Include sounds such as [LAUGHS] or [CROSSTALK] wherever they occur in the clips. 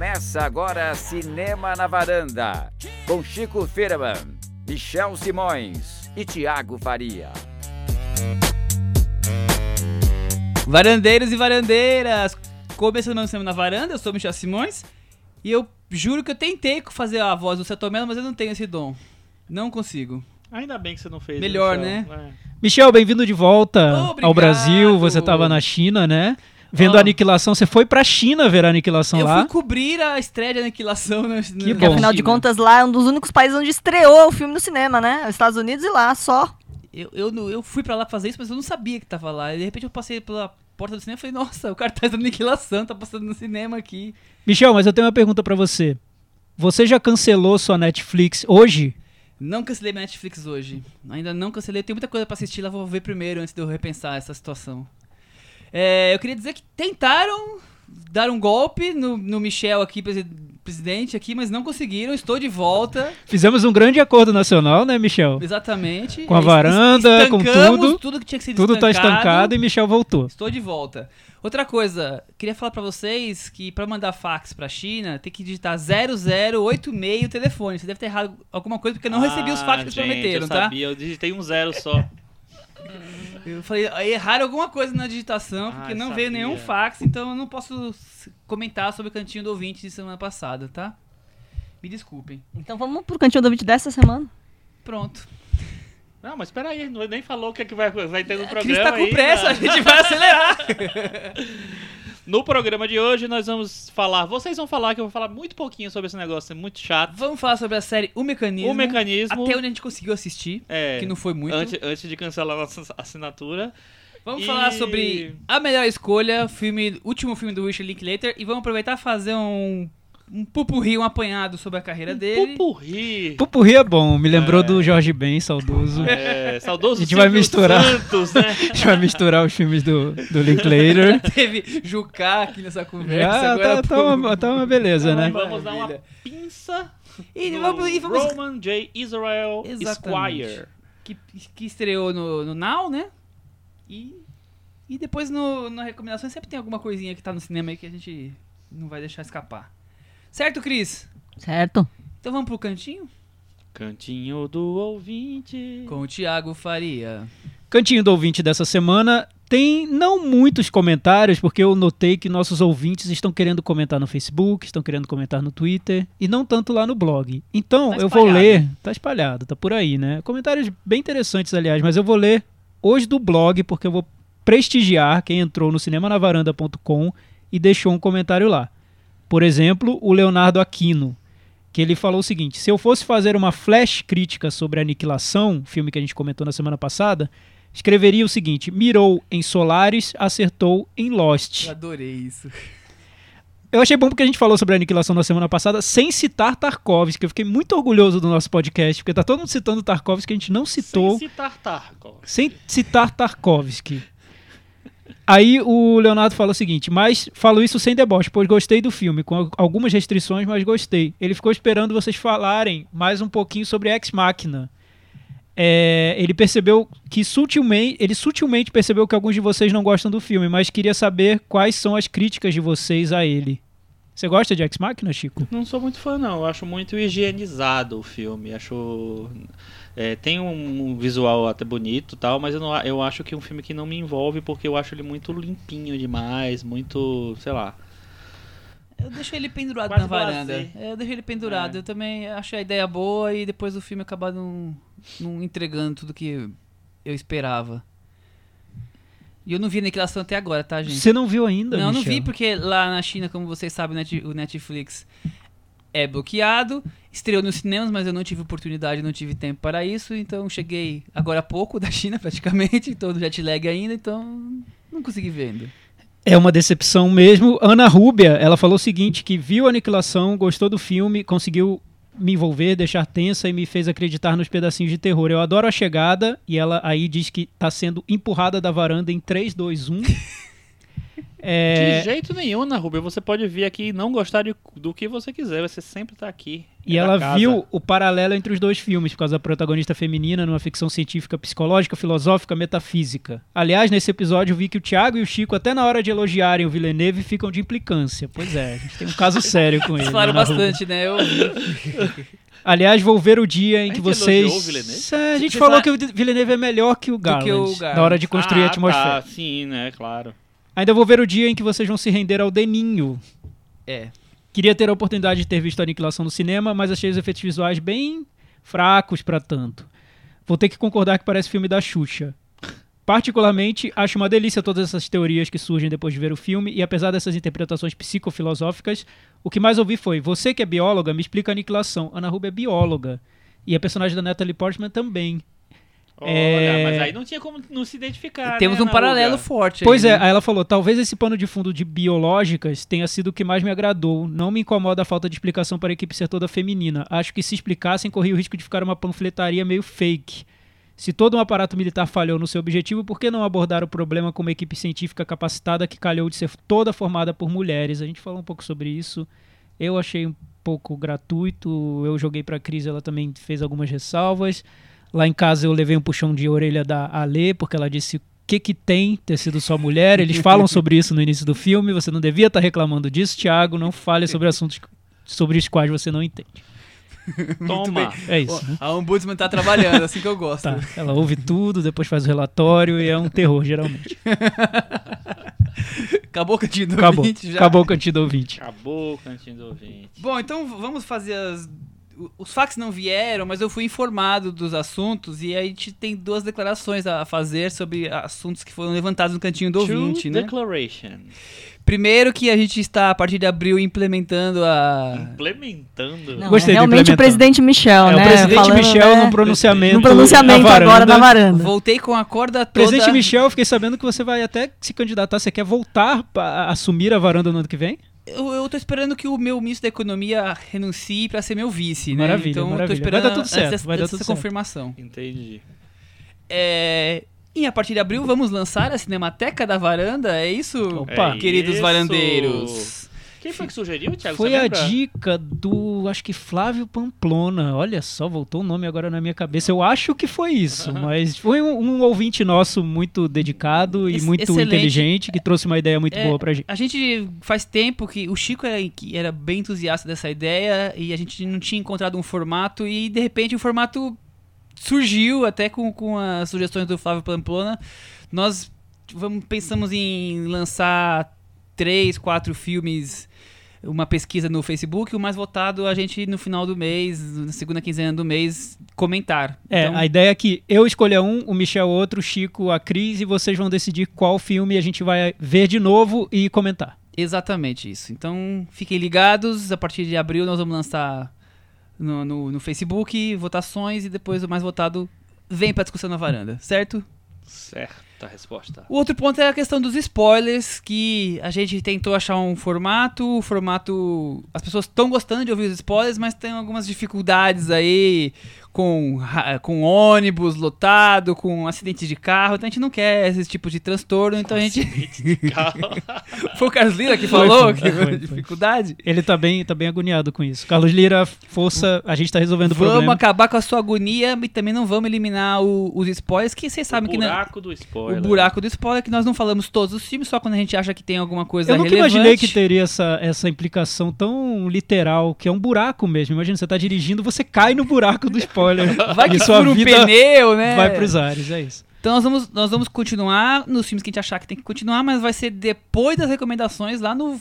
Começa agora Cinema na Varanda, com Chico Firman, Michel Simões e Tiago Faria. Varandeiros e varandeiras, começando meu cinema na varanda, eu sou Michel Simões e eu juro que eu tentei fazer a voz do Setomelo, mas eu não tenho esse dom. Não consigo. Ainda bem que você não fez. Melhor, Michel. né? É. Michel, bem-vindo de volta Obrigado. ao Brasil. Você estava na China, né? Vendo Ó. a aniquilação. Você foi pra China ver a aniquilação Eu lá. fui cobrir a estreia de Aniquilação no, Que no- bom. Porque afinal de contas lá é um dos únicos países onde estreou o filme no cinema, né? Os Estados Unidos e lá, só. Eu, eu, eu fui pra lá fazer isso, mas eu não sabia que tava lá. E de repente eu passei pela porta do cinema e falei, nossa, o cartaz da Aniquilação tá passando no cinema aqui. Michel, mas eu tenho uma pergunta pra você. Você já cancelou sua Netflix hoje? Não cancelei minha Netflix hoje. Ainda não cancelei. Tem muita coisa pra assistir lá, vou ver primeiro antes de eu repensar essa situação. É, eu queria dizer que tentaram dar um golpe no, no Michel aqui, presi- presidente aqui, mas não conseguiram. Estou de volta. Fizemos um grande acordo nacional, né, Michel? Exatamente. Com a varanda, com estancamos tudo. Tudo que tinha que ser Tudo tá estancado. estancado e Michel voltou. Estou de volta. Outra coisa, queria falar pra vocês que pra mandar fax pra China tem que digitar 0086 o telefone. Você deve ter errado alguma coisa porque eu não recebi os fax que Ah, gente, prometeram, eu tá? sabia, eu digitei um zero só. Eu falei, erraram alguma coisa na digitação porque Ah, não sabia. veio nenhum fax, então eu não posso comentar sobre o cantinho do ouvinte de semana passada, tá? Me desculpem. Então vamos pro cantinho do ouvinte dessa semana. Pronto. Não, mas peraí, não- nem falou o que, é que vai, vai ter no A programa. Cris tá com ainda. pressa, a gente vai acelerar. [LAUGHS] No programa de hoje nós vamos falar. Vocês vão falar que eu vou falar muito pouquinho sobre esse negócio, é muito chato. Vamos falar sobre a série O Mecanismo. O mecanismo. Até onde a gente conseguiu assistir, É, que não foi muito. antes, antes de cancelar a nossa assinatura. Vamos E- falar sobre a melhor escolha, filme, último filme do Richard Linklater, e vamos aproveitar e fazer um, um pupurri, um apanhado sobre a carreira dele. Pupurri. Pupurri é bom, me lembrou É. do Jorge Ben, saudoso. É, saudoso A gente vai misturar. Santos, né? [LAUGHS] A gente vai misturar os filmes do, do Linklater. [LAUGHS] Teve Jucá aqui nessa conversa. Já agora tá, tá, uma, tá uma beleza, né? Vamos dar uma pinça. E do vamos, e vamos Roman J. Israel Exatamente. Esquire. que, que estreou no, no Now, né? E, e depois no, na recomendação sempre tem alguma coisinha que tá no cinema aí que a gente não vai deixar escapar. Certo, Cris? Certo? Então vamos pro cantinho? Cantinho do ouvinte. Com o Thiago Faria. Cantinho do ouvinte dessa semana tem não muitos comentários, porque eu notei que nossos ouvintes estão querendo comentar no Facebook, estão querendo comentar no Twitter e não tanto lá no blog. Então Tá eu vou ler, tá espalhado, tá por aí, né? Comentários bem interessantes, aliás, mas eu vou ler hoje do blog, porque eu vou prestigiar quem entrou no cinemanavaranda.com e deixou um comentário lá. Por exemplo, o Leonardo Aquino, que ele falou o seguinte: se eu fosse fazer uma flash crítica sobre Aniquilação, filme que a gente comentou na semana passada, escreveria o seguinte: mirou em Solaris, acertou em Lost. Eu adorei isso. Eu achei bom porque a gente falou sobre a Aniquilação na semana passada sem citar Tarkovsky. Eu fiquei muito orgulhoso do nosso podcast, porque tá todo mundo citando Tarkovsky que a gente não citou Sem citar Tarkov. sem citar Tarkovsky. Aí o Leonardo fala o seguinte, mas falo isso sem deboche, pois gostei do filme, com al- algumas restrições, mas gostei. Ele ficou esperando vocês falarem mais um pouquinho sobre Ex Machina. É, ele percebeu que sutilmente, ele sutilmente percebeu que alguns de vocês não gostam do filme, mas queria saber quais são as críticas de vocês a ele. Você gosta de Ex Machina, Chico? Não sou muito fã, não. Eu acho muito higienizado o filme. Acho. é, tem um visual até bonito e tal, mas eu, não, eu acho que é um filme que não me envolve porque eu acho ele muito limpinho demais, muito. sei lá. Eu deixei ele pendurado Quase na varanda. É, Eu deixei ele pendurado. É. Eu também achei a ideia boa e depois o filme acabar não, não entregando tudo que eu esperava. E eu não vi Aniquilação até agora, tá, gente? Você não viu ainda, Não, não Michel? vi porque lá na China, como vocês sabem, o Net- o Netflix é bloqueado. Estreou nos cinemas, mas eu não tive oportunidade, não tive tempo para isso. Então cheguei agora há pouco da China, [LAUGHS] praticamente. Todo jet lag ainda, então não consegui ver ainda. É uma decepção mesmo. Ana Rúbia, ela falou o seguinte, que viu a Aniquilação, gostou do filme, conseguiu me envolver, deixar tensa e me fez acreditar nos pedacinhos de terror. Eu adoro a chegada e ela aí diz que está sendo empurrada da varanda em 3, 2, 1. É, De jeito nenhum, Ana Rubia. Você pode vir aqui e não gostar de- do que você quiser. Você sempre tá aqui. E É ela casa. viu o paralelo entre os dois filmes, por causa da protagonista feminina numa ficção científica, psicológica, filosófica, metafísica. Aliás, nesse episódio eu vi que o Thiago e o Chico, até na hora de elogiarem o Villeneuve, ficam de implicância. Pois é, a gente tem um caso sério com ele. Eles falaram né, bastante, né? Eu. Aliás, vou ver o dia em A que vocês. elogiou o Villeneuve? É, a gente Você falou fala- que o Villeneuve é melhor que o Garland, que o Garland. na hora de construir ah, a atmosfera. Tá, sim, né? Claro. Ainda vou ver o dia em que vocês vão se render ao Deninho. É. Queria ter a oportunidade de ter visto a Aniquilação no cinema, mas achei os efeitos visuais bem fracos pra tanto. Vou ter que concordar que parece filme da Xuxa. Particularmente, acho uma delícia todas essas teorias que surgem depois de ver o filme, e apesar dessas interpretações psicofilosóficas, o que mais ouvi foi: Você que é bióloga, me explica a aniquilação. Ana Rubia é bióloga. E a personagem da Natalie Portman também. Olha, É. mas aí não tinha como não se identificar. Temos né, um paralelo Rubia? forte. Pois aí, é, né? aí ela falou: talvez esse pano de fundo de biológicas tenha sido o que mais me agradou. Não me incomoda a falta de explicação para a equipe ser toda feminina. Acho que se explicassem, corria o risco de ficar uma panfletaria meio fake. Se todo um aparato militar falhou no seu objetivo, por que não abordar o problema com uma equipe científica capacitada que calhou de ser toda formada por mulheres? A gente falou um pouco sobre isso. Eu achei um pouco gratuito. Eu joguei para a Cris, ela também fez algumas ressalvas. Lá em casa eu levei um puxão de orelha da Ale, porque ela disse o que, que tem ter sido só mulher. Eles [LAUGHS] falam sobre isso no início do filme. Você não devia estar reclamando disso, Thiago. Não fale sobre assuntos sobre os quais você não entende. [LAUGHS] Toma. É isso. né? A Ombudsman tá trabalhando, assim que eu gosto. Tá, ela ouve tudo, depois faz o relatório e é um terror, geralmente. [LAUGHS] Acabou o cantinho do Acabou. ouvinte já. Acabou o cantinho do ouvinte. Acabou o cantinho do ouvinte. Bom, então vamos fazer as. Os fax não vieram, mas eu fui informado dos assuntos e a gente tem duas declarações a fazer sobre assuntos que foram levantados no cantinho do True ouvinte, né? Declaration. Primeiro que a gente está, a partir de abril, implementando a. Implementando. Não, Gostei é realmente o presidente Michel, É, né? o presidente Falando, Michel né, no pronunciamento. no pronunciamento na agora na varanda. Voltei com a corda toda. Presidente Michel, eu fiquei sabendo que você vai até se candidatar. Você quer voltar para assumir a varanda no ano que vem? Eu, eu tô esperando que o meu ministro da Economia renuncie pra ser meu vice, né? Maravilha, então eu tô maravilha. esperando Vai dar tudo certo, dessa, vai dar tudo certo. confirmação. Entendi. É, E a partir de abril vamos lançar a Cinemateca da Varanda, é isso? Opa. É Queridos isso. varandeiros. Quem foi que sugeriu, Thiago? Foi a dica do, acho que Flávio Pamplona. Olha só, voltou o nome agora na minha cabeça. Eu acho que foi isso, [LAUGHS] mas foi um, um ouvinte nosso muito dedicado e Ex- muito excelente. inteligente que trouxe uma ideia muito É, boa pra gente. A gente faz tempo que o Chico era, que era bem entusiasta dessa ideia e a gente não tinha encontrado um formato e de repente o formato surgiu até com, com as sugestões do Flávio Pamplona. Nós vamos, pensamos em lançar três, quatro filmes, uma pesquisa no Facebook, o mais votado a gente no final do mês, na segunda quinzena do mês, comentar. É, Então, a ideia é que eu escolha um, o Michel outro, o Chico, a Cris, e vocês vão decidir qual filme a gente vai ver de novo e comentar. Exatamente isso. Então, fiquem ligados. A partir de abril nós vamos lançar no, no, no Facebook votações e depois o mais votado vem pra discussão na varanda, certo? Certa resposta. O outro ponto é a questão dos spoilers, que a gente tentou achar um formato, o formato... As pessoas estão gostando de ouvir os spoilers, mas tem algumas dificuldades aí com, com ônibus lotado, com acidente de carro, então a gente não quer esse tipo de transtorno, então a gente... [LAUGHS] Foi o Carlos Lira que falou foi, que foi, foi dificuldade? Ele tá bem, tá bem agoniado com isso. Carlos Lira, força, a gente tá resolvendo o Vamos problema. acabar com a sua agonia e também não vamos eliminar o- os spoilers, que vocês sabem o que não, buraco do spoiler. o buraco do spoiler, que nós não falamos todos os filmes, só quando a gente acha que tem alguma coisa Eu nunca relevante. imaginei que teria essa, essa implicação tão literal, que é um buraco mesmo. Imagina, você tá dirigindo, você cai no buraco do spoiler. [LAUGHS] Vai que sua fura um vida pneu, né? vai pros ares, é isso. Então nós vamos, nós vamos continuar nos filmes que a gente achar que tem que continuar, mas vai ser depois das recomendações, lá no,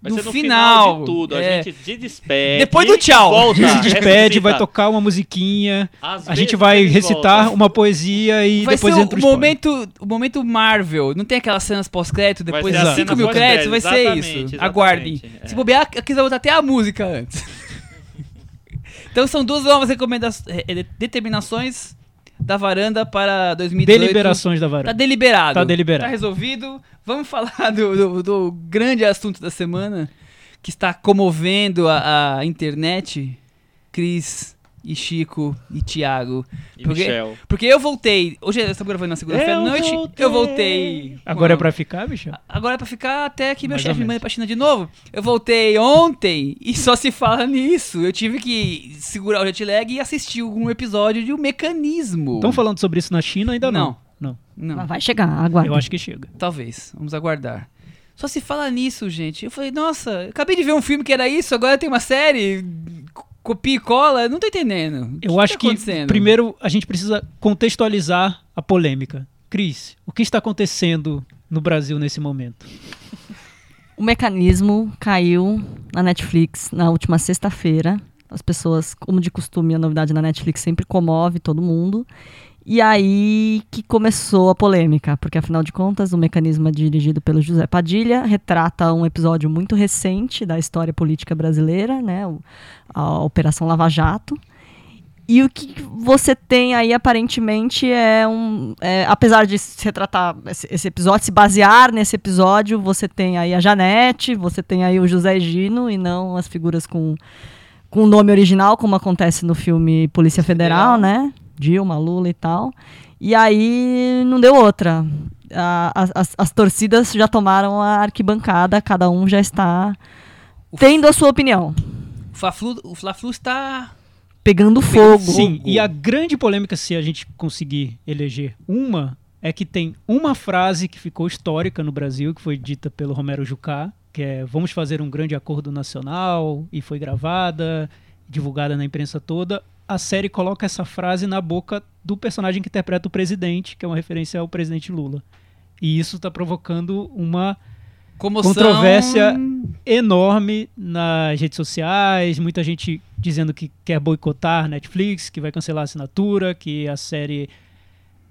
Vai no ser no final. final de tudo. É. A gente se despede. Depois do tchau. Volta, A gente se despede, ressuscita. vai tocar uma musiquinha, Às a gente vai recitar voltam. uma poesia e vai depois ser o, entra o spoiler. momento, o momento Marvel. Não tem aquelas cenas pós-crédito, depois de a 5 cena mil créditos, vai ser isso. Aguardem. é. Se bobear, vai botar até a música antes. Então são duas novas recomendações, determinações da varanda para 2018. Deliberações da Tá varanda. deliberado. Tá deliberado. Tá resolvido. Vamos falar do, do- do grande assunto da semana que está comovendo a, a internet. Cris, e Chico e Thiago. E Porque- Michel. Porque eu voltei. Hoje estamos gravando na segunda-feira à Eu noite. voltei. Eu voltei. Agora é pra ficar, bicho? Agora é pra ficar até que meu chefe me mande pra China de novo. Eu voltei ontem e só se fala nisso. Eu tive que segurar o jet lag e assistir algum episódio de um mecanismo. Estão falando sobre isso na China? Ainda não. Não. Não. Não, Mas vai chegar, aguarda. Eu acho que chega. talvez. Vamos aguardar. Só se fala nisso, gente. Eu falei, nossa, acabei de ver um filme que era isso, agora tem uma série. Copia e cola, eu não tô entendendo. Eu que acho tá que primeiro a gente precisa contextualizar a polêmica. Cris, o que está acontecendo no Brasil nesse momento? O mecanismo caiu na Netflix na última sexta-feira. As pessoas, como de costume, a novidade na Netflix sempre comove todo mundo. E aí que começou a polêmica, porque afinal de contas, o mecanismo é dirigido pelo José Padilha, retrata um episódio muito recente da história política brasileira, né, a Operação Lava Jato. E o que você tem aí, aparentemente, é um. é, apesar de se retratar esse, esse episódio, se basear nesse episódio, você tem aí a Janete, você tem aí o José Gino, e não as figuras com, com o nome original, como acontece no filme Polícia Federal, Federal. né? Dilma, Lula e tal. E aí não deu outra. A- as, as- as torcidas já tomaram a arquibancada, cada um já está tendo a sua opinião. O Fla-Flu, o Fla-Flu está. Pegando fogo. Sim, e a grande polêmica, se a gente conseguir eleger uma, é que tem uma frase que ficou histórica no Brasil, que foi dita pelo Romero Jucá, que é vamos fazer um grande acordo nacional, e foi gravada, divulgada na imprensa toda. A série coloca essa frase na boca do personagem que interpreta o presidente, que é uma referência ao presidente Lula. E isso está provocando uma Comoção. Controvérsia. enorme nas redes sociais, muita gente dizendo que quer boicotar Netflix, que vai cancelar a assinatura, que a série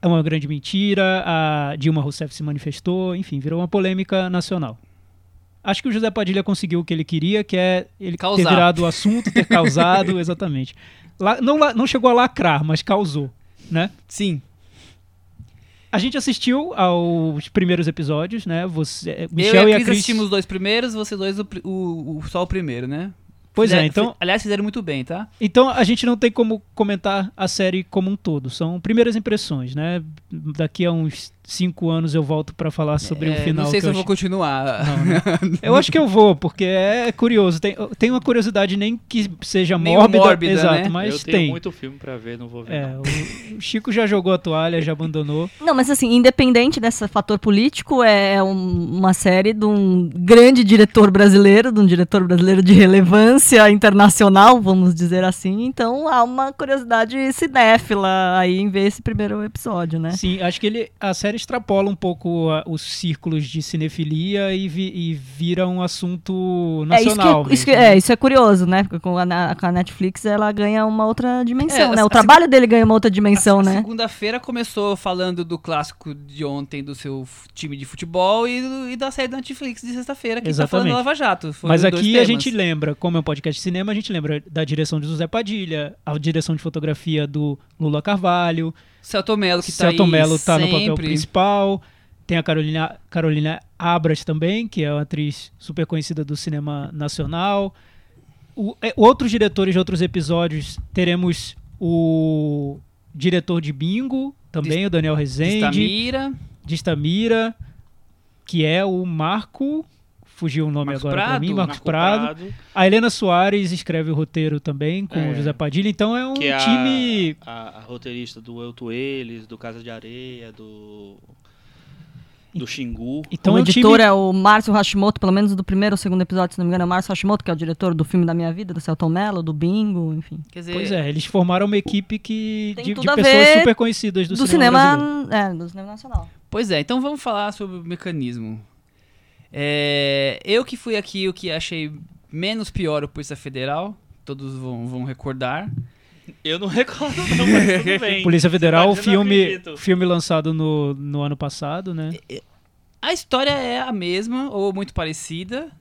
é uma grande mentira, a Dilma Rousseff se manifestou, enfim, virou uma polêmica nacional. Acho que o José Padilha conseguiu o que ele queria, que é ele Causar. ter virado o assunto, ter causado, [LAUGHS] exatamente. La- não, não chegou a lacrar, mas causou, né? Sim. A gente assistiu aos primeiros episódios, né? Você, Eu Michel e a Cris Cris assistimos os dois primeiros, vocês dois o, o- o- só o primeiro, né? Pois é, Fizer- então fi- Aliás, fizeram muito bem, tá? Então a gente não tem como comentar a série como um todo. São primeiras impressões, né? Daqui a uns cinco anos eu volto pra falar sobre o É, final. Não sei que se eu eu vou continuar. Não, né? [LAUGHS] Eu acho que eu vou, porque é curioso. Tem, tem uma curiosidade nem que seja mórbida, mórbida, exato, né? mas eu tenho tem. muito filme pra ver, não vou ver. É, não. o, o Chico já jogou a toalha, já abandonou. [LAUGHS] Não, mas assim, independente desse fator político, é um- uma série de um grande diretor brasileiro, de um diretor brasileiro de relevância internacional, vamos dizer assim. Então há uma curiosidade cinéfila aí em ver esse primeiro episódio, né? Sim, acho que ele, a série extrapola um pouco a- os círculos de cinefilia e, vi- e vira um assunto É isso, que nacional. é, isso, que, né? é, isso é curioso, né? Porque com a, com a Netflix ela ganha uma outra dimensão, É, né? O a trabalho dele ganha uma outra dimensão, a, né? Segunda-feira começou falando do clássico de ontem do seu time de futebol e, do- e da série da Netflix de sexta-feira que tá falando Exatamente. da Lava Jato. Mas aqui a gente lembra, como é um podcast de cinema, a gente lembra da direção de José Padilha, a direção de fotografia do Lula Carvalho, Celto Mello que tá aí Mello tá no papel sempre. principal, tem a Carolina, Carolina Abras também, que é uma atriz super conhecida do cinema nacional. O- é, outros diretores de outros episódios, teremos o diretor de Bingo, também o Daniel Rezende, Estamira, de Estamira, que é o Marco... Fugiu o nome Marcos agora pra Prado? mim, Marcos Marco Prado. A Helena Soares escreve o roteiro também com É. o José Padilha, então é um que é a- time. A, a roteirista do Eu, Tu, Eles, do Casa de Areia, do. Do Xingu. Então o é um editor time. é o Márcio Hashimoto, pelo menos do primeiro ou segundo episódio, se não me engano, é o Márcio Hashimoto, que é o diretor do filme da minha vida, do Celton Mello, do Bingo, enfim. quer dizer, Pois é, eles formaram uma equipe que de, de a pessoas super conhecidas do, Do, cinema, cinema, é, do cinema nacional. Pois é, então vamos falar sobre o mecanismo. É, eu que fui aqui o que achei menos pior o Polícia Federal, todos vão, vão recordar. Eu não [LAUGHS] recordo, não, mas tudo [LAUGHS] bem. Polícia Federal, eu filme, filme lançado no, no ano passado, né? A história é a mesma, ou muito parecida.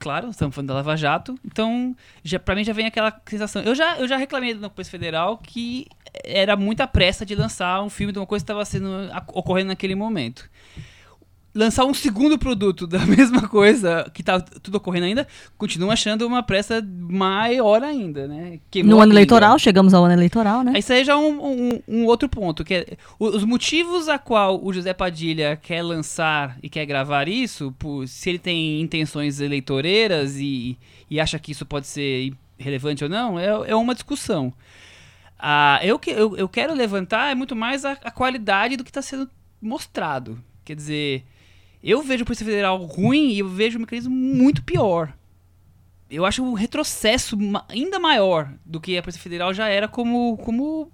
Claro, estamos falando da Lava Jato. Então, já, pra mim já vem aquela sensação. Eu já, eu já reclamei no Polícia Federal que era muita pressa de lançar um filme de uma coisa que estava sendo ocorrendo naquele momento. Lançar um segundo produto da [LAUGHS] mesma coisa que tá tudo ocorrendo ainda, continuam achando uma pressa maior ainda, né? Queimou No ano eleitoral, chegamos ao ano eleitoral, né? Isso aí já é um, um- um outro ponto, que é os motivos a qual o José Padilha quer lançar e quer gravar isso, por, se ele tem intenções eleitoreiras e, e acha que isso pode ser relevante ou não, é, é uma discussão. Ah, eu, eu, eu quero levantar é muito mais a, a qualidade do que está sendo mostrado. Quer dizer, eu vejo o Polícia Federal ruim e eu vejo o mecanismo muito pior. Eu acho um retrocesso ainda maior do que a Polícia Federal já era como, como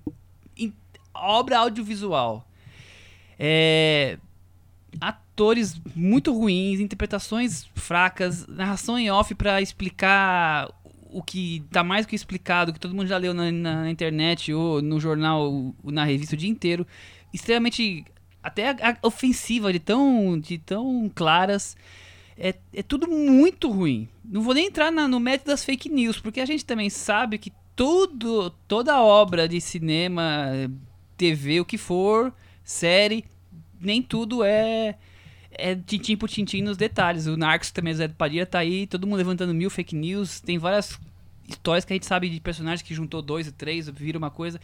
obra audiovisual. É, atores muito ruins, interpretações fracas, narração em off pra explicar o que tá mais que explicado, que todo mundo já leu na, na internet ou no jornal, ou na revista o dia inteiro. Extremamente até ofensiva, de tão, de tão claras. É, é tudo muito ruim. Não vou nem entrar na- no mérito das fake news, porque a gente também sabe que tudo, toda obra de cinema, TV, o que for, série, nem tudo é é tintim por tintim nos detalhes. O Narcos também, o Zé Padilha, tá aí, todo mundo levantando mil fake news. Tem várias histórias que a gente sabe de personagens que juntou dois e três, vira uma coisa.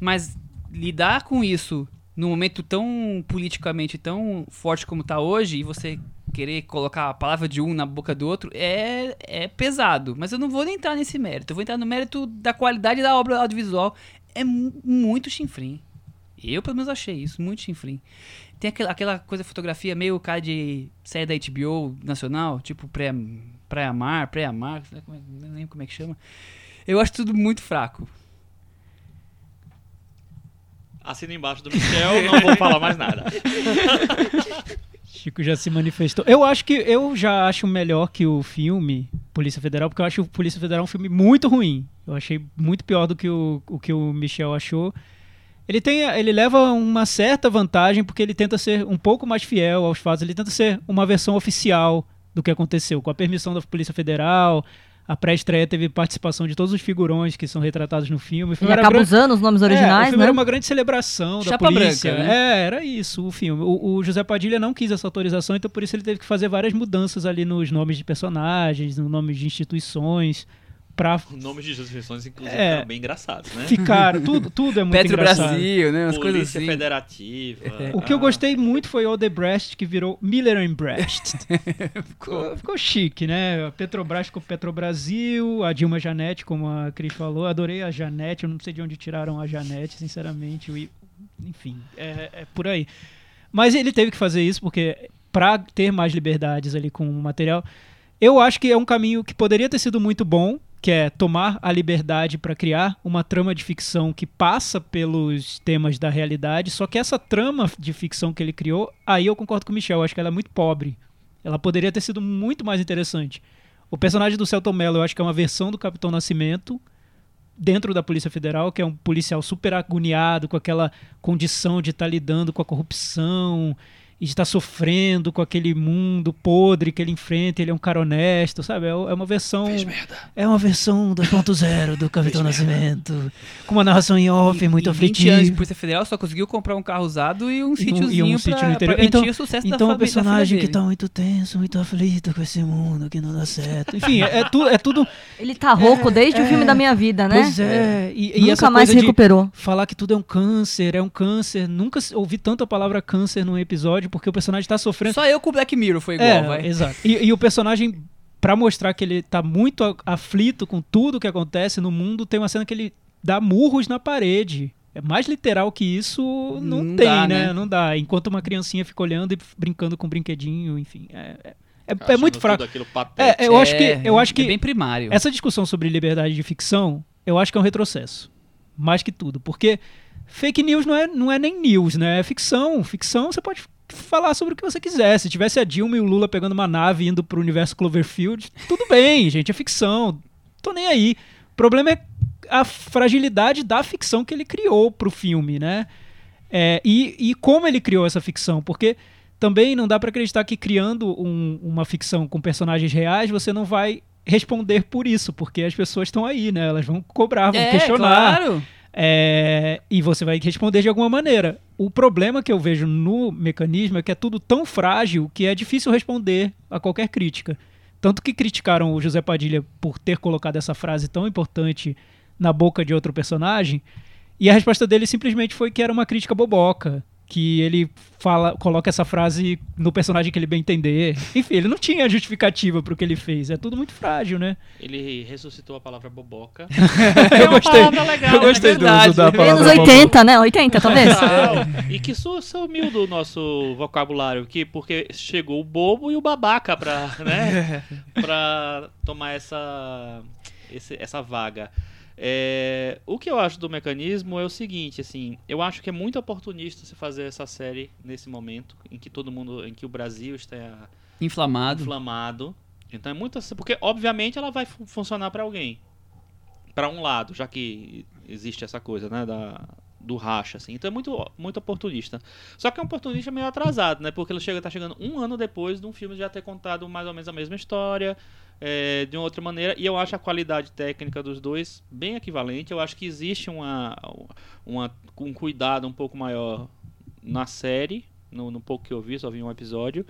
Mas lidar com isso num momento tão politicamente tão forte como tá hoje, e você querer colocar a palavra de um na boca do outro, é, é pesado. Mas eu não vou entrar nesse mérito. Eu vou entrar no mérito da qualidade da obra audiovisual. É mu- muito chinfrim. Eu, pelo menos, achei isso, muito chinfrim. Tem aquela, aquela coisa, fotografia meio cara de série da HBO nacional, tipo pré, pré-amar, pré-amar, como é- não lembro como é que chama. Eu acho tudo muito fraco. Assina embaixo do Michel, não vou falar mais nada. [LAUGHS] Chico já se manifestou. Eu acho que eu já acho melhor que o filme Polícia Federal, porque eu acho o Polícia Federal um filme muito ruim. Eu achei muito pior do que o, o que o Michel achou. Ele tem, ele leva uma certa vantagem porque ele tenta ser um pouco mais fiel aos fatos. Ele tenta ser uma versão oficial do que aconteceu, com a permissão da Polícia Federal. A pré-estreia teve participação de todos os figurões que são retratados no filme. O filme Ele era acaba grande- usando os nomes é, o originais, filme né? era uma grande celebração da Chapa polícia. branca, né? É, era isso o filme. O, o José Padilha não quis essa autorização, então por isso ele teve que fazer várias mudanças ali nos nomes de personagens, nos nomes de instituições, pra Os nomes de instituições, inclusive, É. eram bem engraçados, né? ficar. [LAUGHS] Tudo, tudo é muito Petro engraçado. Brasil, né? Umas coisas Polícia assim. Federativa. O que eu ah, gostei muito foi Odebrecht, que virou Miller and Brecht. [LAUGHS] ficou, ficou chique, né? A Petrobras ficou Petrobrasil, a Dilma Janete, como a Cris falou. Adorei a Janete, eu não sei de onde tiraram a Janete, sinceramente. o i- Enfim, é, é por aí. Mas ele teve que fazer isso porque, para ter mais liberdades ali com o material, eu acho que é um caminho que poderia ter sido muito bom, que é tomar a liberdade para criar uma trama de ficção que passa pelos temas da realidade, só que essa trama de ficção que ele criou, aí eu concordo com o Michel, acho que ela é muito pobre. Ela poderia ter sido muito mais interessante. O personagem do Celton Mello, eu acho que é uma versão do Capitão Nascimento dentro da Polícia Federal, que é um policial super agoniado com aquela condição de estar lidando com a corrupção e de estar sofrendo com aquele mundo podre que ele enfrenta, ele é um cara honesto, sabe? É é uma versão é uma versão 2.0 do Capitão Nascimento, com uma narração em off muito em 20 anos de aflitiva. Polícia Federal só conseguiu comprar um carro usado e um E um- sítiozinho e um pra, sítio no interior. Então- o sucesso da Então é um da filha personagem que dele. tá muito tenso, muito aflito com esse mundo que não dá certo. Enfim, é, é, tu, é tudo. Ele tá rouco desde o é. filme da minha vida, né? Pois é. E, e Nunca essa mais se recuperou. falar que tudo é um câncer, é um câncer. Nunca ouvi tanto a palavra câncer num episódio porque o personagem tá sofrendo. Só eu com o Black Mirror foi igual, é, vai. exato. E, e o personagem, pra mostrar que ele tá muito aflito com tudo que acontece no mundo, tem uma cena que ele dá murros na parede. É mais literal que isso, não, Não tem, dá, né? né? Não dá. Enquanto uma criancinha fica olhando e brincando com um brinquedinho, enfim. É, é, é- é muito tudo fraco. É, eu acho que, É, eu acho que é bem primário. essa discussão sobre liberdade de ficção, eu acho que é um retrocesso. Mais que tudo. Porque fake news não é, não é nem news, né? É ficção. Ficção você pode falar sobre o que você quiser. Se tivesse a Dilma e o Lula pegando uma nave indo pro universo Cloverfield, tudo bem, [LAUGHS] gente, é ficção. Tô nem aí. O problema é a fragilidade da ficção que ele criou pro filme, né? É, e, e como ele criou essa ficção, porque também não dá pra acreditar que criando um- uma ficção com personagens reais você não vai responder por isso, porque as pessoas estão aí, né? Elas vão cobrar, vão é, questionar. claro. É, e você vai responder de alguma maneira. O problema que eu vejo no mecanismo é que é tudo tão frágil que é difícil responder a qualquer crítica. Tanto que criticaram o José Padilha por ter colocado essa frase tão importante na boca de outro personagem, e a resposta dele simplesmente foi que era uma crítica boboca que ele fala, coloca essa frase no personagem que ele bem entender. Enfim, ele não tinha justificativa pro que ele fez. É tudo muito frágil, né? Ele ressuscitou a palavra boboca. [LAUGHS] eu gostei. legal, eu gostei é do verdade. uso da palavra. 80, né? 80, talvez. [LAUGHS] E que su- sumiu do nosso vocabulário aqui, porque chegou o bobo e o babaca pra, né, [LAUGHS] pra tomar essa, esse- essa vaga. É, o que eu acho do mecanismo é o seguinte, assim, eu acho que é muito oportunista você fazer essa série nesse momento em que todo mundo, em que o Brasil está Inflamado. inflamado. Então é muito assim, porque obviamente ela vai fu- funcionar pra alguém. Pra um lado, já que existe essa coisa, né, da do racha assim. Então é muito muito oportunista. Só que é um oportunista meio atrasado, né? Porque ele chega tá chegando um ano depois de um filme já ter contado mais ou menos a mesma história. É, de uma outra maneira, e eu acho a qualidade técnica dos dois bem equivalente. Eu acho que existe uma, uma um cuidado um pouco maior na série, no, no pouco que eu vi, só vi um episódio.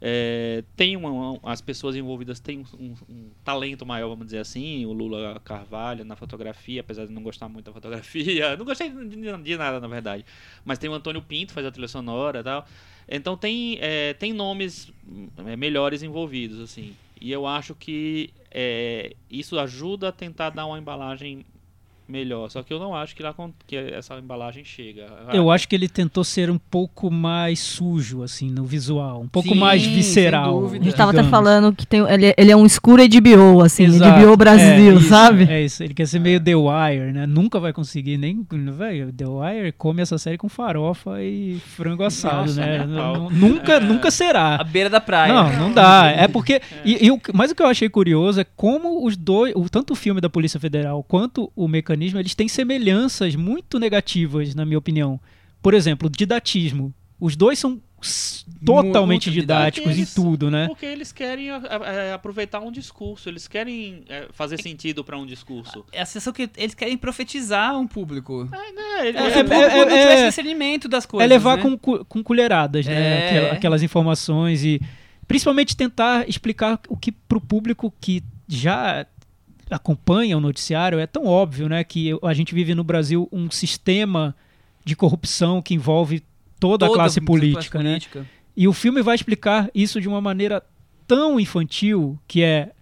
É, tem uma, as pessoas envolvidas têm um, um- talento maior, vamos dizer assim. O Lula Carvalho na fotografia, apesar de não gostar muito da fotografia, [LAUGHS] não gostei de, de- nada na verdade. Mas tem o Antônio Pinto faz a trilha sonora, tal. Então tem é, tem nomes é, melhores envolvidos assim. E eu acho que é, isso ajuda a tentar dar uma embalagem melhor. Só que eu não acho que, lá, que essa embalagem chega. Eu acho que ele tentou ser um pouco mais sujo, assim, no visual. Um pouco Sim, mais visceral. A gente tava até falando que tem, ele, ele é um escuro HBO, assim, Exato. HBO Brasil, É isso, sabe? É isso, ele quer ser meio The Wire, né? Nunca vai conseguir, nem. Velho, The Wire come essa série com farofa e frango assado, Nossa, né? nem a pau. N- Nunca, É. nunca será. À beira da praia. Não, não dá. [LAUGHS] É porque. E, e o, mas o que eu achei curioso é como os dois, o, tanto o filme da Polícia Federal quanto o mecanismo, eles têm semelhanças muito negativas, na minha opinião. Por exemplo, didatismo. Os dois são totalmente muito didáticos em Eles- tudo, né? Porque eles querem é, aproveitar um discurso, eles querem é, fazer sentido para um discurso. É a sensação que eles querem profetizar um público. É, né, ele- É, o é, público é, não tivesse é- discernimento das É coisas. levar né? com, com colheradas, né? É. Aquela- aquelas informações e principalmente tentar explicar o que pro público que já acompanha o noticiário é tão óbvio, né? Que a gente vive no Brasil um sistema de corrupção que envolve toda, a classe política, né? política. E o filme vai explicar isso de uma maneira tão infantil que é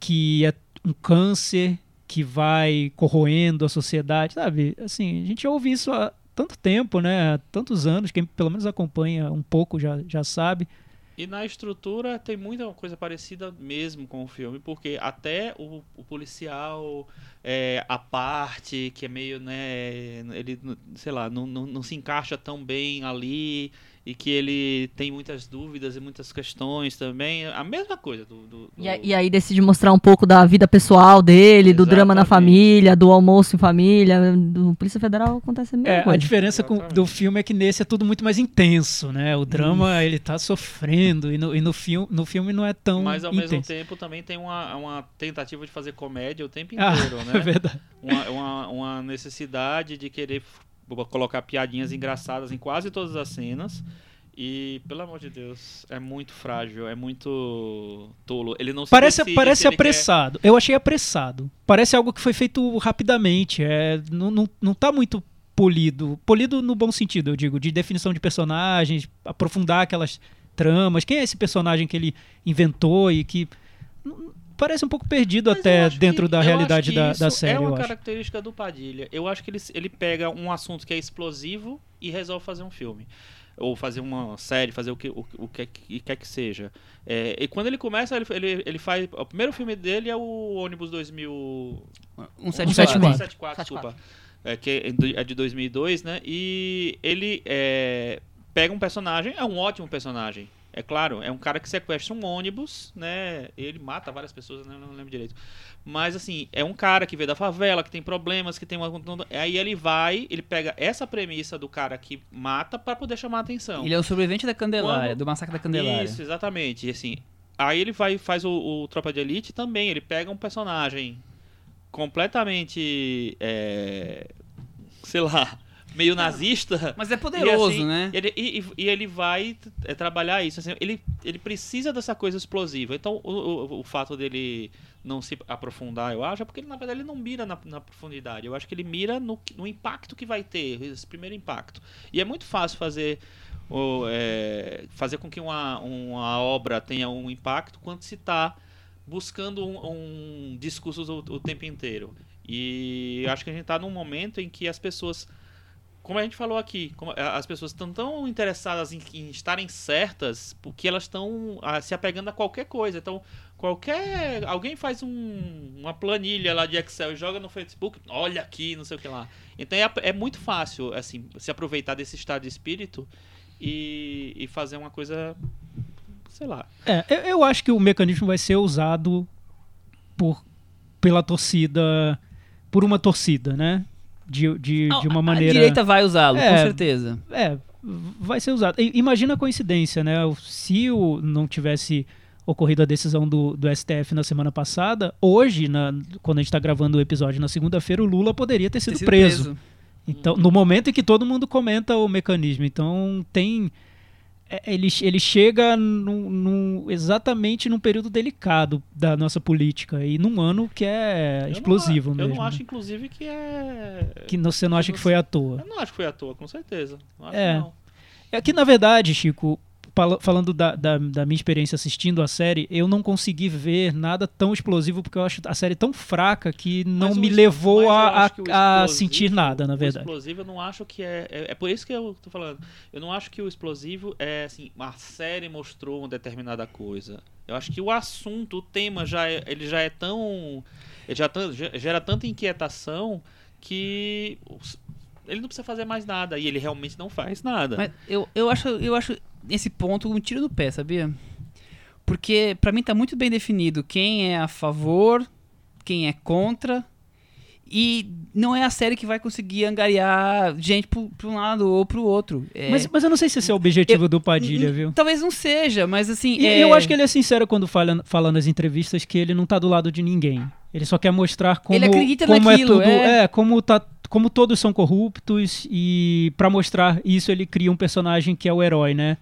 que é um câncer que vai corroendo a sociedade, sabe? Assim, a gente ouve isso há tanto tempo, né? Há tantos anos, quem pelo menos acompanha um pouco já, já sabe. E na estrutura tem muita coisa parecida mesmo com o filme, porque até o, o policial, é, a parte que é meio, né, ele, sei lá, não, não, não se encaixa tão bem ali e que ele tem muitas dúvidas e muitas questões também, a mesma coisa do... do- E, a- do- e aí decide mostrar um pouco da vida pessoal dele, do drama na Exatamente. família, do almoço em família. Do Polícia Federal acontece a mesma É, a coisa. diferença com- Exatamente. do filme é que nesse é tudo muito mais intenso, né? O drama, ele tá sofrendo e no, e no, filme, no filme não é tão Mas ao mesmo intenso. tempo também tem uma, uma tentativa de fazer comédia o tempo Ah, inteiro, [LAUGHS] é né? verdade. uma, uma, uma necessidade de querer colocar piadinhas engraçadas em quase todas as cenas. E, pelo amor de Deus, é muito frágil, é muito tolo. Ele não se Parece, decide parece ele quer- apressado. Eu achei apressado. Parece algo que foi feito rapidamente. É, não, não, não tá muito polido. Polido no bom sentido, eu digo, de definição de personagens, aprofundar aquelas tramas. Quem é esse personagem que ele inventou e que. Parece um pouco perdido Mas até dentro que- da eu realidade acho que da, isso da série, É uma eu acho. característica do Padilha. Eu acho que ele, ele pega um assunto que é explosivo e resolve fazer um filme. Ou fazer uma série, fazer o que, o, o que que quer que seja. É, e quando ele começa, ele, ele, ele faz. O primeiro filme dele é o Ônibus 2000. Um 174. 174, desculpa. É, que é é de 2002, né? E ele é, pega um personagem, é um ótimo personagem. É claro, é um cara que sequestra um ônibus, né? Ele mata várias pessoas, né? eu não lembro direito. Mas assim, é um cara que veio da favela, que tem problemas, que tem uma. Aí ele vai, ele pega essa premissa do cara que mata pra poder chamar a atenção. Ele é o sobrevivente da Candelária, Quando- do massacre da Candelária. Isso, exatamente. E assim, aí ele vai faz o, o Tropa de Elite também. Ele pega um personagem completamente é, sei lá, meio nazista. Mas é E, poderoso, assim, né? Ele, e, e- e ele vai é, trabalhar isso. assim, ele, ele precisa dessa coisa explosiva. Então, o, o, o fato dele não se aprofundar, eu acho, é porque ele, na verdade ele não mira na, na profundidade. Eu acho que ele mira no, no impacto que vai ter, esse primeiro impacto. E é muito fácil fazer. o, é, fazer com que uma, uma obra tenha um impacto quando se está buscando um, um discurso o, o tempo inteiro. E acho que a gente está num momento em que as pessoas como a gente falou aqui, as pessoas estão tão interessadas em, em estarem certas porque elas estão ah, se apegando a qualquer coisa. Então, qualquer. Alguém faz um- uma planilha lá de Excel e joga no Facebook, olha aqui, não sei o que lá. Então é, é muito fácil assim, se aproveitar desse estado de espírito e, e fazer uma coisa. Sei lá. É, eu, eu acho que o mecanismo vai ser usado por, pela torcida, por uma torcida, né? De, de, de uma maneira. A direita vai usá-lo, com É. certeza. É, vai ser usado. I- Imagina a coincidência, né? Se o, não tivesse ocorrido a decisão do, do STF na semana passada, hoje, na, quando a gente está gravando o episódio na segunda-feira, o Lula poderia ter sido, Ter sido preso. Então, no momento em que todo mundo comenta o mecanismo. Então, tem. É, Ele, ele chega num- num- exatamente num período delicado da nossa política e num ano que é Eu não explosivo a- mesmo. Eu não acho, inclusive, que é. Que você não acha que foi à toa. Eu não acho que foi à toa, com certeza. Não acho É. que não. É que, na verdade, Chico, falando da, da, da minha experiência assistindo a série, eu não consegui ver nada tão explosivo porque eu acho a série tão fraca que não Mas o me es- levou a, o a- a sentir nada, na O verdade. explosivo eu não acho que é, é. é por isso que eu tô falando. Eu não acho que o explosivo é assim, a série mostrou uma determinada coisa. Eu acho que o assunto, o tema, já é, ele já é tão. Ele já gera tanta inquietação que ele não precisa fazer mais nada. E ele realmente não faz nada. Mas eu, eu, acho, eu acho esse ponto um tiro no pé, sabia? Porque pra mim tá muito bem definido quem é a favor, quem é contra. E não é a série que vai conseguir angariar gente pro, pra um lado ou pro outro. É- Mas, mas eu não sei se esse é o objetivo do Padilha, viu? Talvez não seja, mas assim. E é- eu acho que ele é sincero quando fala, fala nas entrevistas que ele não tá do lado de ninguém. Ele só quer mostrar como, Ele acredita como naquilo, é tudo. é. É, como, tá, como todos são corruptos e pra mostrar isso ele cria um personagem que é o herói, né?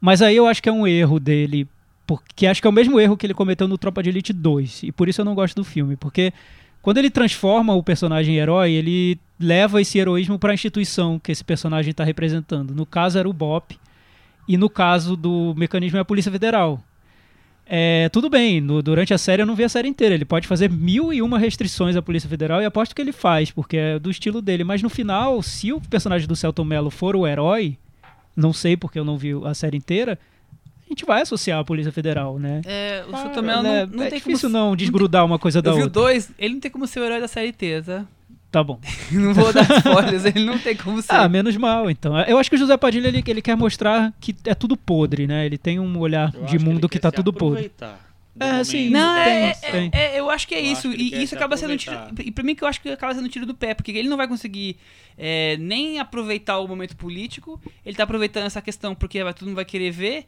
Mas aí eu acho que é um erro dele, porque acho que é o mesmo erro que ele cometeu no Tropa de Elite 2. E por isso eu não gosto do filme, porque quando ele transforma o personagem em herói, ele leva esse heroísmo para a instituição que esse personagem está representando. No caso era o BOP e no caso do mecanismo é a Polícia Federal. É, tudo bem, no- durante a série eu não vi a série inteira. Ele pode fazer mil e uma restrições à Polícia Federal e aposto que ele faz, porque é do estilo dele. Mas no final, se o personagem do Celton Mello for o herói, não sei porque eu não vi a série inteira, a gente vai associar a Polícia Federal, né? É, o Ah, Sotomel né, não, não é tem difícil como. não desgrudar uma coisa da Eu vi o outra. dois, ele não tem como ser o herói da série inteira, tá? Tá bom. [LAUGHS] Não vou dar spoilers, ele não tem como ser. Ah, menos mal, então. Eu acho que o José Padilha ele, ele quer mostrar que é tudo podre, né? Ele tem um olhar Eu de mundo que, quer tá tudo podre. aproveitar do É, momento. sim. Não, é, Tem, é- tem. é- eu acho que é Eu isso. que e isso acaba sendo um tiro. E pra mim que eu acho que acaba sendo um tiro do pé, porque ele não vai conseguir é, nem aproveitar o momento político, ele tá aproveitando essa questão porque todo mundo vai querer ver.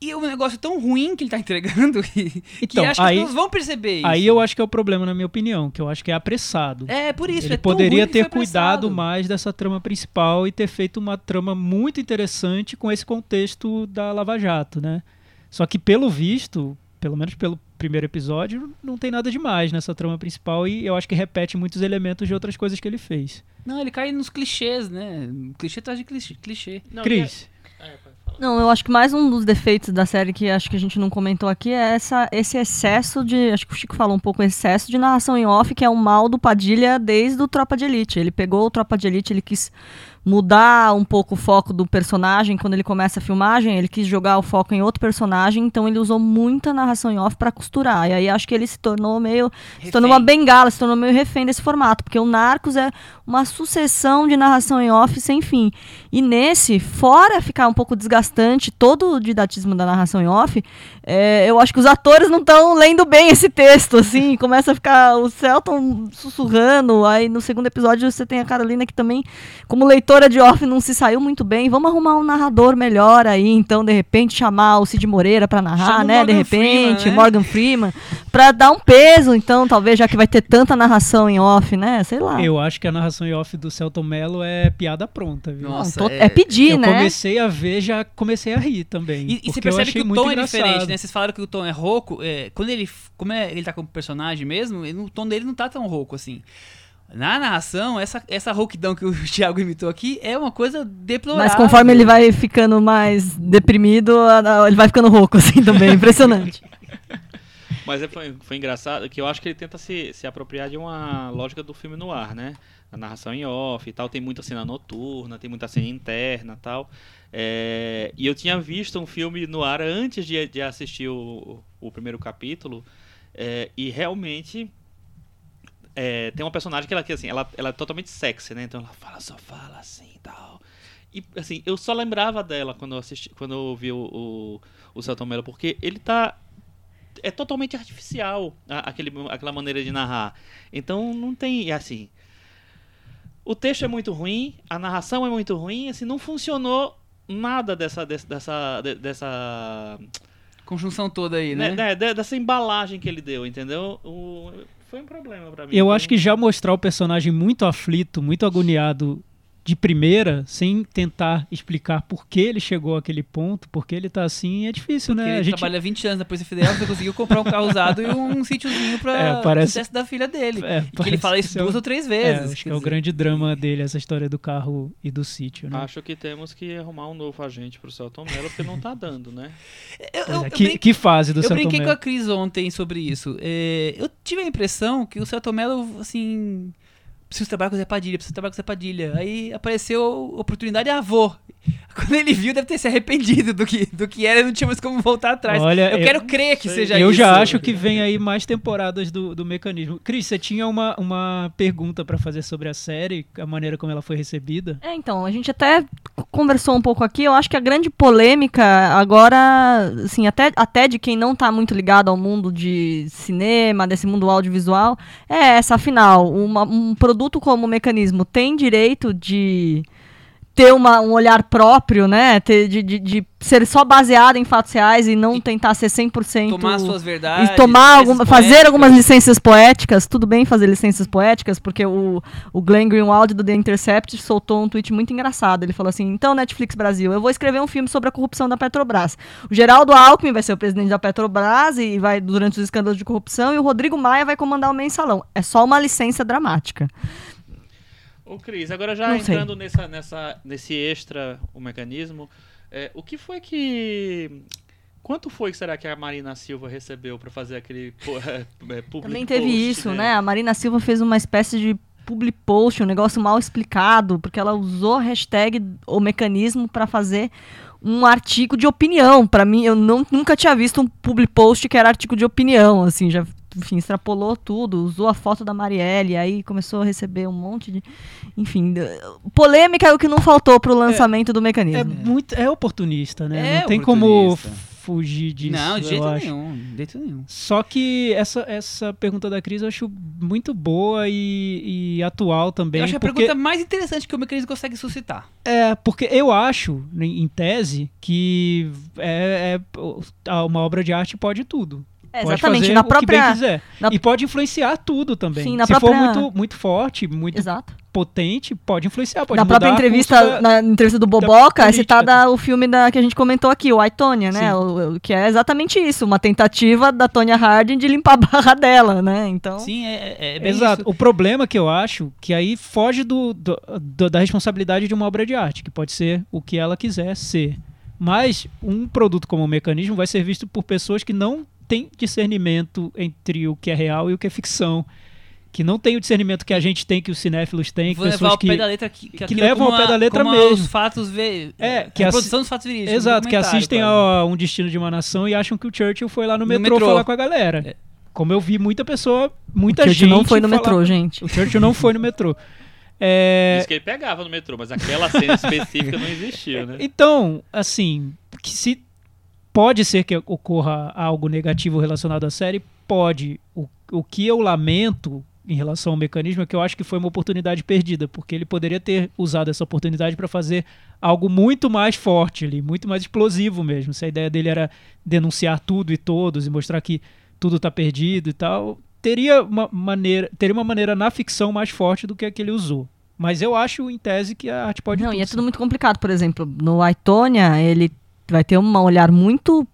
E é um negócio tão ruim que ele tá [LAUGHS] entregando que, que Então, acho que as aí- pessoas vão perceber isso. Aí eu acho que é o problema, na minha opinião, que eu acho que é apressado. É, por isso. ele é poderia ter cuidado mais dessa trama principal e ter feito uma trama muito interessante com esse contexto da Lava Jato, né? Só que pelo visto, pelo menos pelo primeiro episódio, não tem nada demais nessa trama principal e eu acho que repete muitos elementos de outras coisas que ele fez. Não, ele cai nos clichês, né? Clichê atrás de clichê. clichê. Não, Cris, é-. Não, eu acho que mais um dos defeitos da série que acho que a gente não comentou aqui é essa, esse excesso de. Acho que o Chico falou um pouco, excesso de narração em off, que é o mal do Padilha desde o Tropa de Elite. Ele pegou o Tropa de Elite, ele quis mudar um pouco o foco do personagem quando ele começa a filmagem, ele quis jogar o foco em outro personagem, então ele usou muita narração em off pra costurar. E aí acho que ele se tornou meio. Se tornou uma bengala, se tornou meio refém desse formato, porque o Narcos é uma sucessão de narração em off sem fim. E nesse, fora ficar um pouco desgastante todo o didatismo da narração em off, é, eu acho que os atores não estão lendo bem esse texto, assim, [LAUGHS] começa a ficar o Celton sussurrando, aí no segundo episódio você tem a Carolina que também, como leitora, narradora de off não se saiu muito bem, vamos arrumar um narrador melhor aí, então, de repente, chamar o Cid Moreira pra narrar, Chama né? De repente, Freeman, né? Morgan Freeman, pra dar um peso, então, talvez, já que vai ter tanta narração em off, né? Sei lá. Eu acho que a narração em off do Celton Mello é piada pronta, viu? Nossa, Não, tô- é- é, pedir, eu né? comecei a ver, já comecei a rir também. E, e você eu percebe que o tom é engraçado. diferente, né? Vocês falaram que o tom é rouco. é, quando ele. Como é, ele tá como personagem mesmo, ele- o tom dele não tá tão rouco assim. Na narração, essa, essa rouquidão que o [LAUGHS] Thiago imitou aqui é uma coisa deplorável. Mas conforme ele vai ficando mais deprimido, ele vai ficando rouco, [LAUGHS] assim, também. Impressionante. [LAUGHS] Mas é- foi, foi engraçado que eu acho que ele tenta se, se apropriar de uma lógica do filme no ar, né? A narração em off e tal, tem muita cena noturna, tem muita cena interna e tal. É, e eu tinha visto um filme no ar antes de, de assistir o, o primeiro capítulo, é, e realmente é, tem uma personagem que ela, que, assim, ela, ela é totalmente sexy, né? Então ela fala, só fala assim e tal. E assim, eu só lembrava dela quando eu assisti, quando eu ouvi o, o, o Celton Mello, porque ele tá é totalmente artificial a- aquele, aquela maneira de narrar. Então não tem assim. O texto é muito ruim, a narração é muito ruim, assim não funcionou nada dessa dessa dessa, de- dessa Conjunção toda aí, né? né, de- dessa embalagem que ele deu, entendeu? O- foi um problema pra mim. Eu Foi acho que já mostrar o personagem muito aflito, muito agoniado de primeira, sem tentar explicar por que ele chegou àquele ponto, por que ele tá assim, é difícil, Porque né? ele A gente trabalha 20 anos na Polícia Federal, você conseguiu comprar um carro usado e um [LAUGHS] sítiozinho pra É, parece- sucesso da filha dele. É, e que ele fala isso é duas o- ou três É, vezes. acho que é o grande drama dele, essa história do carro e do sítio, né? Acho que temos que arrumar um novo agente pro Celton Mello, porque não tá dando, né? Eu, eu- é, eu que, brin- que fase do eu Celton brinquei com Mello? a Cris ontem sobre isso. É, eu tive a impressão que o Celton Mello, assim. Preciso trabalhar com o Zé Padilha, preciso trabalhar com o Zé Padilha. Aí apareceu a oportunidade, ah, vou. [LAUGHS] Quando ele viu, deve ter se arrependido do que, do que era e não tinha mais como voltar atrás. Olha, eu, eu- quero crer que seja Eu isso. já acho que vem aí mais temporadas do, do mecanismo. Cris, você tinha uma, uma pergunta pra fazer sobre a série, a maneira como ela foi recebida? É, então, a gente até conversou um pouco aqui, eu acho que a grande polêmica agora, assim, até, até de quem não tá muito ligado ao mundo de cinema, desse mundo audiovisual, é essa, afinal, uma- um produto como o mecanismo tem direito de ter uma- um olhar próprio, né, ter, de, de, de ser só baseado em fatos reais e não E tentar ser 100% Tomar suas verdades. e tomar alguma, fazer poéticas. algumas licenças poéticas, tudo bem fazer licenças poéticas, porque o, o Glenn Greenwald do The Intercept soltou um tweet muito engraçado. Ele falou assim: então, Netflix Brasil, eu vou escrever um filme sobre a corrupção da Petrobras. O Geraldo Alckmin vai ser o presidente da Petrobras e vai durante os escândalos de corrupção, e o Rodrigo Maia vai comandar o mensalão. É só uma licença dramática. Ô Cris, agora já Não sei. entrando nessa, nessa, nesse extra, o mecanismo, é, o que foi que... Quanto foi que será que a Marina Silva recebeu pra fazer aquele pô, é, é, public Também teve post, isso, né? A Marina Silva fez uma espécie de public post, um negócio mal explicado, porque ela usou a hashtag o mecanismo para fazer um artigo de opinião. Para mim, eu não, nunca tinha visto um public post que era artigo de opinião, assim, já enfim, extrapolou tudo, usou a foto da Marielle, aí começou a receber um monte de, enfim, polêmica é o que não faltou pro lançamento do É mecanismo. muito é oportunista, né? É Não tem como fugir disso. Não, de jeito nenhum. De jeito nenhum. Só que essa, essa pergunta da Cris eu acho muito boa e, e atual também. Eu acho a porque, pergunta mais interessante que o mecanismo consegue suscitar. É, porque eu acho, em em tese, que é, é- uma obra de arte pode tudo. É, pode exatamente, fazer na o que bem própria quiser. na- E pode influenciar tudo também. Sim, na Se própria- for muito, muito forte, muito Exato. potente, pode influenciar. Pode na própria entrevista, da- na entrevista do Boboca, é política. citada o filme da, que a gente comentou aqui, o Aitonia, né? Sim. O, o- que é exatamente isso, uma tentativa da Tonya Harding de limpar a [LAUGHS] barra dela, né? Então, Sim, é, é, é bem Exato. isso. O problema que eu acho que aí foge do, do- do- da responsabilidade de uma obra de arte, que pode ser o que ela quiser ser. Mas um produto como o mecanismo vai ser visto por pessoas que não têm discernimento entre o que é real e o que é ficção. Que não tem o discernimento que a gente tem, que os cinéfilos têm, que Vou levar pessoas ao que. pé da letra que, que aquilo levam como ao pé da a- letra como mesmo. os fatos vê, É, que a produção dos fatos verídicos. Exato, que documentário, assistem a Um Destino de uma Nação e acham que o Churchill foi lá no, No metrô, metrô. falar com a galera. É. Como eu vi muita pessoa, muita o Churchill gente. não foi no falar- metrô, gente. O Churchill não foi no metrô. É, Diz que ele pegava no metrô, mas aquela cena específica não existiu, né? Então, assim, que se pode ser que ocorra algo negativo relacionado à série, pode. O, o que eu lamento em relação ao mecanismo é que eu acho que foi uma oportunidade perdida, porque ele poderia ter usado essa oportunidade para fazer algo muito mais forte ali, muito mais explosivo mesmo. Se a ideia dele era denunciar tudo e todos e mostrar que tudo está perdido e tal, teria uma maneira, teria uma maneira na ficção mais forte do que a que ele usou. Mas eu acho, em tese, que a arte pode Não, tudo, e é tudo muito complicado. Por exemplo, no Aitonia, ele vai ter um olhar muito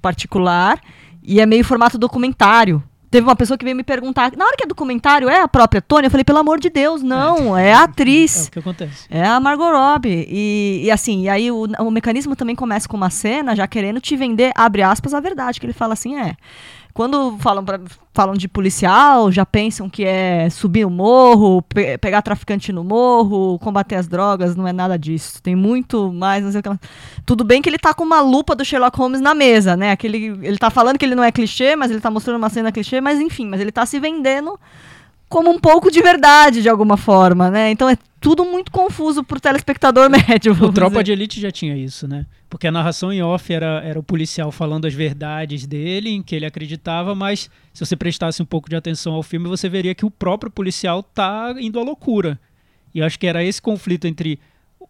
particular e é meio formato documentário. Teve uma pessoa que veio me perguntar, na hora que é documentário, é a própria Tônia? Eu falei, pelo amor de Deus, não, é, a É atriz. o que acontece. É a Margot Robbie. E, e assim, e aí o, o mecanismo também começa com uma cena já querendo te vender, abre aspas, a verdade. Que ele fala assim, é. Quando falam, pra- falam de policial, já pensam que é subir o morro, pe- pegar traficante no morro, combater as drogas, não é nada disso. Tem muito mais, não sei o que lá. Tudo bem que ele tá com uma lupa do Sherlock Holmes na mesa, né? Aquele, ele tá falando que ele não é clichê, mas ele tá mostrando uma cena clichê, mas enfim, mas ele tá se vendendo como um pouco de verdade, de alguma forma, né? Então é tudo muito confuso pro telespectador [LAUGHS] médio. O Tropa dizer. de Elite já tinha isso, né? Porque a narração em off era, era o policial falando as verdades dele, em que ele acreditava, mas se você prestasse um pouco de atenção ao filme, você veria que o próprio policial tá indo à loucura. E eu acho que era esse conflito entre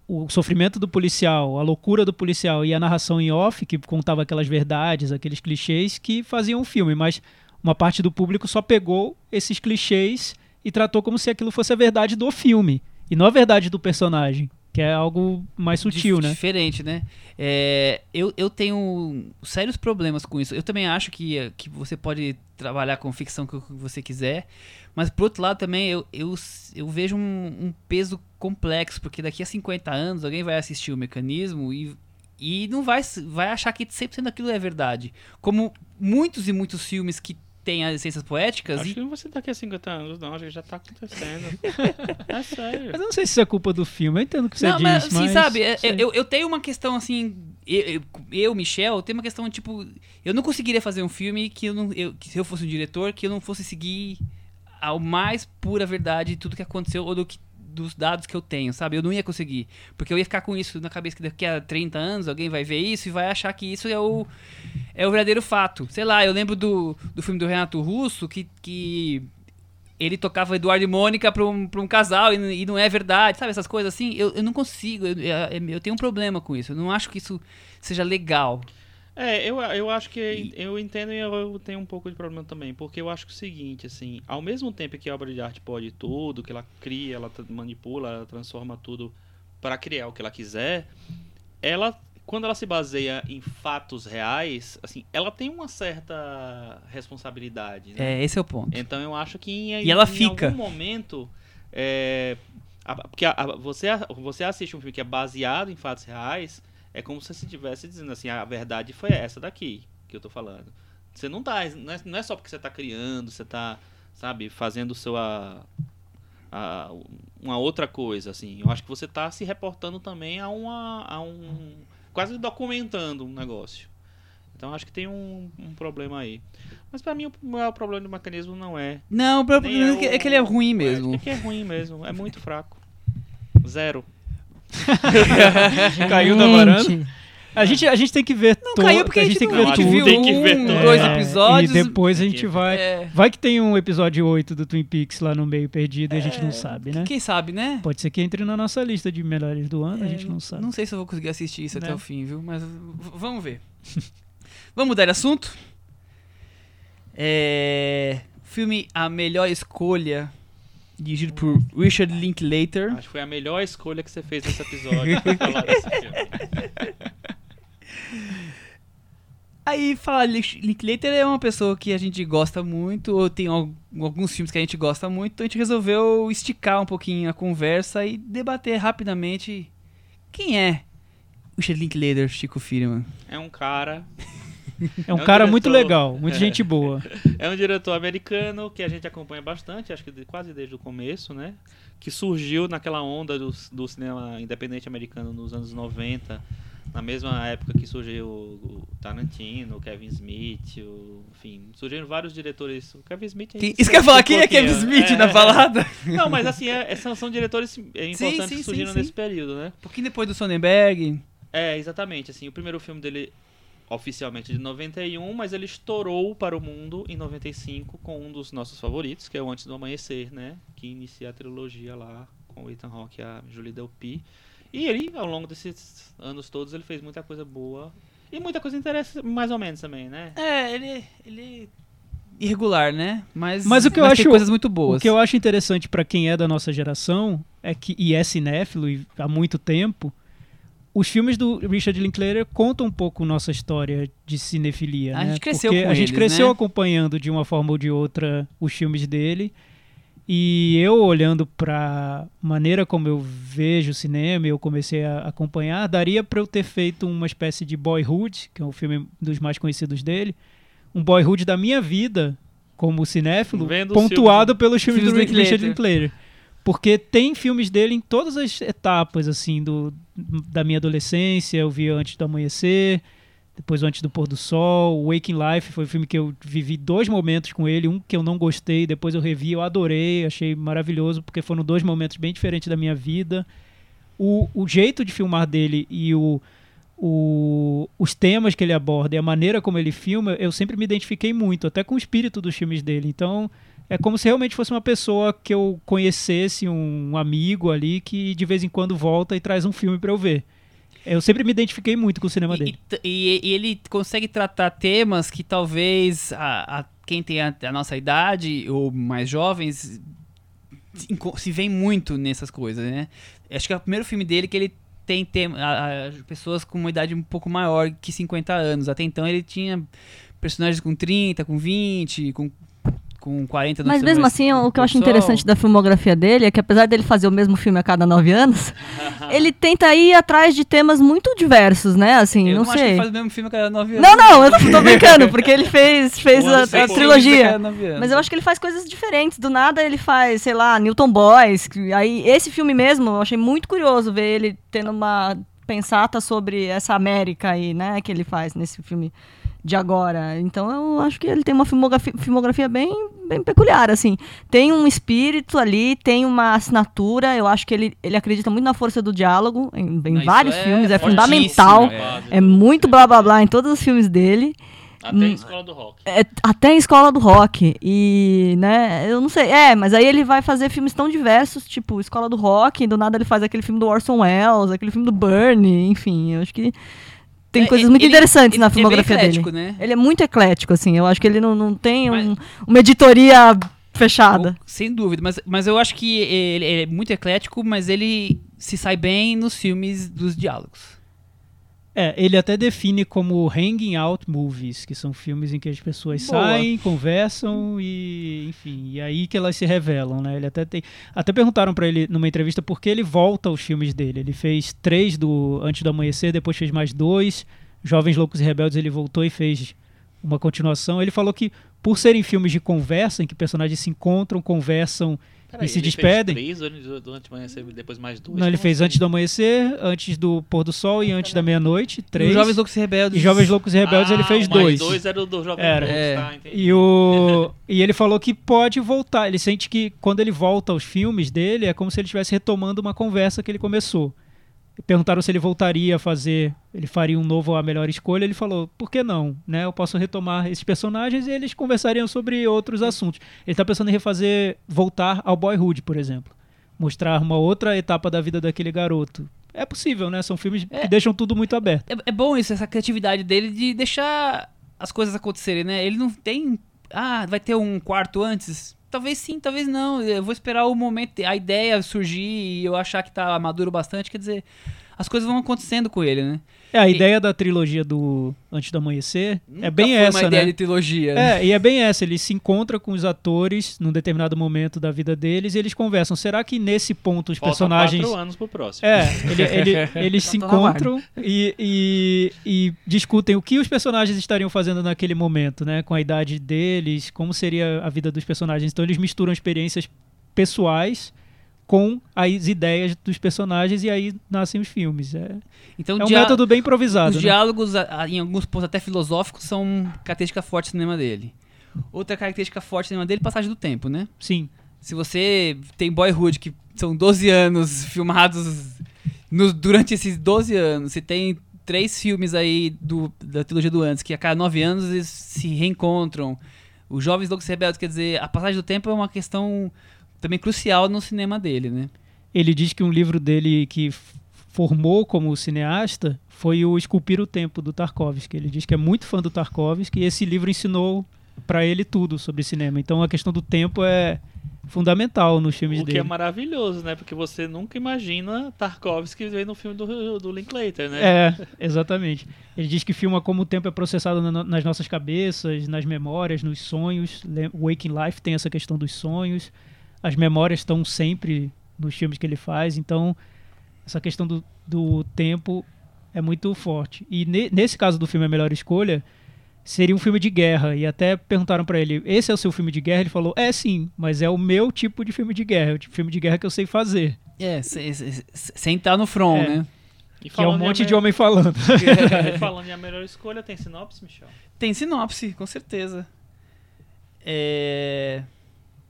o sofrimento do policial, a loucura do policial e a narração em off, que contava aquelas verdades, aqueles clichês, que faziam o filme. Mas uma parte do público só pegou esses clichês e tratou como se aquilo fosse a verdade do filme, e não a verdade do personagem, que é algo mais sutil, Dif- né? Diferente, né? É, eu, eu tenho sérios problemas com isso. Eu também acho que, eh, que você pode trabalhar com ficção que você quiser, mas por outro lado também eu, eu, eu vejo um, um peso complexo, porque daqui a 50 anos alguém vai assistir o mecanismo e, e não vai, vai achar que 100% daquilo é verdade. Como muitos e muitos filmes que têm as licenças poéticas Acho e que não vai ser daqui a 50 anos, não. Já tá acontecendo. [LAUGHS] é sério. Mas eu não sei se isso é culpa do filme. Eu entendo o que você não, diz, mas mas... assim, sabe, é- eu, eu tenho uma questão assim. Eu, eu, Michel, eu tenho uma questão tipo. Eu não conseguiria fazer um filme que eu não. Eu, que se eu fosse um diretor, que eu não fosse seguir ao mais pura verdade de tudo que aconteceu ou do que, dos dados que eu tenho, sabe? Eu não ia conseguir. Porque eu ia ficar com isso na cabeça que daqui a 30 anos alguém vai ver isso e vai achar que isso é o. É o verdadeiro fato. Sei lá, eu lembro do, do filme do Renato Russo que. que ele tocava Eduardo e Mônica pra um, pra um casal e, e não é verdade, sabe? Essas coisas assim, eu, eu não consigo, eu, eu tenho um problema com isso. Eu não acho que isso seja legal. É, eu, eu acho que eu entendo e eu, tenho um pouco de problema também, porque eu acho que é o seguinte, assim, ao mesmo tempo que a obra de arte pode tudo, que ela cria, ela manipula, ela transforma tudo para criar o que ela quiser, ela quando ela se baseia em fatos reais, assim, ela tem uma certa responsabilidade, né? É, esse é o ponto. Então eu acho que em, E ela em fica. algum momento. É, a- porque a- a- você, você assiste um filme que é baseado em fatos reais, é como se você estivesse dizendo assim: a verdade foi essa daqui que eu tô falando. Você não tá. Não é, não é só porque você tá criando, você tá, sabe, fazendo sua. a- uma outra coisa, assim. Eu acho que você tá se reportando também a uma. a um. quase documentando um negócio. Então acho que tem um, um problema aí. Mas pra mim o maior problema do mecanismo não é. Não, o problema nem é, que, é que ele é ruim mesmo. É que é ruim mesmo. É muito fraco. Zero. [LAUGHS] Caiu da varanda. A gente, a gente tem que ver Não to- caiu porque a gente tem que não- ver a gente tudo. tem que ver um, tudo. dois É, episódios. E depois a Tem gente vai. É, Vai que tem um episódio 8 do Twin Peaks lá no meio perdido e a gente não sabe, né? quem sabe, né? Pode ser que entre na nossa lista de melhores do ano, a gente É, não sabe. Não sei se eu vou conseguir assistir isso Né? até o fim, viu? Mas vamos ver. [LAUGHS] vamos mudar de assunto? É, filme A Melhor Escolha, dirigido por Richard Linklater. Acho que foi a melhor escolha que você fez nesse episódio pra falar desse [LAUGHS] filme. Aí, falar Link- Linklater é uma pessoa que a gente gosta muito, ou tem al- alguns filmes que a gente gosta muito, então a gente resolveu esticar um pouquinho a conversa e debater rapidamente quem é Richard Linklater, Chico Firman. É um cara. É um É um cara muito diretor. legal, muita É. gente boa. É um diretor americano que a gente acompanha bastante, acho que quase desde o começo, né? Que surgiu naquela onda do, do cinema independente americano nos anos 90, na mesma época que surgiu o, Tarantino, o Kevin Smith, o, enfim, surgiram vários diretores. O Kevin Smith. gente Quem- isso quer falar um quem é Kevin. Smith É. na balada? Não, mas assim, é- é- são, são diretores é, importantes sim, que surgiram sim, sim. nesse período, né? Um pouquinho depois do Sonnenberg. É, exatamente. Assim, o primeiro filme dele oficialmente de 91, mas ele estourou para o mundo em 95 com um dos nossos favoritos, que é o Antes do Amanhecer, né? Que inicia a trilogia lá com o Ethan Hawke e a Julie Delpy. E ele, ao longo desses anos todos, ele fez muita coisa boa e muita coisa interessante, mais ou menos também, né? É, ele. ele irregular, né? Mas, Mas o que eu acho- coisas muito boas. O que eu acho interessante pra quem é da nossa geração é que e é cinéfilo e há muito tempo, os filmes do Richard Linklater contam um pouco nossa história de cinefilia, A né? gente cresceu Porque com a gente eles, cresceu né? acompanhando de uma forma ou de outra os filmes dele. E eu olhando pra maneira como eu vejo o cinema, e eu comecei a acompanhar, daria pra eu ter feito uma espécie de Boyhood, que é um filme dos mais conhecidos dele, um Boyhood da minha vida como cinéfilo, Vendo pontuado pelos filmes, do do Linklater. Richard Linklater. Porque tem filmes dele em todas as etapas, assim, do, da minha adolescência. Eu vi Antes do Amanhecer, depois Antes do Pôr do Sol. Waking Life foi um filme que eu vivi dois momentos com ele. Um que eu não gostei, depois eu revi, eu adorei, achei maravilhoso, porque foram dois momentos bem diferentes da minha vida. O, o jeito de filmar dele e o, o- os temas que ele aborda e a maneira como ele filma, eu sempre me identifiquei muito, até com o espírito dos filmes dele. Então, é como se realmente fosse uma pessoa que eu conhecesse, um amigo ali, que de vez em quando volta e traz um filme pra eu ver. Eu sempre me identifiquei muito com o cinema E, dele. e- e- ele consegue tratar temas que talvez a, a- quem tem a, a nossa idade ou mais jovens se se vê muito nessas coisas, né? Acho que é o primeiro filme dele que ele tem tema, a- a- pessoas com uma idade um pouco maior que 50 anos. Até então ele tinha personagens com 30, com 20, com, com 40 no Mas mesmo assim, o que eu acho interessante da filmografia dele é que apesar dele fazer o mesmo filme a cada nove anos, [LAUGHS] ele tenta ir atrás de temas muito diversos, né? Assim, Eu não, não, acho que sei. ele faz o mesmo filme a cada 9 anos. Não, não, eu tô, [LAUGHS] brincando, porque ele fez, fez a, a trilogia. 9 anos. Mas eu acho que ele faz coisas diferentes. Do nada ele faz, sei lá, Newton Boys. Aí esse filme mesmo, eu achei muito curioso ver ele tendo uma pensata sobre essa América aí, né, que ele faz nesse filme de agora. Então eu acho que ele tem uma filmografia, filmografia bem, bem peculiar, assim. Tem um espírito ali, tem uma assinatura. Eu acho que ele, ele acredita muito na força do diálogo em, em Não, vários é filmes. É fundamental. é. É muito blá blá blá em todos os filmes dele. Até a escola do rock. É, até em escola do rock. E, né, eu não sei. É, mas aí ele vai fazer filmes tão diversos, tipo Escola do Rock, e do nada ele faz aquele filme do Orson Welles, aquele filme do Bernie, enfim, eu acho que tem É, coisas muito ele- interessantes ele na é filmografia dele. eclético, né? Ele é muito eclético, assim. Eu acho que ele não, não tem Mas- um- uma editoria fechada. Sem dúvida, mas, mas eu acho que ele, ele é muito eclético, mas ele se sai bem nos filmes dos diálogos. É, ele até define como hanging out movies, que são filmes em que as pessoas Boa. saem, conversam e, enfim, e aí que elas se revelam, né? Ele até tem, até perguntaram pra ele numa entrevista por que ele volta aos filmes dele. Ele fez três do Antes do Amanhecer, depois fez mais dois. Jovens Loucos e Rebeldes ele voltou e fez uma continuação. Ele falou que por serem filmes de conversa, em que personagens se encontram, conversam Peraí, e se ele despedem. Fez três antes do, do Antemanhecer, depois mais dois. Não, ele fez assim? Antes do Amanhecer, Antes do Pôr do Sol e Antes da Meia-Noite, E três. Os Jovens Loucos e Rebeldes. E Jovens Loucos e Rebeldes ele Ah, fez o mais dois. dois era o do Jovem Era. Loucos, É. tá, entendi. E, o, [LAUGHS] e ele falou que pode voltar. Ele sente que quando ele volta aos filmes dele, é como se ele estivesse retomando uma conversa que ele começou. Perguntaram se ele voltaria a fazer, ele faria um novo A Melhor Escolha. Ele falou, por que não? Né? Eu posso retomar esses personagens e eles conversariam sobre outros assuntos. Ele está pensando em refazer, voltar ao Boyhood, por exemplo. Mostrar uma outra etapa da vida daquele garoto. É possível, né? São filmes É. que deixam tudo muito aberto. É, é bom isso, essa criatividade dele de deixar as coisas acontecerem, né? Ele não tem. Ah, vai ter um quarto antes? Talvez sim, talvez não. Eu vou esperar o momento, a ideia surgir e eu achar que tá maduro bastante. Quer dizer, as coisas vão acontecendo com ele, né? É, a E- ideia da trilogia do Antes do Amanhecer Nunca é bem foi essa, uma ideia né? de trilogia. né? É, e é bem essa. Ele se encontra com os atores num determinado momento da vida deles e eles conversam. Será que nesse ponto os Falta personagens. quatro anos pro próximo. É, ele- ele- [LAUGHS] eles se encontram e, e- e discutem o que os personagens estariam fazendo naquele momento, né? Com a idade deles, como seria a vida dos personagens. Então eles misturam experiências pessoais com as ideias dos personagens e aí nascem os filmes. É, Então, é um método bem improvisado. Os né? diálogos, em alguns pontos até filosóficos, são característica forte do cinema dele. Outra característica forte do cinema dele é passagem do tempo, né? Sim. Se você tem Boyhood, que são 12 anos filmados no- durante esses 12 anos, se tem três filmes aí do, da trilogia do antes, que a cada nove anos eles se reencontram. Os Jovens Loucos e Rebeldes, quer dizer, a passagem do tempo é uma questão também crucial no cinema dele, né? Ele diz que um livro dele que formou como cineasta foi o Esculpir o Tempo, do Tarkovsky. Ele diz que é muito fã do Tarkovsky e esse livro ensinou para ele tudo sobre cinema. Então a questão do tempo é fundamental nos filmes O que dele. é maravilhoso, né? Porque você nunca imagina Tarkovsky vendo no filme do, do Linklater, né? É, exatamente. Ele diz que filma como o tempo é processado na- nas nossas cabeças, nas memórias, nos sonhos. Le- Waking Life tem essa questão dos sonhos. As memórias estão sempre nos filmes que ele faz, então essa questão do, do tempo é muito forte. E ne- nesse caso do filme A Melhor Escolha, seria um filme de guerra. E até perguntaram pra ele: esse é o seu filme de guerra? Ele falou: é sim, mas é o meu tipo de filme de guerra, é o tipo de filme de guerra que eu sei fazer. É, se- se- se- sem estar no front, É. né? E Que é um monte de me- homem falando. [LAUGHS] [LAUGHS] E falando em a melhor escolha, tem sinopse, Michel? Tem sinopse, com certeza. É...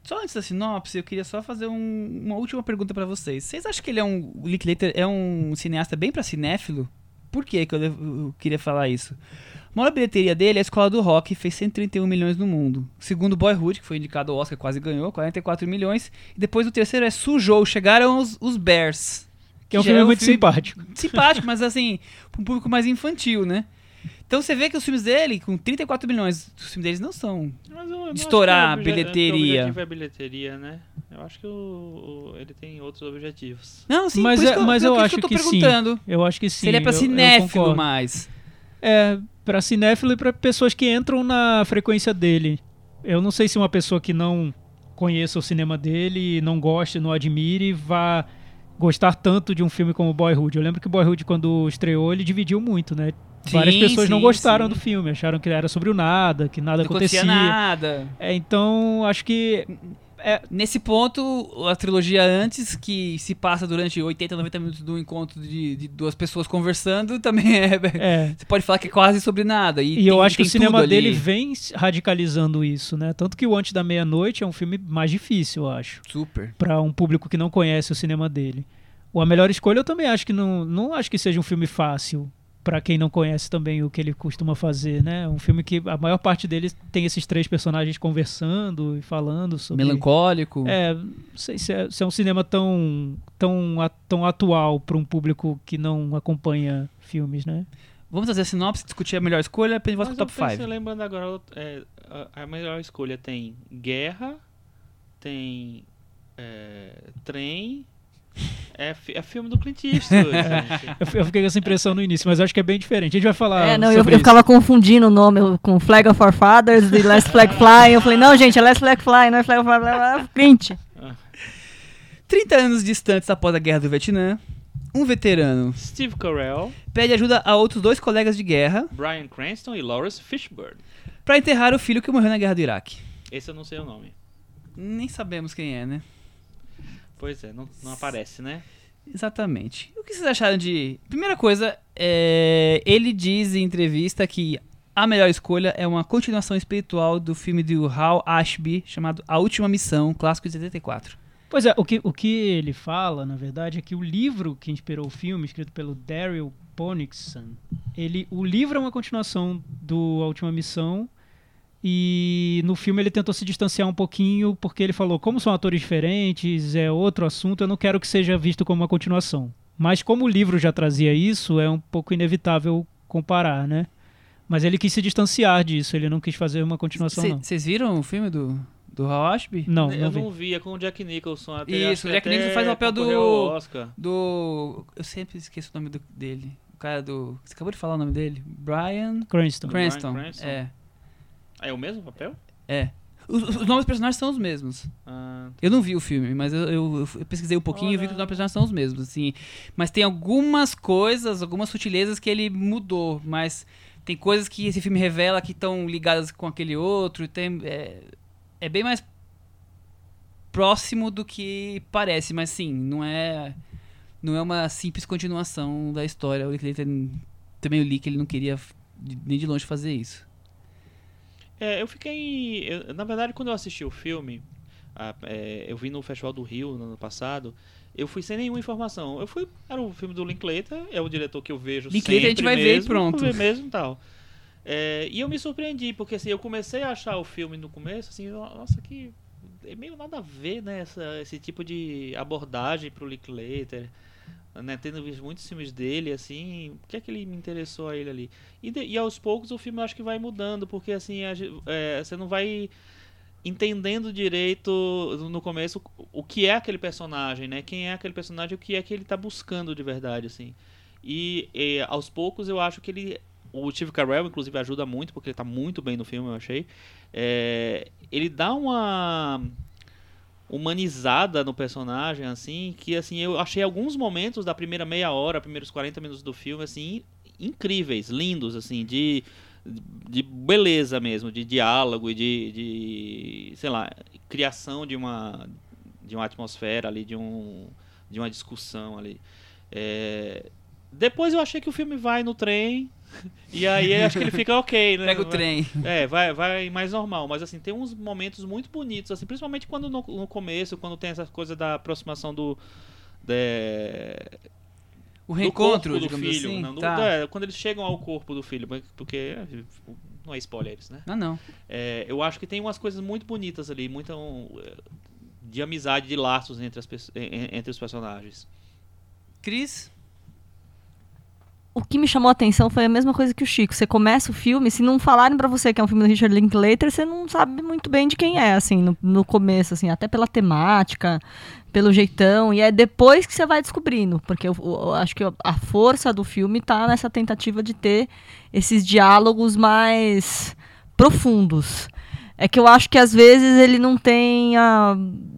Só antes da sinopse, eu queria só fazer um- uma última pergunta pra vocês. Vocês acham que ele é um. O Linklater é um cineasta bem pra cinéfilo? Por que, que eu, eu queria falar isso? A maior bilheteria dele é a Escola do Rock, fez 131 milhões no mundo. Segundo, Boyhood, que foi indicado ao Oscar, quase ganhou, 44 milhões. E depois o terceiro é Sujou, chegaram os, os Bears. Que é um filme muito simpático. simpático, mas assim, um público mais infantil, né? Então você vê que os filmes dele, com 34 milhões, os filmes deles não são. Mas eu- eu De acho estourar que a bilheteria. que O objetivo é bilheteria, né? Eu acho que o, o- ele tem outros objetivos. Não, sim, Mas por isso é- que eu, mas eu acho que eu tô que sim. perguntando. Eu acho que sim. se ele é pra cinéfilo mais. É, pra cinéfilo e pra pessoas que entram na frequência dele. Eu não sei se uma pessoa que não conheça o cinema dele, não goste, não admire, vá gostar tanto de um filme como Boyhood. Eu lembro que Boyhood, quando estreou, ele dividiu muito, né? Várias Sim, pessoas não sim, gostaram sim. do filme, acharam que era sobre o nada, que nada Não acontecia nada. É, então, acho que Nesse ponto, a trilogia antes, que se passa durante 80, 90 minutos do encontro de, de duas pessoas conversando, também é. [LAUGHS] é, Você pode falar que é quase sobre nada. E, E eu tem- acho que o cinema tudo ali. dele vem radicalizando isso, né? Tanto que o Antes da Meia-Noite é um filme mais difícil, eu acho, Super. Pra um público que não conhece o cinema dele. O A Melhor Escolha eu também acho que não, não acho que seja um filme fácil pra quem não conhece também o que ele costuma fazer, né? Um filme que a maior parte dele tem esses três personagens conversando e falando sobre Melancólico. é, não sei se é, se é um cinema tão tão, a- tão atual para um público que não acompanha filmes, né? Vamos fazer a sinopse, discutir a melhor escolha, depois a gente volta Mas pro eu top pensei, 5. lembrando agora, é, a, a melhor escolha tem guerra, tem é, trem, é, é filme do Clint Eastwood, [LAUGHS] gente. Eu, fiquei com essa impressão no início, mas eu acho que é bem diferente. A gente vai falar É, não, eu, sobre eu ficava confundindo o nome com Flag of Our Fathers e Last Flag [LAUGHS] Fly. Eu falei, não, gente, é Last Flag Fly, não é Flag of Our Fathers, é [LAUGHS] Clint. 30 anos distantes após a guerra do Vietnã, um veterano Steve Carell, pede ajuda a outros dois colegas de guerra Bryan Cranston e Lawrence Fishburne. para enterrar o filho que morreu na guerra do Iraque. Esse eu não sei o nome. Nem sabemos quem é, né? Pois é, não, não aparece, né? Exatamente. O que vocês acharam de. Primeira coisa, é, ele diz em entrevista que a melhor escolha é uma continuação espiritual do filme do Hal Ashby chamado A Última Missão, clássico de 74. Pois é, o que, o que ele fala, na verdade, é que o livro que inspirou o filme, escrito pelo Daryl Ponixon, ele, o livro é uma continuação do A Última Missão e no filme ele tentou se distanciar um pouquinho porque ele falou, como são atores diferentes, é outro assunto, eu não quero que seja visto como uma continuação. Mas como o livro já trazia isso, é um pouco inevitável comparar, né? Mas ele quis se distanciar disso, ele não quis fazer uma continuação, não. Vocês viram o filme do, do Hal Ashby? Não, eu não vi. não via com o Jack Nicholson. Até, Isso, o Jack Nicholson faz o papel do-. Do. Eu sempre esqueço o nome do- dele. O cara do. Você acabou de falar o nome dele? Brian Cranston. Cranston. Cranston? É. É o mesmo papel? É. Os, os nomes dos personagens são os mesmos. Ah, Eu não vi o filme, mas eu, eu- eu pesquisei um pouquinho e vi que os nomes dos personagens são os mesmos, assim. Mas tem algumas coisas, algumas sutilezas que ele mudou, mas tem coisas que esse filme revela que estão ligadas com aquele outro. Tem, é, é bem mais próximo do que parece, mas sim, não é não é uma simples continuação da história. O Linklater também eu li que ele não queria nem de longe fazer isso. É, eu fiquei. eu- na verdade, quando eu assisti o filme, a- é, eu vi no Festival do Rio no ano passado. Eu fui sem nenhuma informação. Eu fui. Era um filme do Linklater, é o diretor que eu vejo Linklater sempre a gente vai ver e mesmo, pronto. ver mesmo e tal. É, e eu me surpreendi, porque assim, eu comecei a achar o filme no começo, assim, nossa, que é meio nada a ver, né? Essa, esse tipo de abordagem pro Linklater. Né, tendo visto muitos filmes dele, assim, o que é que ele me interessou a ele ali? E, de- e aos poucos o filme eu acho que vai mudando, porque assim, a é, você não vai entendendo direito no começo o que é aquele personagem, né? Quem é aquele personagem, o que é que ele tá buscando de verdade, assim. E, e, aos poucos eu acho que ele. O Steve Carell, inclusive, ajuda muito, porque ele tá muito bem no filme, eu achei. É, ele dá uma humanizada no personagem, assim, que assim, eu achei alguns momentos da primeira meia hora, primeiros 40 minutos do filme, assim, incríveis, lindos, assim, de, de beleza mesmo, de diálogo e de, de, sei lá, criação de uma, de uma atmosfera ali, de, um, de uma discussão ali. É, depois eu achei que o filme vai no trem, e aí acho que ele fica ok, né? Pega o Vai- trem. é, vai, vai mais normal, mas assim, tem uns momentos muito bonitos, assim, principalmente quando no, no começo, quando tem essa coisa da aproximação do. de- O do reencontro, do digamos filho. assim. não, do- tá. é, quando eles chegam ao corpo do filho, porque. Não é spoiler isso, né? Ah, não. É, eu acho que tem umas coisas muito bonitas ali, muito é, de amizade, de laços entre, as, entre os personagens. Cris? O que me chamou a atenção foi a mesma coisa que o Chico. Você começa o filme, se não falarem pra você que é um filme do Richard Linklater, você não sabe muito bem de quem é, assim, no, no começo, assim, até pela temática, pelo jeitão, e é depois que você vai descobrindo, porque eu, eu acho que a força do filme tá nessa tentativa de ter esses diálogos mais profundos. É que eu acho que às vezes ele não tem a,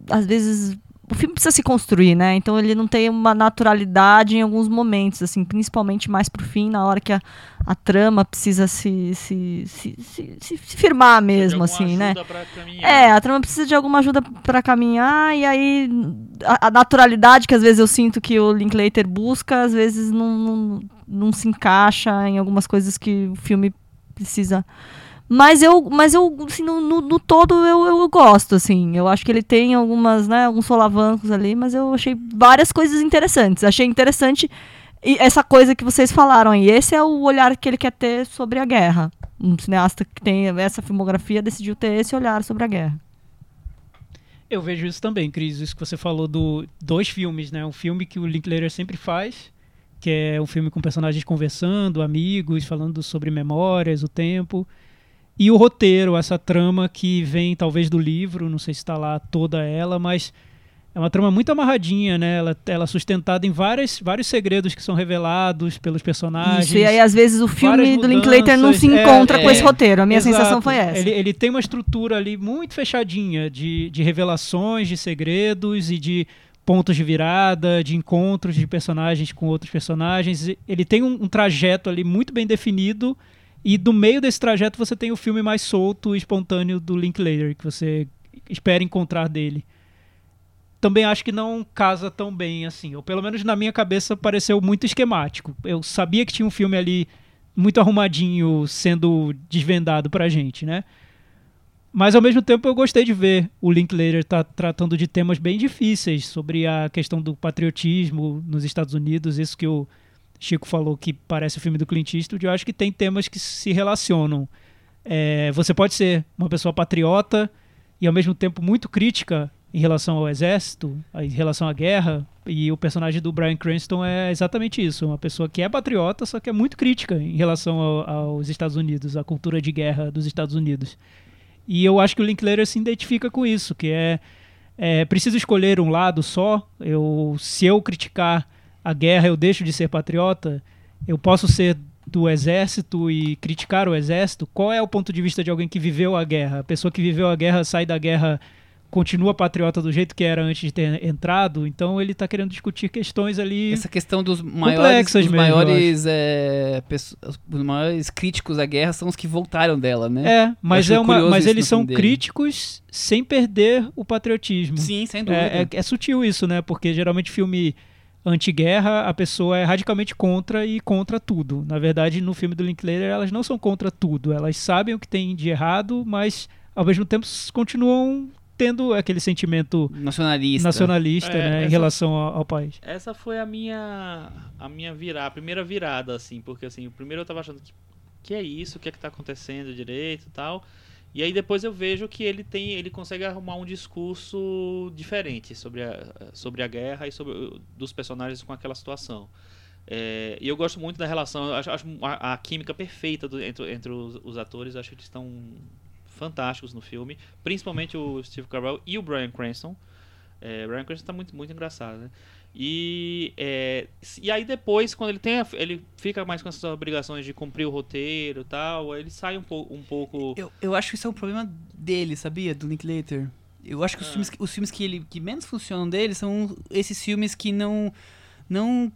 às vezes o filme precisa se construir, né? Então ele não tem uma naturalidade em alguns momentos, assim, principalmente mais pro fim, na hora que a, a trama precisa se, se, se, se, se- firmar mesmo, assim, né? É, a trama precisa de alguma ajuda pra caminhar, e aí a, a naturalidade que às vezes eu sinto que o Linklater busca, às vezes não, não, não se encaixa em algumas coisas que o filme precisa. Mas eu, mas eu assim, no, no, no todo eu, eu gosto, assim. Eu acho que ele tem algumas, né, alguns solavancos ali, mas eu achei várias coisas interessantes. Achei interessante essa coisa que vocês falaram aí. Esse é o olhar que ele quer ter sobre a guerra. Um cineasta que tem essa filmografia decidiu ter esse olhar sobre a guerra. Eu vejo isso também, Cris, isso que você falou do dois filmes, né? Um filme que o Linklater sempre faz, que é um filme com personagens conversando, amigos, falando sobre memórias, o tempo. E o roteiro, essa trama que vem talvez do livro, não sei se está lá toda ela, mas é uma trama muito amarradinha, né? Ela, ela é sustentada em várias, vários segredos que são revelados pelos personagens. Isso, e aí às vezes o filme do Linklater não se mudanças, encontra é, com é. esse roteiro. A minha Exato. sensação foi essa. Ele, ele tem uma estrutura ali muito fechadinha de, de revelações, de segredos e de pontos de virada, de encontros de personagens com outros personagens. Ele tem um, um trajeto ali muito bem definido e do meio desse trajeto você tem o filme mais solto e espontâneo do Linklater que você espera encontrar dele. Também acho que não casa tão bem assim, ou pelo menos na minha cabeça pareceu muito esquemático. Eu sabia que tinha um filme ali muito arrumadinho sendo desvendado pra gente, né? Mas ao mesmo tempo eu gostei de ver o Linklater tá tratando de temas bem difíceis sobre a questão do patriotismo nos Estados Unidos, isso que o Chico falou que parece o filme do Clint Eastwood, eu acho que tem temas que se relacionam. É, você pode ser uma pessoa patriota e ao mesmo tempo muito crítica em relação ao exército, em relação à guerra, e o personagem do Bryan Cranston é exatamente isso, uma pessoa que é patriota, só que é muito crítica em relação ao- aos Estados Unidos, à cultura de guerra dos Estados Unidos. E eu acho que o Linklater se identifica com isso, que é, é preciso escolher um lado só. Eu, se eu criticar a guerra, eu deixo de ser patriota. Eu posso ser do exército e criticar o exército. Qual é o ponto de vista de alguém que viveu a guerra? A pessoa que viveu a guerra sai da guerra continua patriota do jeito que era antes de ter entrado. Então ele está querendo discutir questões ali. Essa questão dos maiores, os mesmo, maiores, é, pesso- os maiores críticos à guerra são os que voltaram dela, né? É, mas, é uma, mas eles são críticos sem perder o patriotismo. Sim, sem dúvida. É, é- é sutil isso, né? Porque geralmente filme anti-guerra, a pessoa é radicalmente contra e contra tudo. Na verdade, no filme do Linklater, elas não são contra tudo. Elas sabem o que tem de errado, mas ao mesmo tempo continuam tendo aquele sentimento Nacionalista. nacionalista, É, né, em essa- relação ao, ao país. Essa foi a minha a minha virada, a primeira virada assim, porque assim, o primeiro eu tava achando que que é isso, o que é que tá acontecendo direito e tal. E aí depois eu vejo que ele tem, ele consegue arrumar um discurso diferente sobre a, sobre a guerra e sobre dos personagens com aquela situação. É, e eu gosto muito da relação, acho, acho a, a química perfeita do- entre, entre os, os atores, acho que eles estão fantásticos no filme, principalmente o Steve Carell e o Bryan Cranston. É, Bryan Cranston tá muito, muito engraçado, né? E, é, e aí depois, quando ele tem a- ele fica mais com essas obrigações de cumprir o roteiro e tal, ele sai um, pou- um pouco... Eu, eu acho que isso é um problema dele, sabia? Do Linklater. Eu acho que os Ah. filmes, que- os filmes que ele que menos funcionam dele são esses filmes que não não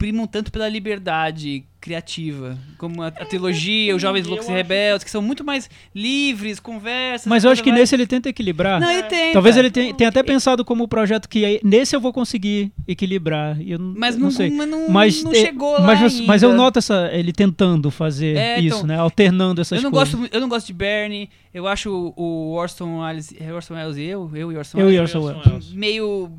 primam tanto pela liberdade criativa, como a, a trilogia, os Jovens [LAUGHS] Loucos e Rebeldes, que são muito mais livres, conversas. Mas eu acho que mais- nesse ele tenta equilibrar. Não, ele tem. Talvez ele tenha, tenha até pensado como projeto que aí, nesse eu vou conseguir equilibrar. Eu não, Mas não, não, sei. mas não, Mas, não é, chegou lá mas, você- mas eu ainda. noto essa, ele tentando fazer É, isso, então, né? Alternando essas Eu não, coisas. gosto, eu não gosto de Bernie. Eu acho o- o Orson Welles. É Orson Welles e eu? Eu e Orson Eu e Welles. Orson Welles. Welles. meio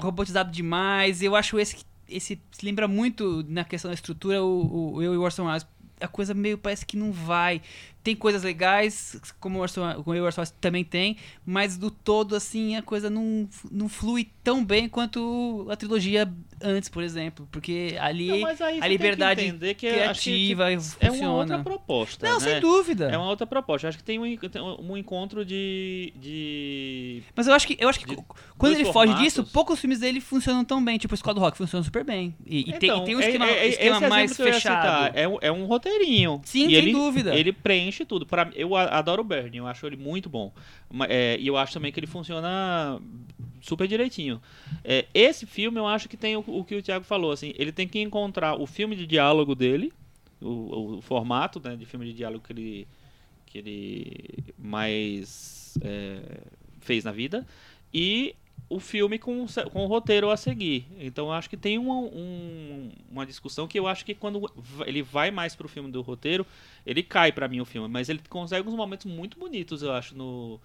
robotizado demais. Eu acho esse, esse se lembra muito na questão da estrutura o, o eu e o Orson Welles. A coisa meio parece que não vai. Tem coisas legais, como o eu e Welles também tem, mas do todo, assim, a coisa não, não flui tão bem quanto a trilogia antes, por exemplo. Porque ali Não, a liberdade que eu que- criativa que funciona. É uma outra proposta, não, né? sem dúvida. É uma outra proposta. Acho que tem um, tem um encontro de, de Mas eu acho que, eu acho que De quando ele foge formatos. disso, poucos filmes dele funcionam tão bem. Tipo, o Escola do Rock funciona super bem. E, e tem, e tem um é- esquema, é- é- esquema mais eu fechado. É, um- é um roteirinho. Sim, e sem ele, dúvida. Ele preenche tudo. Pra, eu adoro o Bernie, eu acho ele muito bom. É, e eu acho também que ele funciona super direitinho. É, esse filme eu acho que tem o, o que o Thiago falou, assim, ele tem que encontrar o filme de diálogo dele, o, o formato né, de filme de diálogo que ele, que ele mais é, fez na vida, e o filme com, com o roteiro a seguir. Então acho que tem uma, um- uma discussão que eu acho que quando ele vai mais pro filme do roteiro, ele cai pra mim o filme, mas ele consegue uns momentos muito bonitos, eu acho, no,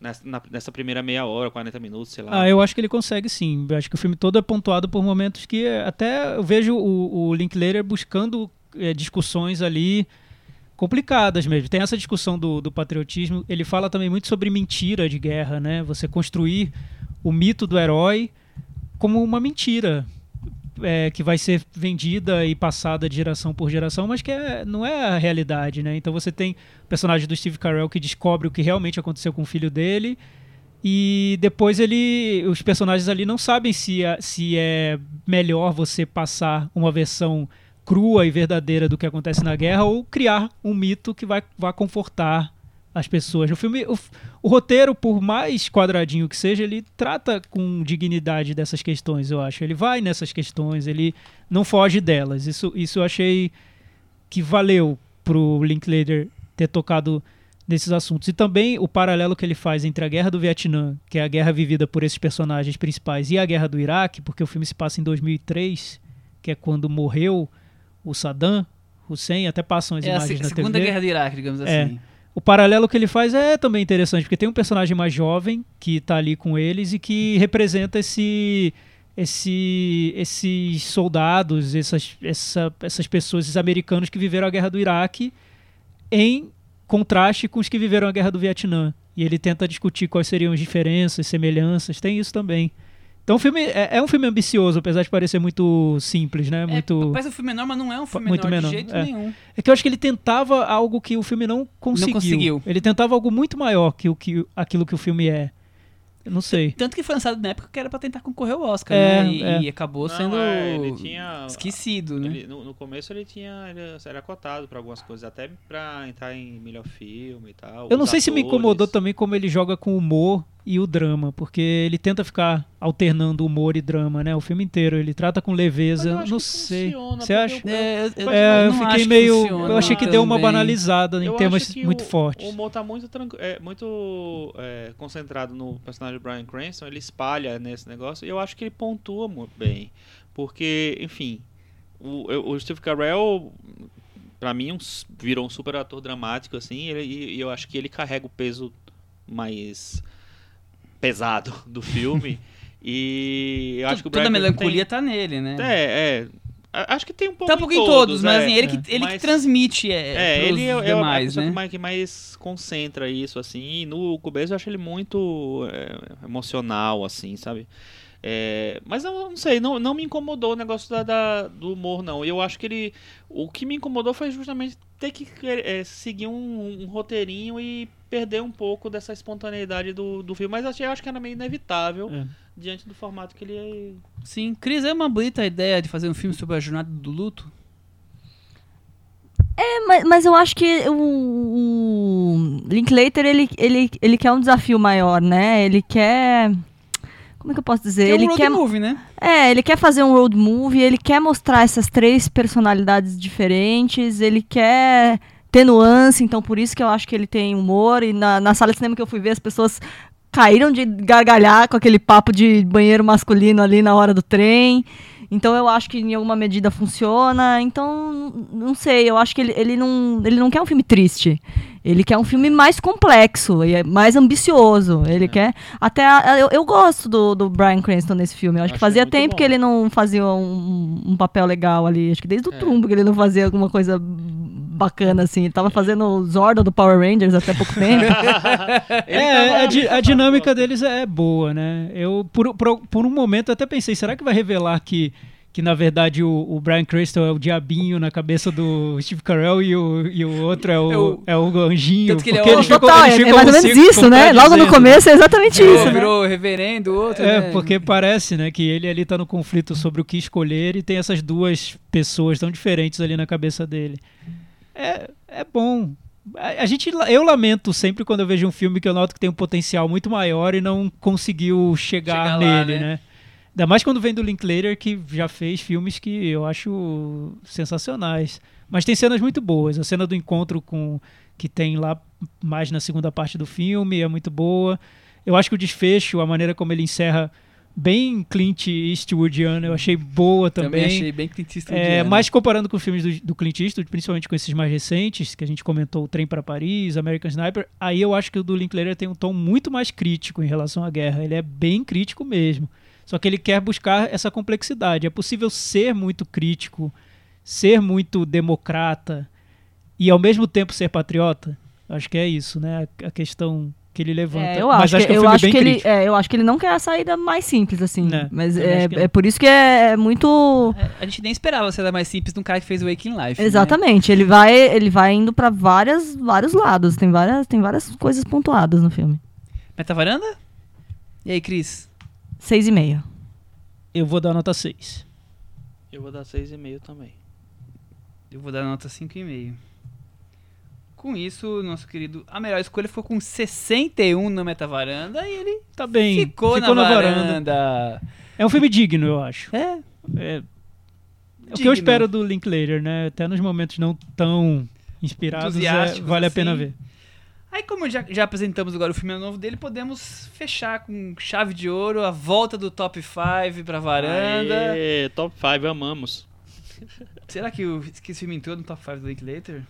nessa, na- nessa primeira meia hora, 40 minutos, sei lá. Ah, eu acho que ele consegue sim. Eu acho que o filme todo é pontuado por momentos que eh, até eu vejo o, o Linklater buscando eh, discussões ali complicadas mesmo. Tem essa discussão do, do patriotismo. Ele fala também muito sobre mentira de guerra, né? Você construir o mito do herói como uma mentira. é, que vai ser vendida e passada de geração por geração, mas que é- não é a realidade, né? Então você tem o personagem do Steve Carell que descobre o que realmente aconteceu com o filho dele e depois ele, os personagens ali não sabem se é, se é melhor você passar uma versão crua e verdadeira do que acontece na guerra ou criar um mito que vai, vai confortar as pessoas. O filme, o, o roteiro, por mais quadradinho que seja, ele trata com dignidade dessas questões, eu acho. Ele vai nessas questões, ele não foge delas. Isso, isso eu achei que valeu pro Linklater ter tocado nesses assuntos. E também o paralelo que ele faz entre a Guerra do Vietnã, que é a guerra vivida por esses personagens principais, e a Guerra do Iraque, porque o filme se passa em 2003, que é quando morreu o Saddam Hussein, até passam as É a imagens se- na segunda TV. guerra do Iraque, digamos É. O paralelo que ele faz é também interessante, porque tem um personagem mais jovem que tá ali com eles e que representa esse, esse, esses soldados, essas, essa, essas pessoas, esses americanos que viveram a guerra do Iraque em contraste com os que viveram a guerra do Vietnã. E ele tenta discutir quais seriam as diferenças, semelhanças, tem isso também. Então o filme é, é um filme ambicioso, apesar de parecer muito simples, né? Muito... É, parece um filme menor, mas não é um filme Muito menor, menor, de jeito é. nenhum. É que eu acho que ele tentava algo que o filme não conseguiu. conseguiu. Ele tentava algo muito maior que, o, que aquilo que o filme é. Eu não sei. Tanto que foi lançado na época que era pra tentar concorrer ao Oscar, É, né? E, é. e acabou Não, sendo é, ele tinha- esquecido, né? Ele- no, no começo ele tinha. Ele era cotado pra algumas coisas, até pra entrar em melhor filme e tal. Eu não sei se me atores. incomodou também como ele joga com o humor e o drama, porque ele tenta ficar alternando humor e drama, né? O filme inteiro. Ele trata com leveza. eu acho Não que sei. Você acha? É, eu, É, eu fiquei meio. funciona eu achei que deu uma bem. banalizada em Eu temas acho que muito o, fortes. O humor tá muito, é, muito é, concentrado no personagem do Brian Cranston, ele espalha nesse negócio, e eu acho que ele pontua muito bem. Porque, enfim, o, eu- o Steve Carell, pra mim, um virou um super ator dramático, assim, ele- e, e eu acho que ele carrega o peso mais pesado do filme. [LAUGHS] e eu acho que o Toda a melancolia tá nele, né? Tem, é, é. Acho que tem um pouco Tá um pouco em todos, mas é. assim, ele, que, ele que Mas- transmite é, É, ele é, é a demais, pessoa né? que, mais, que mais concentra isso, assim. E no começo eu acho ele muito é, emocional, assim, sabe? É, mas eu não sei, não, não me incomodou o negócio da, da- do humor, não. Eu acho que ele. O que me incomodou foi justamente ter que é, seguir um, um roteirinho e perder um pouco dessa espontaneidade do, do filme. Mas eu achei- eu acho que era meio inevitável É. diante do formato que ele é. Sim, Cris, é uma bonita ideia de fazer um filme sobre a jornada do luto? É, mas, mas eu acho que o, o Linklater, ele, ele, ele quer um desafio maior, né? Ele quer... Como é que eu posso dizer? Que é um ele road quer movie, né? É, ele quer fazer um road movie, ele quer mostrar essas três personalidades diferentes, ele quer ter nuance, então por isso que eu acho que ele tem humor. E na, na sala de cinema que eu fui ver, as pessoas caíram de gargalhar com aquele papo de banheiro masculino ali na hora do trem. Então eu acho que em alguma medida funciona. Então, não sei, eu acho que ele, ele, não, ele não quer um filme triste. Ele quer um filme mais complexo e é mais ambicioso. Ele quer. Até. a- eu, eu gosto do, do Brian Cranston nesse filme. Eu acho, Acho que fazia tempo bom. que ele não fazia um, um papel legal ali. Acho que desde o É. Trumbo que ele não fazia alguma coisa bacana assim. Ele tava fazendo o Zorda do Power Rangers até pouco [LAUGHS] tempo. É, tava- a, di- a dinâmica deles é boa, né? Eu, por, por, por um momento, até pensei, será que vai revelar que, que na verdade, o, o Brian Cranston é o diabinho na cabeça do Steve Carell e o, e o outro é o, é o anjinho? Tanto que ele é o- eles ficam- Total, eles é, é mais ou menos isso, né? Logo no começo é exatamente Virou, isso, né? virou reverendo, o outro, É, né? porque parece, né, que ele ali tá no conflito sobre o que escolher e tem essas duas pessoas tão diferentes ali na cabeça dele. É, é bom. A, a gente, eu lamento sempre quando eu vejo um filme que eu noto que tem um potencial muito maior e não conseguiu chegar Chegar lá, nele, né? né? Ainda mais quando vem do Linklater, que já fez filmes que eu acho sensacionais. Mas tem cenas muito boas. A cena do encontro com que tem lá mais na segunda parte do filme é muito boa. Eu acho que o desfecho, a maneira como ele encerra bem Clint Eastwoodiano, eu achei boa Também também. achei bem Clint Eastwood. É, mas comparando com os filmes do, do Clint Eastwood, principalmente com esses mais recentes, que a gente comentou, O Trem para Paris, American Sniper, aí eu acho que o do Linklater tem um tom muito mais crítico em relação à guerra. Ele é bem crítico mesmo. Só que ele quer buscar essa complexidade. É possível ser muito crítico, ser muito democrata e ao mesmo tempo ser patriota? Acho que é isso, né? A, a questão que ele levanta. É, eu Mas acho, que, é um eu acho que ele, é, eu acho que ele não quer a saída mais simples assim, Né, mas é, acho que não. é por isso que é muito É, a gente nem esperava ser mais simples de um cara que fez o Waking Life. né? exatamente. Ele vai, ele vai indo pra várias, vários lados. Tem várias, tem várias coisas pontuadas no filme. Meta varanda? E aí, Cris? Seis e meio. Eu vou dar nota 6. Eu vou dar 6,5 também. Eu vou dar nota 5,5. Com isso, nosso querido. A melhor escolha ficou com 61 no Meta Varanda e ele Tá bem. ficou, na, varanda. É um filme digno, eu acho. É. É, é o que Digno. eu espero do Linklater, né? Até nos momentos não tão inspirados, é, Entusiásticos, vale a assim. pena ver. Aí, como já, já apresentamos agora o filme novo dele, podemos fechar com chave de ouro a volta do top 5 pra varanda. Aê, top 5, amamos. [LAUGHS] Será que, o, que esse filme entrou no top 5 do Linklater?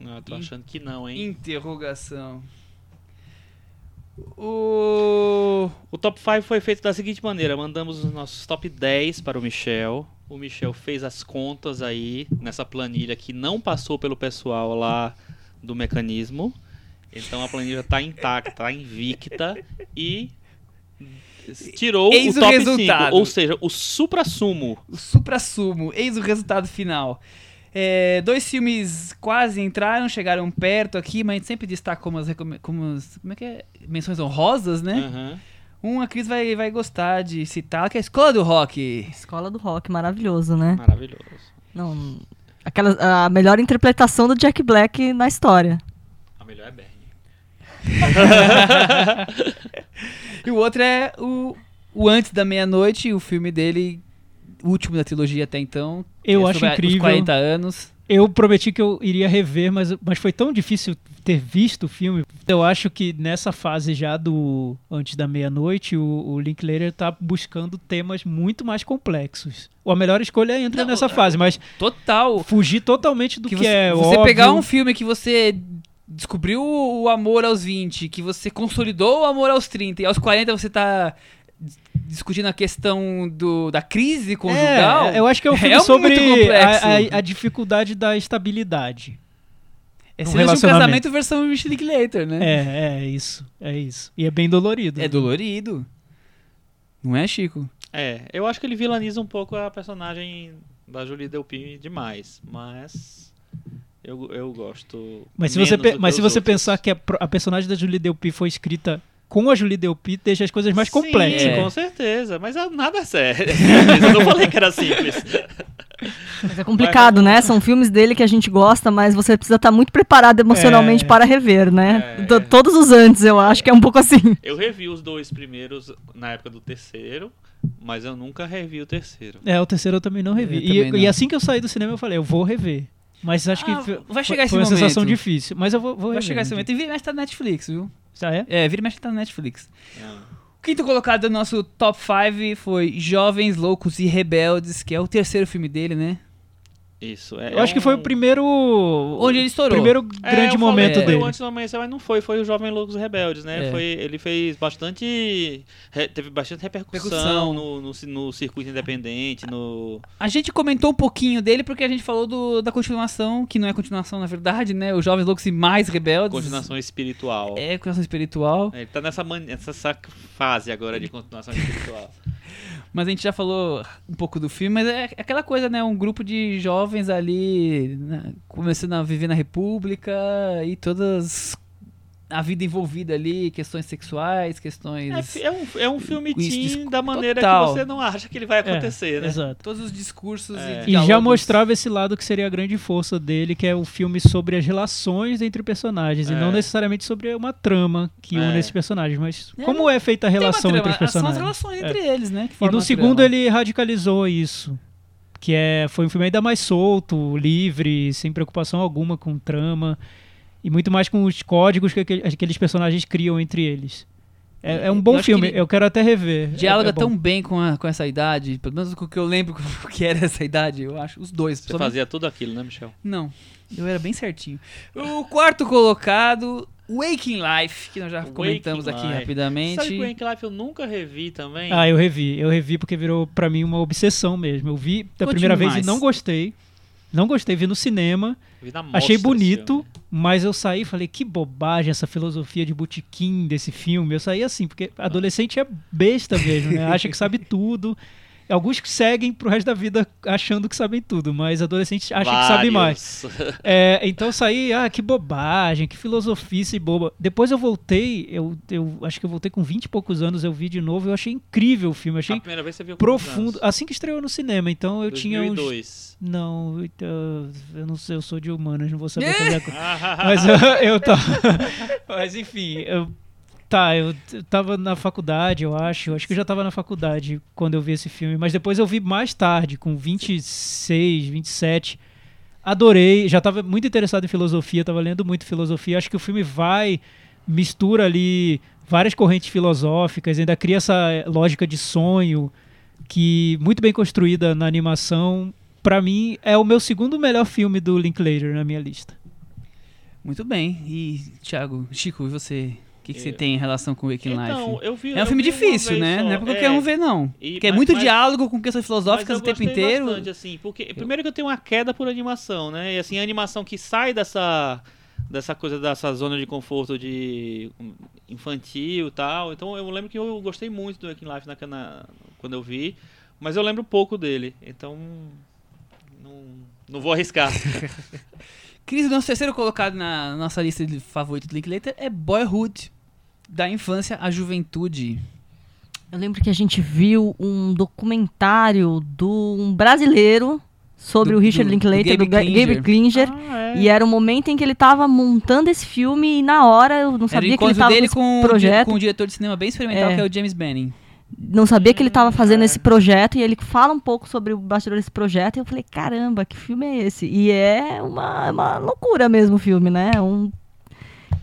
Não, eu tô Ih. achando que não, hein? Interrogação. O. O top 5 foi feito da seguinte maneira: mandamos os nossos top 10 para o Michel. O Michel fez as contas aí nessa planilha que não passou pelo pessoal lá do mecanismo. Então a planilha tá intacta, tá invicta e tirou Eis o o top resultado. 5, ou seja, o supra-sumo. O supra-sumo. Eis o resultado final. É, dois filmes quase entraram, chegaram perto aqui, mas a gente sempre destaca como as, como as- como é que é? menções honrosas, né? Aham. Um a Cris vai, vai gostar de citar, que é a Escola do Rock. Escola do Rock, maravilhoso, né? Maravilhoso. Não, aquela, a melhor interpretação do Jack Black na história. A melhor é Bernie. E o outro é o, o Antes da Meia-Noite, o filme dele, o último da trilogia até então. Eu é acho incrível. Os 40 anos. Eu prometi que eu iria rever, mas, mas foi tão difícil ter visto o filme. Eu acho que nessa fase já do Antes da Meia-Noite, o, o Linklater tá buscando temas muito mais complexos. A melhor escolha entra Não, nessa fase, mas Total. fugir totalmente do que, que você, é você óbvio. pegar um filme que você descobriu o amor aos 20, que você consolidou o amor aos 30 e aos 40 você tá dis- discutindo a questão do, da crise conjugal. É, eu acho que é um filme muito sobre a, a- a dificuldade da estabilidade. É um um relacionamento. casamento versão Linklater, né? É, é isso. É isso. E é bem dolorido. É dolorido. Não é, Chico? É, eu acho que ele vilaniza um pouco a personagem da Julie Delpy demais, mas eu, eu gosto. Mas se você, mas se você outros. pensar que a, a personagem da Julie Delpy foi escrita com a Julie Delpy, deixa as coisas mais complexas. Sim, É. com certeza, mas ah, nada é sério. [LAUGHS] eu não falei que era simples. Mas é complicado, né? São filmes dele que a gente gosta, mas você precisa estar muito preparado emocionalmente É. para rever, né? É. To- Todos os antes, eu acho que é um pouco assim. Eu revi os dois primeiros na época do terceiro, mas eu nunca revi o terceiro. É, o terceiro eu também não revi. Eu E, também não. e assim que eu saí do cinema, eu falei, eu vou rever. Mas acho Ah, que foi- vai chegar esse foi uma sensação difícil. Mas eu vou, vou Vai chegar esse momento. E vira e mexe tá na Netflix, viu? Ah, é? É, vira e mexe tá na Netflix. Ah. O quinto colocado do nosso top 5 foi Jovens Loucos e Rebeldes, que é o terceiro filme dele, né? Isso. É, Eu acho que foi o primeiro. Onde ele estourou. primeiro É, grande eu momento falei, dele. Antes do Amanhecer, mas não foi. Foi o Jovem Loucos Rebeldes, né? É. Foi, ele fez bastante... re- teve bastante repercussão, Repercussão. No, no, no circuito independente, no... A gente comentou um pouquinho dele porque a gente falou do- da continuação, que não é continuação na verdade, né? Os Jovens Loucos e Mais Rebeldes. Continuação espiritual. É, continuação espiritual. Ele tá nessa, man- nessa essa fase agora de continuação espiritual. [LAUGHS] Mas a gente já falou um pouco do filme, mas é aquela coisa, né? Um grupo de jovens ali né, começando a viver na República e todas. A vida envolvida ali, questões sexuais, É, questões. fi- é um, é um filme teen da maneira total. que você não acha que ele vai acontecer, né? Exato. Todos os discursos É. e E já mostrava esse lado que seria a grande força dele, que é o filme sobre as relações entre personagens, e É. não necessariamente sobre uma trama que É. une esses personagens, mas É, como é feita a relação trama, entre os São as personagens. relações É. entre eles, né? E no segundo trama. ele radicalizou isso. Que é, foi um filme ainda mais solto, livre, sem preocupação alguma com trama. E muito mais com os códigos que aquele- aqueles personagens criam entre eles. É, é um Eu bom que filme, ele eu quero até rever. Dialoga é, é tão bem com, a- com essa idade, pelo menos com o que eu lembro [LAUGHS] que era essa idade, eu acho. Os dois. Você fazia tudo aquilo, né, Michel? Não, eu era bem certinho. O quarto colocado, Waking Life, que nós já Waking comentamos aqui Life. rapidamente. Sabe que o Hank Life eu nunca revi também? Ah, eu revi. Eu revi porque virou pra mim uma obsessão mesmo. Eu vi da primeira vez mais. e não gostei. Não gostei, vi no cinema. Vi na mostra Achei bonito, mas eu saí e falei, que bobagem essa filosofia de botequim desse filme. Eu saí assim, porque adolescente é besta mesmo, né? Acha que sabe tudo. [LAUGHS] Alguns que seguem pro resto da vida achando que sabem tudo, mas adolescentes acham que sabem mais. Vários. É, então eu saí, ah, que bobagem, que filosofice boba. Depois eu voltei, eu, eu acho que eu voltei com 20 e poucos anos, eu vi de novo, eu achei incrível o filme, achei A primeira vez você viu com quantos profundo. Assim que estreou no cinema, então eu tinha uns. 2002. Não, eu não sei, eu sou de humanas, não vou saber fazer a coisa. Mas eu, eu tava. [LAUGHS] Mas enfim, eu. Tá, eu tava na faculdade, eu acho. Acho que eu já tava na faculdade quando eu vi esse filme. Mas depois eu vi mais tarde, com 26, 27. Adorei, já tava muito interessado em filosofia, tava lendo muito filosofia. Acho que o filme vai, mistura ali várias correntes filosóficas, ainda cria essa eh, lógica de sonho, que muito bem construída na animação. Pra mim, é o meu segundo melhor filme do Linklater na minha lista. Muito bem. E, Thiago, Chico, e você? O que, que você Eu- tem em relação com Waking Então, Life? eu vi, É um eu filme vi difícil, né? só. Não é pra qualquer um ver, não. E- Porque é mas- muito mas- diálogo com questões filosóficas o tempo inteiro. bastante, assim, porque primeiro que eu tenho uma queda por animação, né? E assim, a animação que sai dessa dessa coisa dessa zona de conforto de hum, infantil e tal. Então eu lembro que eu gostei muito do Waking Life na, na- quando eu vi, mas eu lembro pouco dele. Então não, não vou arriscar. [LAUGHS] Cris, o nosso terceiro colocado na nossa lista de favoritos do Linklater é Boyhood. Da infância à juventude. Eu lembro que a gente viu um documentário de um brasileiro sobre Do- o Richard do- Linklater, do do, Gabe Ga- Gabe Klinger. Ah, é. E era o momento em que ele tava montando esse filme e na hora eu não sabia que ele encontro tava dele com projeto. com um diretor de cinema bem experimental, É. que é o James Benning. Não sabia que ele tava fazendo é. esse projeto e ele fala um pouco sobre o bastidor desse projeto e eu falei, caramba, que filme é esse? E é uma, uma loucura mesmo o filme, né? É Um,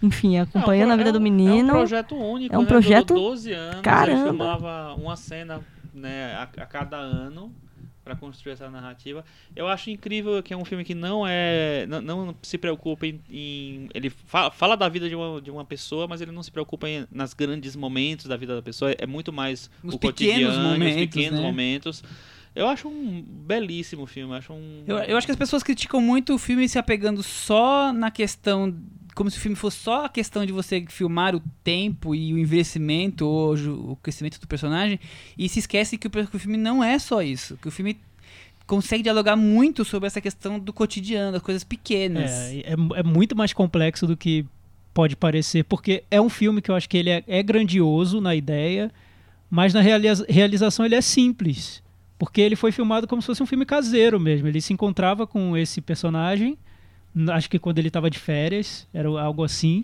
enfim, acompanhando É um a vida do é um- menino. É um projeto único, É um né? projeto- Durou 12 anos, Caramba. ele filmava uma cena né, a, a cada ano. para construir essa narrativa. Eu acho incrível que é um filme que não é não, não se preocupa em, em ele fala, fala, da vida de uma, de uma pessoa, mas ele não se preocupa em, nas grandes momentos da vida da pessoa. É muito mais Nos o pequenos cotidiano, momentos, os pequenos né? momentos. Eu acho um belíssimo filme. Acho um. Eu, eu acho que as pessoas criticam muito o filme se apegando só na questão. Como se o filme fosse só a questão de você filmar o tempo e o envelhecimento ou o crescimento do personagem. E se esquece que o, que o filme não é só isso. Que o filme consegue dialogar muito sobre essa questão do cotidiano, das coisas pequenas. É, é, é muito mais complexo do que pode parecer, porque é um filme que eu acho que ele é, é grandioso na ideia, mas na realiza- realização ele é simples. Porque ele foi filmado como se fosse um filme caseiro mesmo. Ele se encontrava com esse personagem, acho que quando ele estava de férias, era algo assim.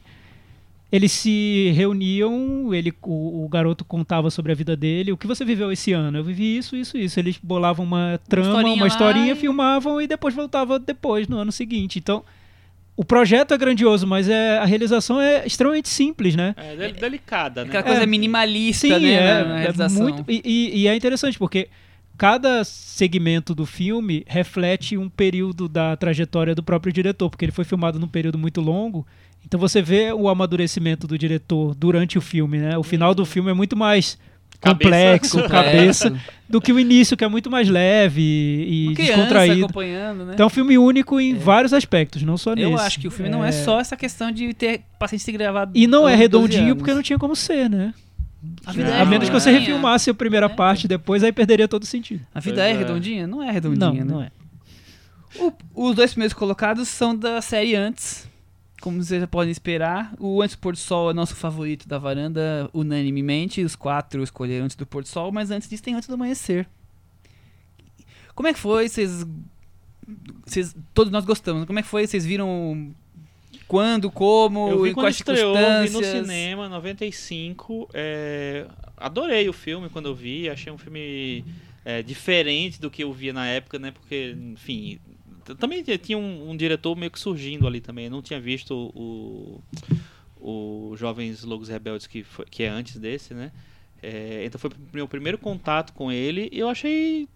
Eles se reuniam, ele, o, o garoto contava sobre a vida dele. O que você viveu esse ano? Eu vivi isso, isso, isso. Eles bolavam uma trama, historinha uma historinha, filmavam e depois voltava depois, no ano seguinte. Então, o projeto é grandioso, mas é, a realização é extremamente simples, né? É de- delicada, né? Aquela coisa É, minimalista, Sim, né? é, é muito. E, e- e é interessante porque cada segmento do filme reflete um período da trajetória do próprio diretor, porque ele foi filmado num período muito longo. Então você vê o amadurecimento do diretor durante o filme, né? O final do filme é muito mais Cabeça. complexo, cabeça, Complexo. do que o início, que é muito mais leve e descontraído. acompanhando, né? Então é um filme único em vários aspectos, não só nesse. Eu acho que o filme não é só essa questão de ter paciente se gravar. E não é 12 redondinho porque não tinha como ser, né? A vida Não, a menos que você refilmasse a primeira É. parte depois, aí perderia todo o sentido. A vida é é. redondinha? Não é Não, redondinha, né? não é. O- os dois primeiros colocados são da série Antes. Como vocês já podem esperar, o Antes do Pôr do Sol é nosso favorito da varanda, unanimemente. Os quatro escolheram Antes do Pôr do Sol, mas antes disso tem Antes do Amanhecer. Como é que foi? Vocês. vocês todos nós gostamos. Como é que foi? Vocês viram quando, como, Eu vi em quando quais estreou, vi no cinema, 95. é, adorei o filme quando eu vi, achei um filme é, diferente do que eu via na época, né? Porque, enfim, também tinha um, um diretor meio que surgindo ali também. Eu não tinha visto o, o Jovens Logos Rebeldes, que, foi, que é antes desse, né? É, então foi meu primeiro contato com ele e eu achei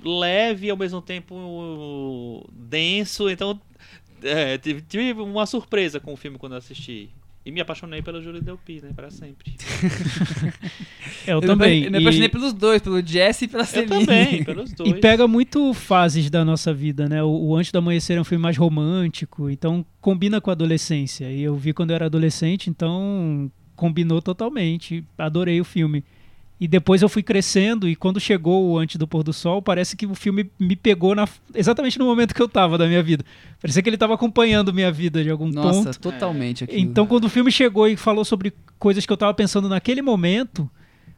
leve e ao mesmo tempo denso, então é, tive, tive uma surpresa com o filme quando eu assisti. E me apaixonei pela Julie Delpy, né? Pra sempre. [LAUGHS] Eu, Eu também. Me, me apaixonei E- pelos dois, pelo Jesse e pela Eu Celine. também, [LAUGHS] pelos dois. E pega muito fases da nossa vida, né? O, o Antes do Amanhecer é um filme mais romântico, então combina com a adolescência. E eu vi quando eu era adolescente, então combinou totalmente. Adorei o filme. E depois eu fui crescendo, e quando chegou o Antes do Pôr do Sol, parece que o filme me pegou na- exatamente no momento que eu tava da minha vida. Parecia que ele tava acompanhando minha vida de algum Nossa, ponto. totalmente aquilo. Então, quando o filme chegou e falou sobre coisas que eu tava pensando naquele momento,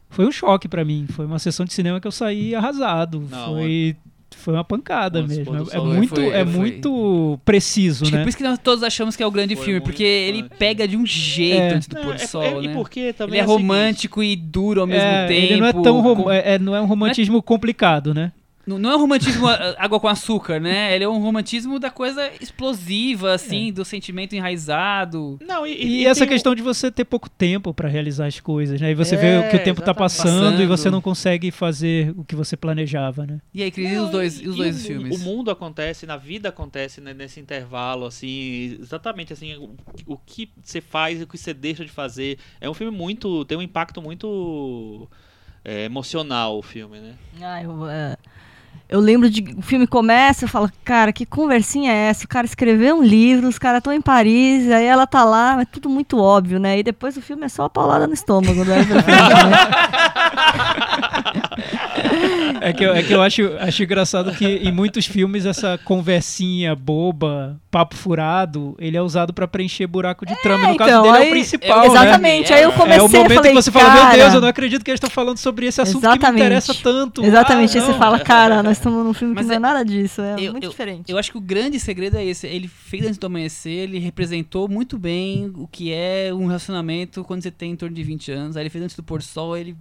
foi um choque pra mim. Foi uma sessão de cinema que eu saí arrasado. Não, foi, foi uma pancada do mesmo. É, muito, foi- é foi- muito preciso, Acho que é né? por isso que nós todos achamos que é o grande Foi filme, porque ele pega de um jeito É. antes do pôr do é- sol, é- né? E porque também Ele é seguinte, romântico e duro ao mesmo É, tempo. ele não é tão rom- com- é, é- não é um romantismo complicado, né? Não não é um romantismo ah, água com açúcar, né? Ele é um romantismo da coisa explosiva, assim, do sentimento enraizado. Não, e, E, e essa questão de você ter pouco tempo pra realizar as coisas, né? E você É, vê que o tempo tá exatamente. passando, e você Passando. não consegue fazer o que você planejava, né? E aí, Cris, e Não, os dois, e os dois o, filmes? O mundo acontece, na vida acontece né, nesse intervalo, assim, exatamente assim, o, o que você faz e o que você deixa de fazer. É um filme muito. tem um impacto muito é, emocional o filme, né? Ah, eu, é, eu lembro de. O filme começa, eu falo, cara, que conversinha é essa? O cara escreveu um livro, os caras estão em Paris, aí ela tá lá, mas tudo muito óbvio, né? E depois o filme é só a paulada no estômago, né? [LAUGHS] [LAUGHS] É que eu, é que eu acho, acho engraçado que em muitos filmes essa conversinha boba, papo furado, ele é usado pra preencher buraco de trama. No caso então, dele é aí- o principal, né? Exatamente, aí eu comecei É o momento a falei, que você fala, cara, meu Deus, eu não acredito que eles estão falando sobre esse assunto que me Exatamente. interessa tanto. Exatamente, Ah, aí você fala, cara, nós estamos num filme Mas que não é é- nada disso, é eu- muito eu- diferente. Eu acho que o grande segredo é esse. Ele fez antes do amanhecer, ele representou muito bem o que é um relacionamento quando você tem em torno de 20 anos. Aí ele fez antes do pôr do sol, ele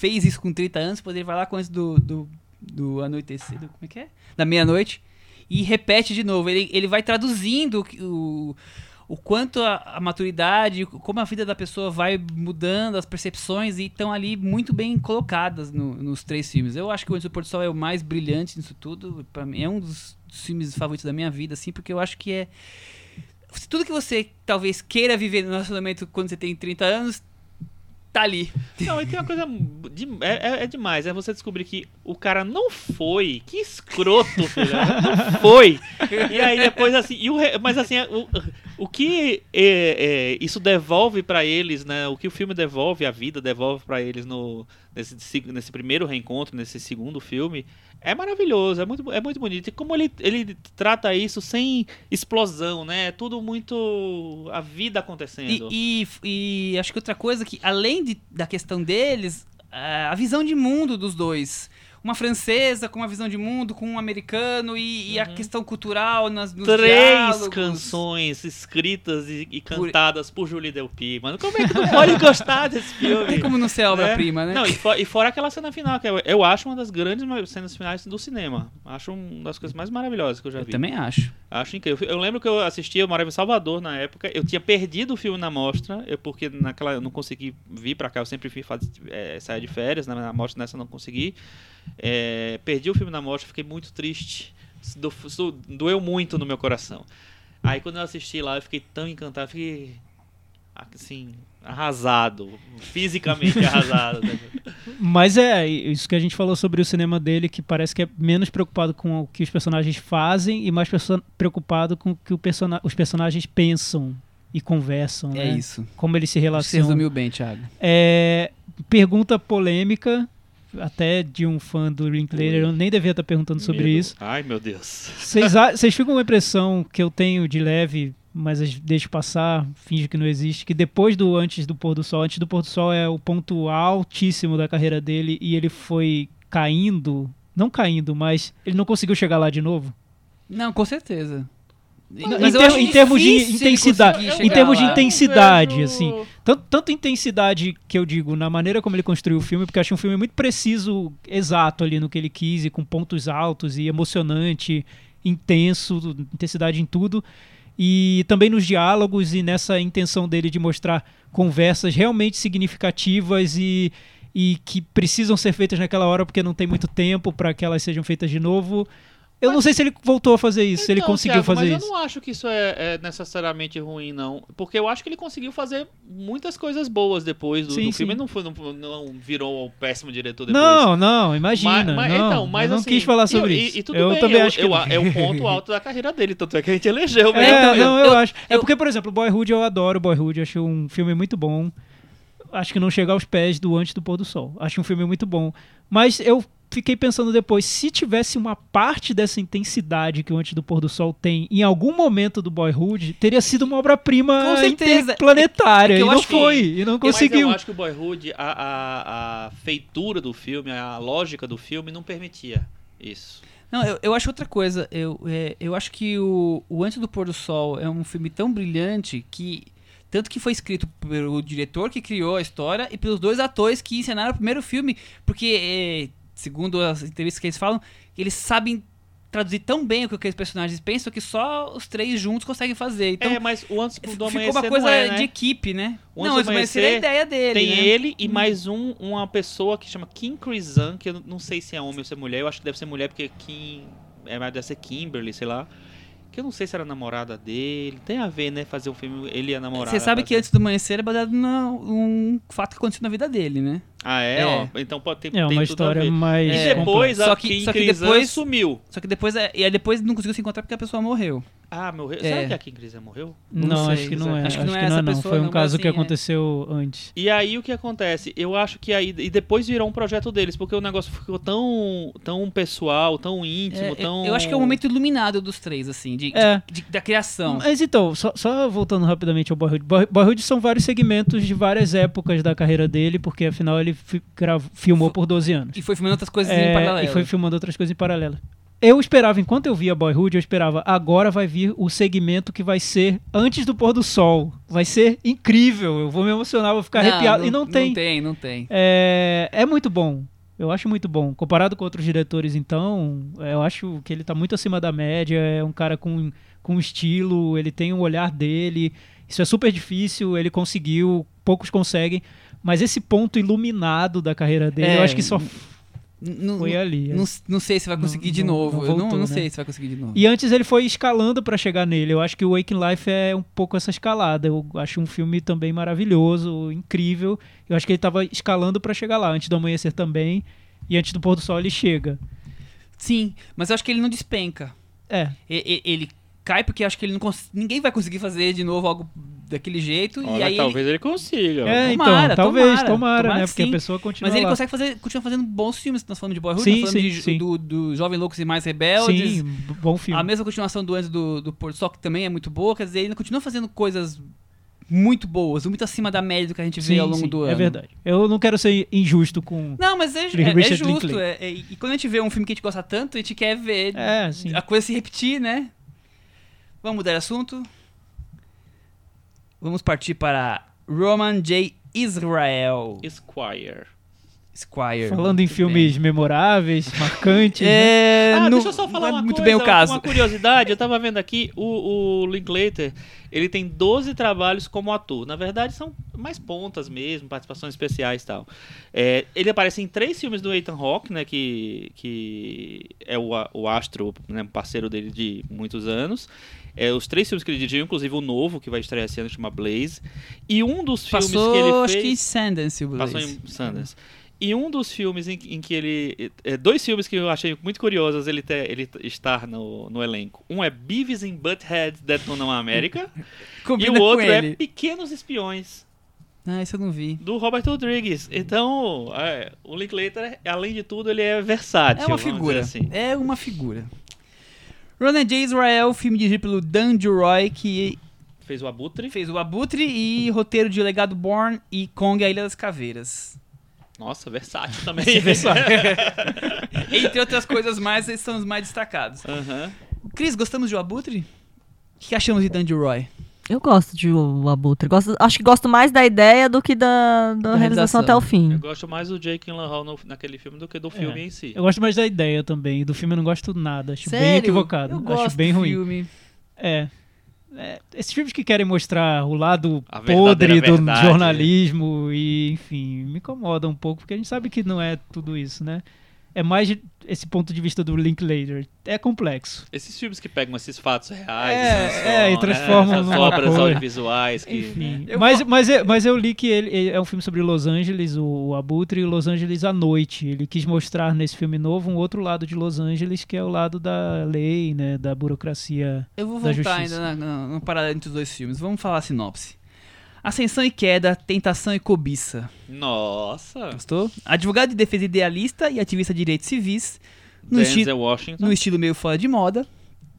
fez isso com 30 anos, vai lá com antes do, do, do anoitecer, como é que é? Da meia-noite, e repete de novo. Ele, ele vai traduzindo o o, quanto a, a maturidade, como a vida da pessoa vai mudando, as percepções, e estão ali muito bem colocadas no- nos três filmes. Eu acho que o Antes do Pôr do Sol é o mais brilhante nisso tudo. Mim, é um dos, dos filmes favoritos da minha vida, assim, porque eu acho que é. Tudo que você talvez queira viver no relacionamento quando você tem 30 anos, tá ali. Não, e tem uma coisa. de- é, é- é demais. É você descobrir que o cara não foi. Que escroto, filho. Não foi. E aí depois, assim. e o mas assim, é, o, o que é, é, isso devolve pra eles, né? O que o filme devolve, a vida devolve pra eles no, nesse, nesse primeiro reencontro, nesse segundo filme. É maravilhoso, é muito, é muito bonito. E como ele, ele trata isso sem explosão, né? É tudo muito. a vida acontecendo. E, e- e acho que outra coisa que, além de- da questão deles, a a visão de mundo dos dois. Uma francesa com uma visão de mundo, com um americano e, e a questão cultural nas, nos Três diálogos. canções escritas e, e Por- cantadas por Julie Delpy, mano. Como é que tu pode gostar desse [LAUGHS] filme? Não tem como não ser obra-prima, né? Não, e, fo- e fora aquela cena final, que eu, eu acho uma das grandes cenas finais do cinema. Acho uma das coisas mais maravilhosas que eu já Eu vi. também acho. Acho incrível. Eu lembro que eu assisti, eu morava em Salvador na época, eu tinha perdido o filme na mostra, eu, porque naquela eu não consegui vir pra cá, eu sempre fui faz, é, sair de férias, na, na mostra nessa eu não consegui. É, perdi o filme na mostra, fiquei muito triste. Isso do- isso doeu muito no meu coração. Aí quando eu assisti lá, eu fiquei tão encantado, fiquei assim, arrasado, fisicamente arrasado. né? [LAUGHS] Mas é isso que a gente falou sobre o cinema dele, que parece que é menos preocupado com o que os personagens fazem e mais preocupado com o que o persona- os personagens pensam e conversam, É né? isso. Como eles se Você relacionam. resumiu bem, Thiago. É, pergunta polêmica, até de um fã do Linklater, eu nem devia estar perguntando sobre Medo. isso. Ai, meu Deus. Vocês [LAUGHS] a- ficam com uma impressão que eu tenho de leve, mas as- deixo passar, finge que não existe, que depois do Antes do Pôr do Sol, Antes do Pôr do Sol é o ponto altíssimo da carreira dele e ele foi caindo, não caindo, mas ele não conseguiu chegar lá de novo? Não, com certeza. Em, Mas eu ter- em termos de intensidade, em termos de intensidade, vejo- assim, tanto, tanto intensidade que eu digo na maneira como ele construiu o filme, porque eu achei um filme muito preciso, exato ali no que ele quis, e com pontos altos e emocionante, intenso, intensidade em tudo. E também nos diálogos e nessa intenção dele de mostrar conversas realmente significativas e, e que precisam ser feitas naquela hora porque não tem muito tempo para que elas sejam feitas de novo. Eu não sei se ele voltou a fazer isso, se ele Então, conseguiu Thiago, fazer mas isso. eu não acho que isso é, é necessariamente ruim, não. Porque eu acho que ele conseguiu fazer muitas coisas boas depois do, Sim, do filme. sim. Não, foi, não, não virou um péssimo diretor depois. Não, não, imagina. Mas- mas- não, então, mas eu não assim, quis falar e- sobre e, isso. E, tudo eu bem, também eu- acho que é um ponto alto da carreira dele, tanto é que a gente elegeu. mesmo. É, então, não, eu, acho. É porque, por exemplo, Boyhood eu adoro Boyhood, acho um filme muito bom. Acho que não chega aos pés do Antes do Pôr do Sol. Acho um filme muito bom. Mas eu fiquei pensando depois, se tivesse uma parte dessa intensidade que o Antes do Pôr do Sol tem em algum momento do Boyhood, teria sido uma obra-prima interplanetária. É e não acho que- foi, e não Mas conseguiu. eu acho que o Boyhood, a, a, a feitura do filme, a lógica do filme não permitia isso. Não, eu, eu acho outra coisa. Eu, é, eu acho que o, o Antes do Pôr do Sol é um filme tão brilhante que. Tanto que foi escrito pelo diretor que criou a história e pelos dois atores que encenaram o primeiro filme. Porque, é, segundo as entrevistas que eles falam, eles sabem traduzir tão bem o que aqueles personagens pensam que só os três juntos conseguem fazer. Então, é, mas o Antes do ficou Amanhecer uma coisa não é, né? de equipe, né? O não, Antes do mas Amanhecer é a ideia dele. Tem né? ele e mais um, uma pessoa que chama Kim Crizan, que eu não- não sei se é homem ou se é mulher. Eu acho que deve ser mulher porque Kim. É, deve ser Kimberly, sei lá. Que eu não sei se era namorada dele. Tem a ver, né? Fazer um filme, ele e a namorada. Você sabe que. Antes do Amanhecer é baseado num fato que aconteceu na vida dele, né? Ah, é? É. Ó, então pode ter, É tem uma tudo a história ver. mais. E É. depois Só a que- Kim só que depois- sumiu. Só que depois, é, e aí depois não conseguiu se encontrar porque a pessoa morreu. Ah, morreu. É. Será que a Kim morreu? Não, Não sei, acho que não é. acho que não é essa pessoa, Foi um não, caso mas que assim, é. aconteceu antes. E aí o que acontece? Eu acho que aí. E depois virou um projeto deles, porque o negócio ficou tão, tão pessoal, tão íntimo, É, eu- tão. Eu acho que é o momento iluminado dos três, assim, de, de- É. de- da criação. Mas então, só, só voltando rapidamente ao Boyhood. Boy- Boyhood são vários segmentos de várias épocas da carreira dele, porque afinal ele grav- filmou por 12 anos. E foi filmando outras coisas É, em paralelo. e foi filmando outras coisas em paralelo. Eu esperava, enquanto eu via Boyhood, eu esperava, agora vai vir o segmento que vai ser antes do pôr do sol. Vai ser incrível, eu vou me emocionar, vou ficar arrepiado. e não tem. Não tem, não tem. É, é muito bom. Eu acho muito bom. Comparado com outros diretores, então, é, eu acho que ele tá muito acima da média. É um cara com, com estilo, ele tem um olhar dele. Isso é super difícil, ele conseguiu, poucos conseguem. Mas esse ponto iluminado da carreira dele, É, eu acho que só N- foi ali. é. Não, não sei se vai Não- conseguir de não- novo. não Eu não, voltou, né? sei se vai conseguir de novo. E antes ele foi escalando pra chegar nele. Eu acho que o Waking Life é um pouco essa escalada. Eu acho um filme também maravilhoso, incrível. Eu acho que ele tava escalando pra chegar lá. Antes do amanhecer também. E antes do pôr do sol ele chega. Sim, mas eu acho que ele não despenca. É, E- e- Ele, cai porque acho que ele não ninguém vai conseguir fazer de novo algo daquele jeito. e Olha, aí talvez ele, consiga. é Tomara, então, talvez, tomara, tomara, tomara né? que Porque sim. a pessoa ele, continua mas ele lá. consegue fazer, continua fazendo bons filmes. Nós falando de Boyhood, Sim, nós falando sim, de, sim. Do, do Jovem Loucos e Mais Rebeldes. Sim, bom filme. A mesma continuação do antes do, do Porto Sol, que também é muito boa. Quer dizer, ele continua fazendo coisas muito boas, muito acima da média do que a gente vê Sim, ao longo sim, do ano. É verdade. Eu não quero ser injusto com. Não, mas é, é, é justo. é- é- e quando a gente vê um filme que a gente gosta tanto, a gente quer ver É, a coisa se repetir, né? Vamos mudar de assunto. Vamos partir para Roman J. Israel Esquire. Squire. Falando em filmes memoráveis, [LAUGHS] marcantes. bem. né? É, Ah, não- deixa eu só falar é uma muito coisa, bem o caso. Uma curiosidade, eu tava vendo aqui, o, o Linklater, ele tem 12 trabalhos como ator. Na verdade, são mais pontas mesmo, participações especiais e tal. É, ele aparece em três filmes do Ethan Hawke, né, que, que é o, o astro, né, parceiro dele de muitos anos. É, os três filmes que ele dirigiu, inclusive o novo, que vai estrear esse ano, chama Blaze. E um dos filmes Passou, que ele acho fez... que em Sundance, o Blaze. Passou em Sundance. E um dos filmes em, em que ele. é, dois filmes que eu achei muito curiosos ele, ter, ele estar no, no elenco. Um é Beavis and Butthead Detonam América. [LAUGHS] e o outro é. Pequenos Espiões, Ah, isso eu não vi. do Robert Rodrigues. Então, é, o Linklater, além de tudo, ele é versátil. É uma figura. Assim. É uma figura. Ronan J. Israel, filme dirigido pelo Dan Roy, que Fez o Abutre. fez o Abutre e roteiro de Legado Born e Kong, a Ilha das Caveiras. Nossa, versátil também. [LAUGHS] Entre outras coisas mais, esses são os mais destacados. Aham. Cris, gostamos de O Abutre? O que achamos de Dan Roy? Eu gosto de O Abutre. Gosto, acho que gosto mais da ideia do que da, da, Da realização realização. até o Eu fim. gosto mais do Jake Gyllenhaal no- naquele filme do que do filme em si. Eu gosto mais da ideia também. Do filme eu não gosto nada. Acho bem Sério? equivocado. Eu acho gosto bem do ruim. filme. É. É, Esses filmes que querem mostrar o lado A podre do verdade. jornalismo e, enfim, me incomoda um pouco, porque a gente sabe que não é tudo isso, né? É mais de- esse ponto de vista do Linklater. É complexo. Esses filmes que pegam esses fatos reais É, é, e so- transformam essas numa obras coisa. audiovisuais que, Enfim. né? Mas, mas, eu, mas eu li que ele, ele é um filme sobre Los Angeles, o, o Abutre, e Los Angeles à noite. Ele quis mostrar nesse filme novo um outro lado de Los Angeles, que é o lado da lei, né? Da burocracia. Eu vou Da voltar justiça. ainda na, na, no paralelo entre os dois filmes. Vamos falar a sinopse. Ascensão e queda, tentação e cobiça. Nossa. Gostou? Advogado de defesa idealista e ativista de direitos civis, no, Denzel esti Washington. no estilo meio fora de moda,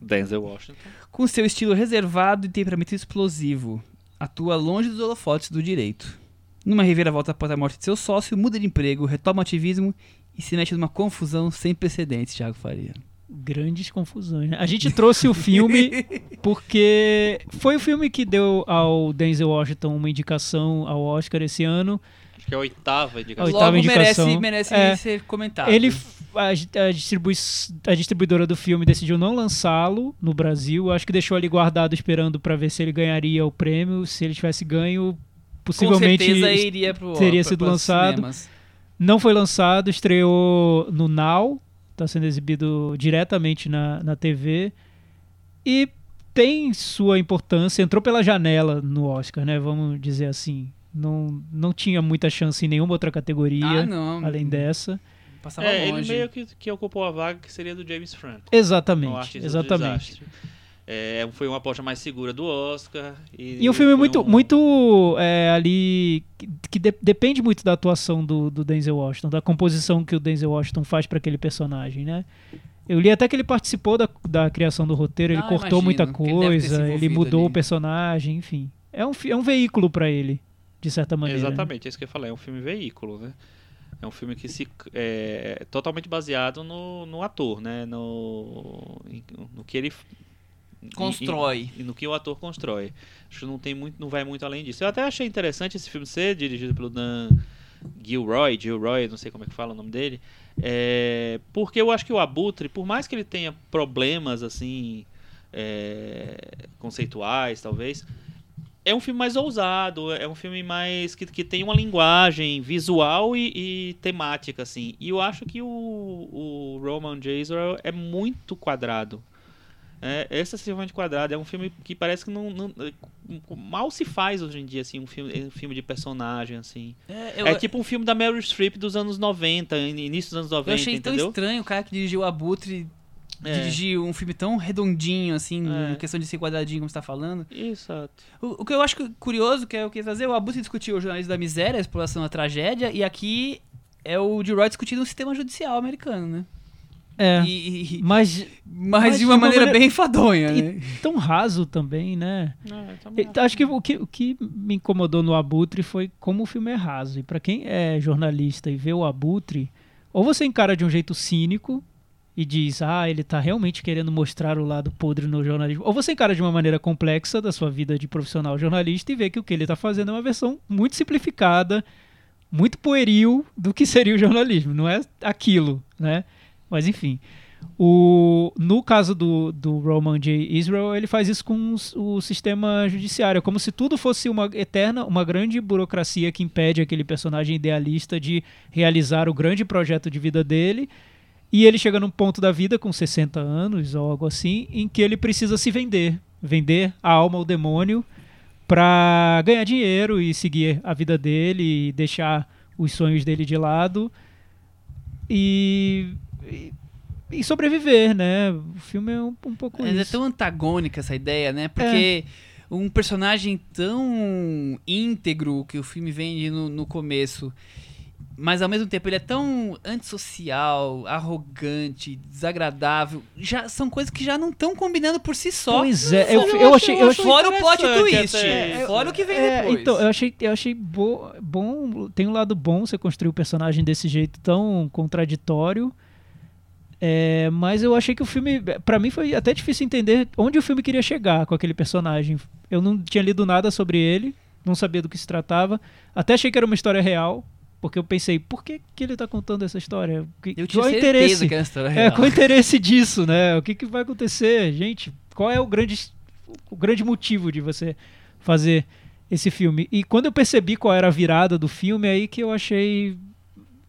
Denzel Washington. com seu estilo reservado e temperamento explosivo. Atua longe dos holofotes do direito. Numa reviravolta após a morte de seu sócio, muda de emprego, retoma o ativismo e se mete numa confusão sem precedentes, Thiago Faria. Grandes confusões. né? A gente trouxe o filme [LAUGHS] porque foi o filme que deu ao Denzel Washington uma indicação ao Oscar esse ano. Acho que é a oitava A indicação. oitava Logo indicação. merece, merece É. ser comentado. Ele, a, a, distribui, a distribuidora do filme decidiu não lançá-lo no Brasil. Acho que deixou ali guardado esperando para ver se ele ganharia o prêmio. Se ele tivesse ganho, possivelmente com certeza iria pro teria sido lançado. cinemas. não foi lançado. Estreou no Now, está sendo exibido diretamente na, na TV e tem sua importância. Entrou pela janela no Oscar, né? Vamos dizer assim. Não, não tinha muita chance em nenhuma outra categoria Ah, não. além dessa. Passava É, ele longe. meio que, que ocupou a vaga que seria do James Franco. Exatamente, exatamente. É, foi uma aposta mais segura do Oscar. E, E o filme é muito, um- muito é, ali. que, de- depende muito da atuação do, do Denzel Washington, da composição que o Denzel Washington faz para aquele personagem, né? Eu li até que ele participou da, da criação do roteiro, ele Ah, cortou imagino, muita ele coisa, ele envolvido mudou ali. o personagem, enfim. É um, é um veículo para ele, de certa maneira. né? Exatamente, é isso que eu falei. É um filme veículo, né? É um filme que se é totalmente baseado no, no ator, né? No, no que ele Constrói. e no que o ator constrói. Acho que não tem muito, não vai muito além disso. Eu até achei interessante esse filme ser dirigido pelo Dan Gilroy, Gilroy, não sei como é que fala o nome dele. É, porque eu acho que o Abutre, por mais que ele tenha problemas assim é, conceituais, talvez, é um filme mais ousado, é um filme mais que, que tem uma linguagem visual e, e temática assim. E eu acho que o, o Roman J. Israel é muito quadrado. É excessivamente quadrado. É um filme que parece que não, não- mal se faz hoje em dia assim um filme, um filme de personagem assim. É, eu, é tipo um filme da Meryl Streep dos anos 90, início dos anos 90, eu achei tão entendeu? estranho o cara que dirigiu o Abutre É. dirigir um filme tão redondinho, assim, É. questão de ser quadradinho, como você tá falando. Exato. O, o que eu acho cu- curioso, que é o que trazer, o Abutre discutiu o jornalismo da miséria, a exploração da tragédia, e aqui é o Gilroy discutindo um sistema judicial americano, né? É. E, e- Mas mas, mas de uma de uma maneira, maneira- bem enfadonha, né? tão raso também, né? É, Acho que o, que o que me incomodou no Abutre foi como o filme é raso. E pra quem é jornalista e vê o Abutre, ou você encara de um jeito cínico e diz, ah, ele tá realmente querendo mostrar o lado podre no jornalismo, ou você encara de uma maneira complexa da sua vida de profissional jornalista e vê que o que ele tá fazendo é uma versão muito simplificada, muito pueril do que seria o jornalismo. Não é aquilo, né? Mas enfim. O, no caso do, do Roman J. Israel, ele faz isso com o sistema judiciário, é como se tudo fosse uma eterna, uma grande burocracia que impede aquele personagem idealista de realizar o grande projeto de vida dele. E ele chega num ponto da vida com 60 anos ou algo assim, em que ele precisa se vender, vender a alma ao demônio para ganhar dinheiro e seguir a vida dele e deixar os sonhos dele de lado e, e, e sobreviver, né? O filme é um, um pouco Mas é isso. tão antagônica essa ideia, né? Porque um personagem tão íntegro que o filme vende no, no começo, mas ao mesmo tempo ele é tão antissocial, arrogante, desagradável, já são coisas que já não estão combinando por si só. Pois é, eu, Eu achei, eu achei Fora o plot twist, até. fora o que vem É, depois. então, eu achei, eu achei bo- bom. Tem um lado bom você construir o personagem desse jeito tão contraditório. É, mas eu achei que o filme, pra mim, foi até difícil entender onde o filme queria chegar com aquele personagem. Eu não tinha lido nada sobre ele, não sabia do que se tratava. Até achei que era uma história real, porque eu pensei, por que, que ele tá contando essa história? Que, eu tinha qual é interesse? que era história É, real. qual o interesse disso, né? O que, que vai acontecer? Gente, qual é o grande, o grande motivo de você fazer esse filme? E quando eu percebi qual era a virada do filme, é aí que eu achei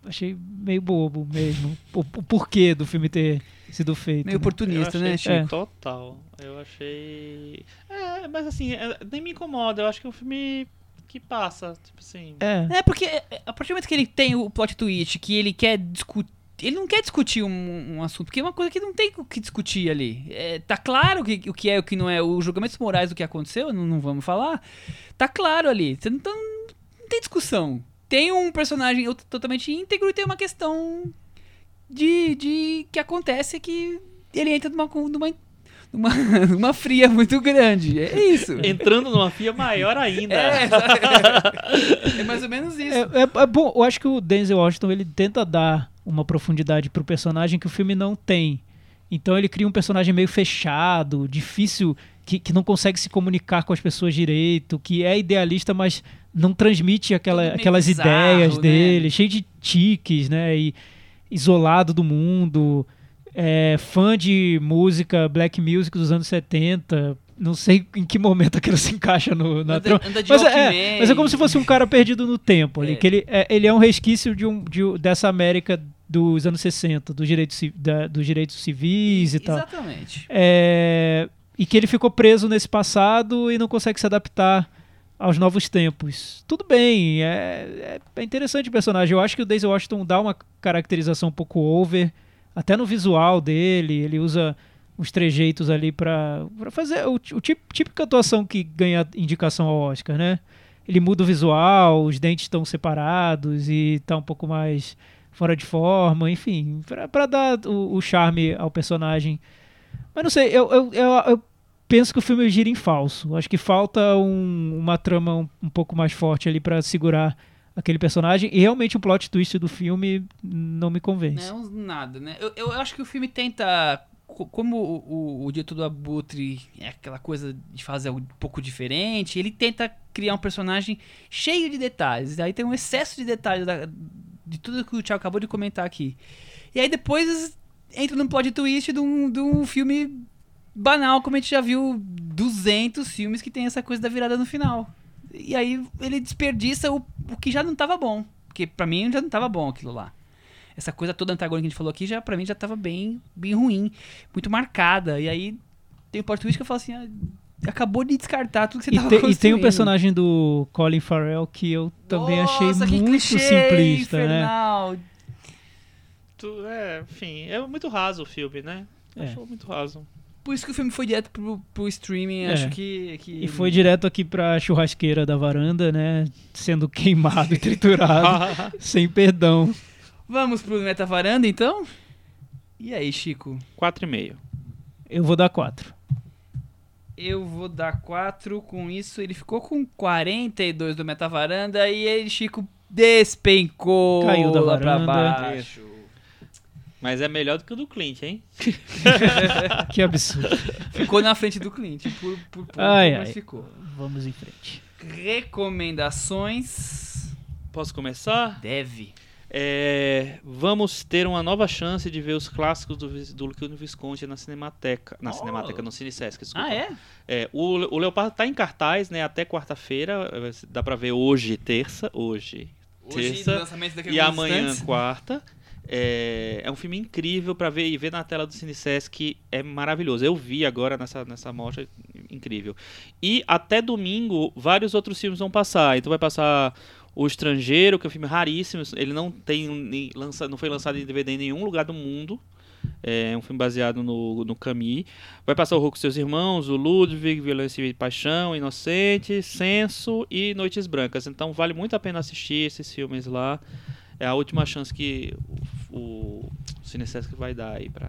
achei meio bobo mesmo. O, o porquê do filme ter sido feito. Meio né? oportunista, eu né, achei? Total. Eu achei. É, mas assim, é, nem me incomoda. Eu acho que é um filme que passa. Tipo assim. É. É, porque é, a partir do momento que ele tem o plot twist, que ele quer discutir. Ele não quer discutir um, um assunto, porque é uma coisa que não tem o que discutir ali. É, tá claro o que, o que é e o que não é. Os julgamentos morais do que aconteceu, não, não vamos falar. Tá claro ali. Você não, tá- não tem discussão. Tem um personagem totalmente íntegro e tem uma questão de, de que acontece que ele entra numa, numa, numa, [LAUGHS] numa fria muito grande. É isso. Entrando numa fia maior ainda. É, [LAUGHS] é mais ou menos isso. É, é- é bom, eu acho que o Denzel Washington ele tenta dar uma profundidade pro personagem que o filme não tem. Então ele cria um personagem meio fechado, difícil, que, que não consegue se comunicar com as pessoas direito, que é idealista, mas não transmite aquela, aquelas bizarro, ideias né? dele, cheio de tiques, né? E isolado do mundo, é, fã de música, black music dos anos 70. Não sei em que momento aquilo se encaixa no, na Anda- trama. anda de Mas é, Walkman. mas é como se fosse um cara perdido no tempo ali. É. Que ele, é, ele é um resquício de um, de, dessa América dos anos 60, dos direitos, da- dos direitos civis e tal. Exatamente. É, e que ele ficou preso nesse passado e não consegue se adaptar aos novos tempos. Tudo bem, é, é- é interessante o personagem. Eu acho que o Daisy Washington dá uma caracterização um pouco over, até no visual dele. Ele usa uns trejeitos ali pra fazer o, o tipo, típica atuação que ganha indicação ao Oscar, né? Ele muda o visual, os dentes estão separados e tá um pouco mais fora de forma, enfim, pra dar o, o charme ao personagem. Mas não sei, eu, eu, eu, eu penso que o filme gira em falso. Acho que falta um- uma trama um, um pouco mais forte ali pra segurar aquele personagem. E realmente o plot twist do filme não me convence. Não, nada, né? Eu, eu acho que o filme tenta co- como o, o, o do Abutre é aquela coisa de fazer algo um pouco diferente, ele tenta criar um personagem cheio de detalhes. Aí tem um excesso de detalhes da- de tudo que o Thiago acabou de comentar aqui. E aí depois entra num plot twist de um, de um filme banal, como a gente já viu 200 filmes que tem essa coisa da virada no final. E aí ele desperdiça o, o que já não tava bom. Porque pra mim já não tava bom aquilo lá. Essa coisa toda antagônica que a gente falou aqui, já pra mim já tava bem, bem ruim. Muito marcada. E aí tem o plot twist que eu falo assim, ah, acabou de descartar tudo que você E, tava te- e tem o personagem do Colin Farrell que eu também Nossa, achei que muito clichê simplista, né? infernal. Tu- é, enfim, é muito raso o filme, né? É. Achou muito raso. Por isso que o filme foi direto pro, pro streaming, É. acho que, que... E foi direto aqui pra churrasqueira da varanda, né? Sendo queimado e triturado, [LAUGHS] sem perdão. Vamos pro Metavaranda, então? E aí, Chico? 4,5. Eu vou dar quatro. Eu vou dar 4 com isso. Ele ficou com 42 do Metavaranda e ele, Chico, despencou Caiu da lá pra varanda. baixo. Mas é melhor do que o do Clint, hein? [LAUGHS] Que absurdo. Ficou na frente do Clint, por, por pouco, Ai, mas ai. ficou. Vamos em frente. Recomendações... Posso começar? Deve. É, vamos ter uma nova chance de ver os clássicos do, do Luquino Visconti na Cinemateca. Na Oh. Cinemateca, no Cine Sesc, desculpa. Ah, é? É, o, o Leopardo tá em cartaz, né? Até quarta-feira. eh, Dá pra ver hoje, terça. Hoje. Hoje, Terça lançamento daqui a E amanhã, instantes. quarta. É, é um filme incrível pra ver e ver na tela do Cine Sesc é maravilhoso. Eu vi agora nessa, nessa mostra, incrível. E até domingo, vários outros filmes vão passar. Então vai passar O Estrangeiro, que é um filme raríssimo. Ele não tem lança, não foi lançado em DVD em nenhum lugar do mundo. É um filme baseado no, no Camus. Vai passar o Hulk com seus irmãos, o Ludwig, Violência e Paixão, Inocente, Senso e Noites Brancas. Então vale muito a pena assistir esses filmes lá. É a última chance que o, o vai dar aí pra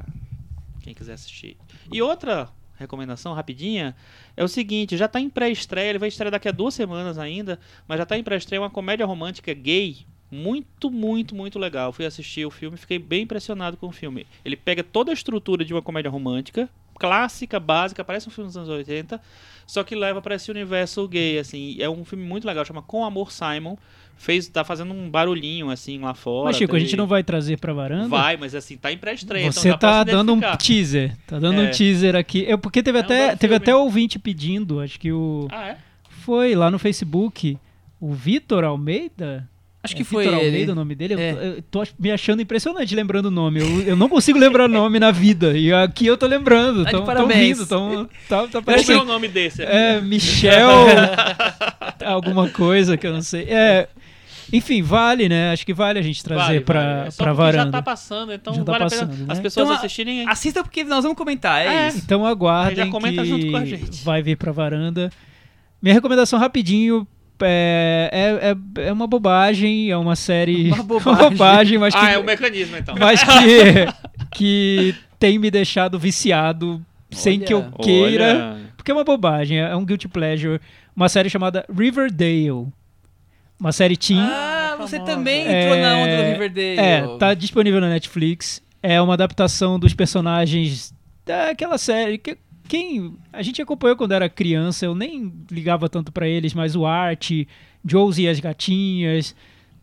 quem quiser assistir. E outra recomendação rapidinha é o seguinte, já tá em pré-estreia, ele vai estrear daqui a duas semanas ainda, mas já tá em pré-estreia uma comédia romântica gay muito, muito, muito legal. Fui assistir o filme fiquei bem impressionado com o filme. Ele pega toda a estrutura de uma comédia romântica, clássica, básica, parece um filme dos anos 80, só que leva para esse universo gay, assim. É um filme muito legal, chama Com Amor Simon. Fez, tá fazendo um barulhinho, assim, lá fora. Mas, Chico, a gente não vai trazer pra varanda? Vai, mas assim, tá em pré-estreia, então Você já tá posso dando um teaser. Tá dando É. um teaser aqui. Eu, porque teve É um até, belo teve até ouvinte pedindo, acho que o. Ah, é? Foi lá no Facebook. O Vitor Almeida? Acho É que foi Vitor ele. Almeida o nome dele? Eu É. tô- Eu, tô me achando impressionante lembrando o nome. Eu, eu não consigo lembrar o nome na vida. E aqui eu tô lembrando. Tá de Tão, tão parabéns. vindo. Tão, tá, tá Qual parecendo. é o nome desse? É, Michel. [LAUGHS] alguma coisa que eu não sei. É, enfim, vale, né? Acho que vale a gente trazer Vale, pra, vale. É pra varanda. Já tá passando, então Já tá vale a passando, pena né? as pessoas Então, a- assistirem aí. Assista porque nós vamos comentar, é, É. isso. Então aguardem Já comenta que junto com a gente. vai vir pra varanda. Minha recomendação rapidinho é, é, é, é uma bobagem, é uma série. Uma [LAUGHS] bobagem. mas que, Ah, é o mecanismo, então. mas [LAUGHS] que, que tem me deixado viciado sem Olha. que eu queira. Olha. Porque é uma bobagem, é um guilty pleasure. Uma série chamada Riverdale. Uma série teen. Ah, você famosa. também entrou na onda do É, Riverdale. É, tá disponível na Netflix. É uma adaptação dos personagens daquela série que quem a gente acompanhou quando era criança, eu nem ligava tanto pra eles, mas o Art, Josie e as gatinhas,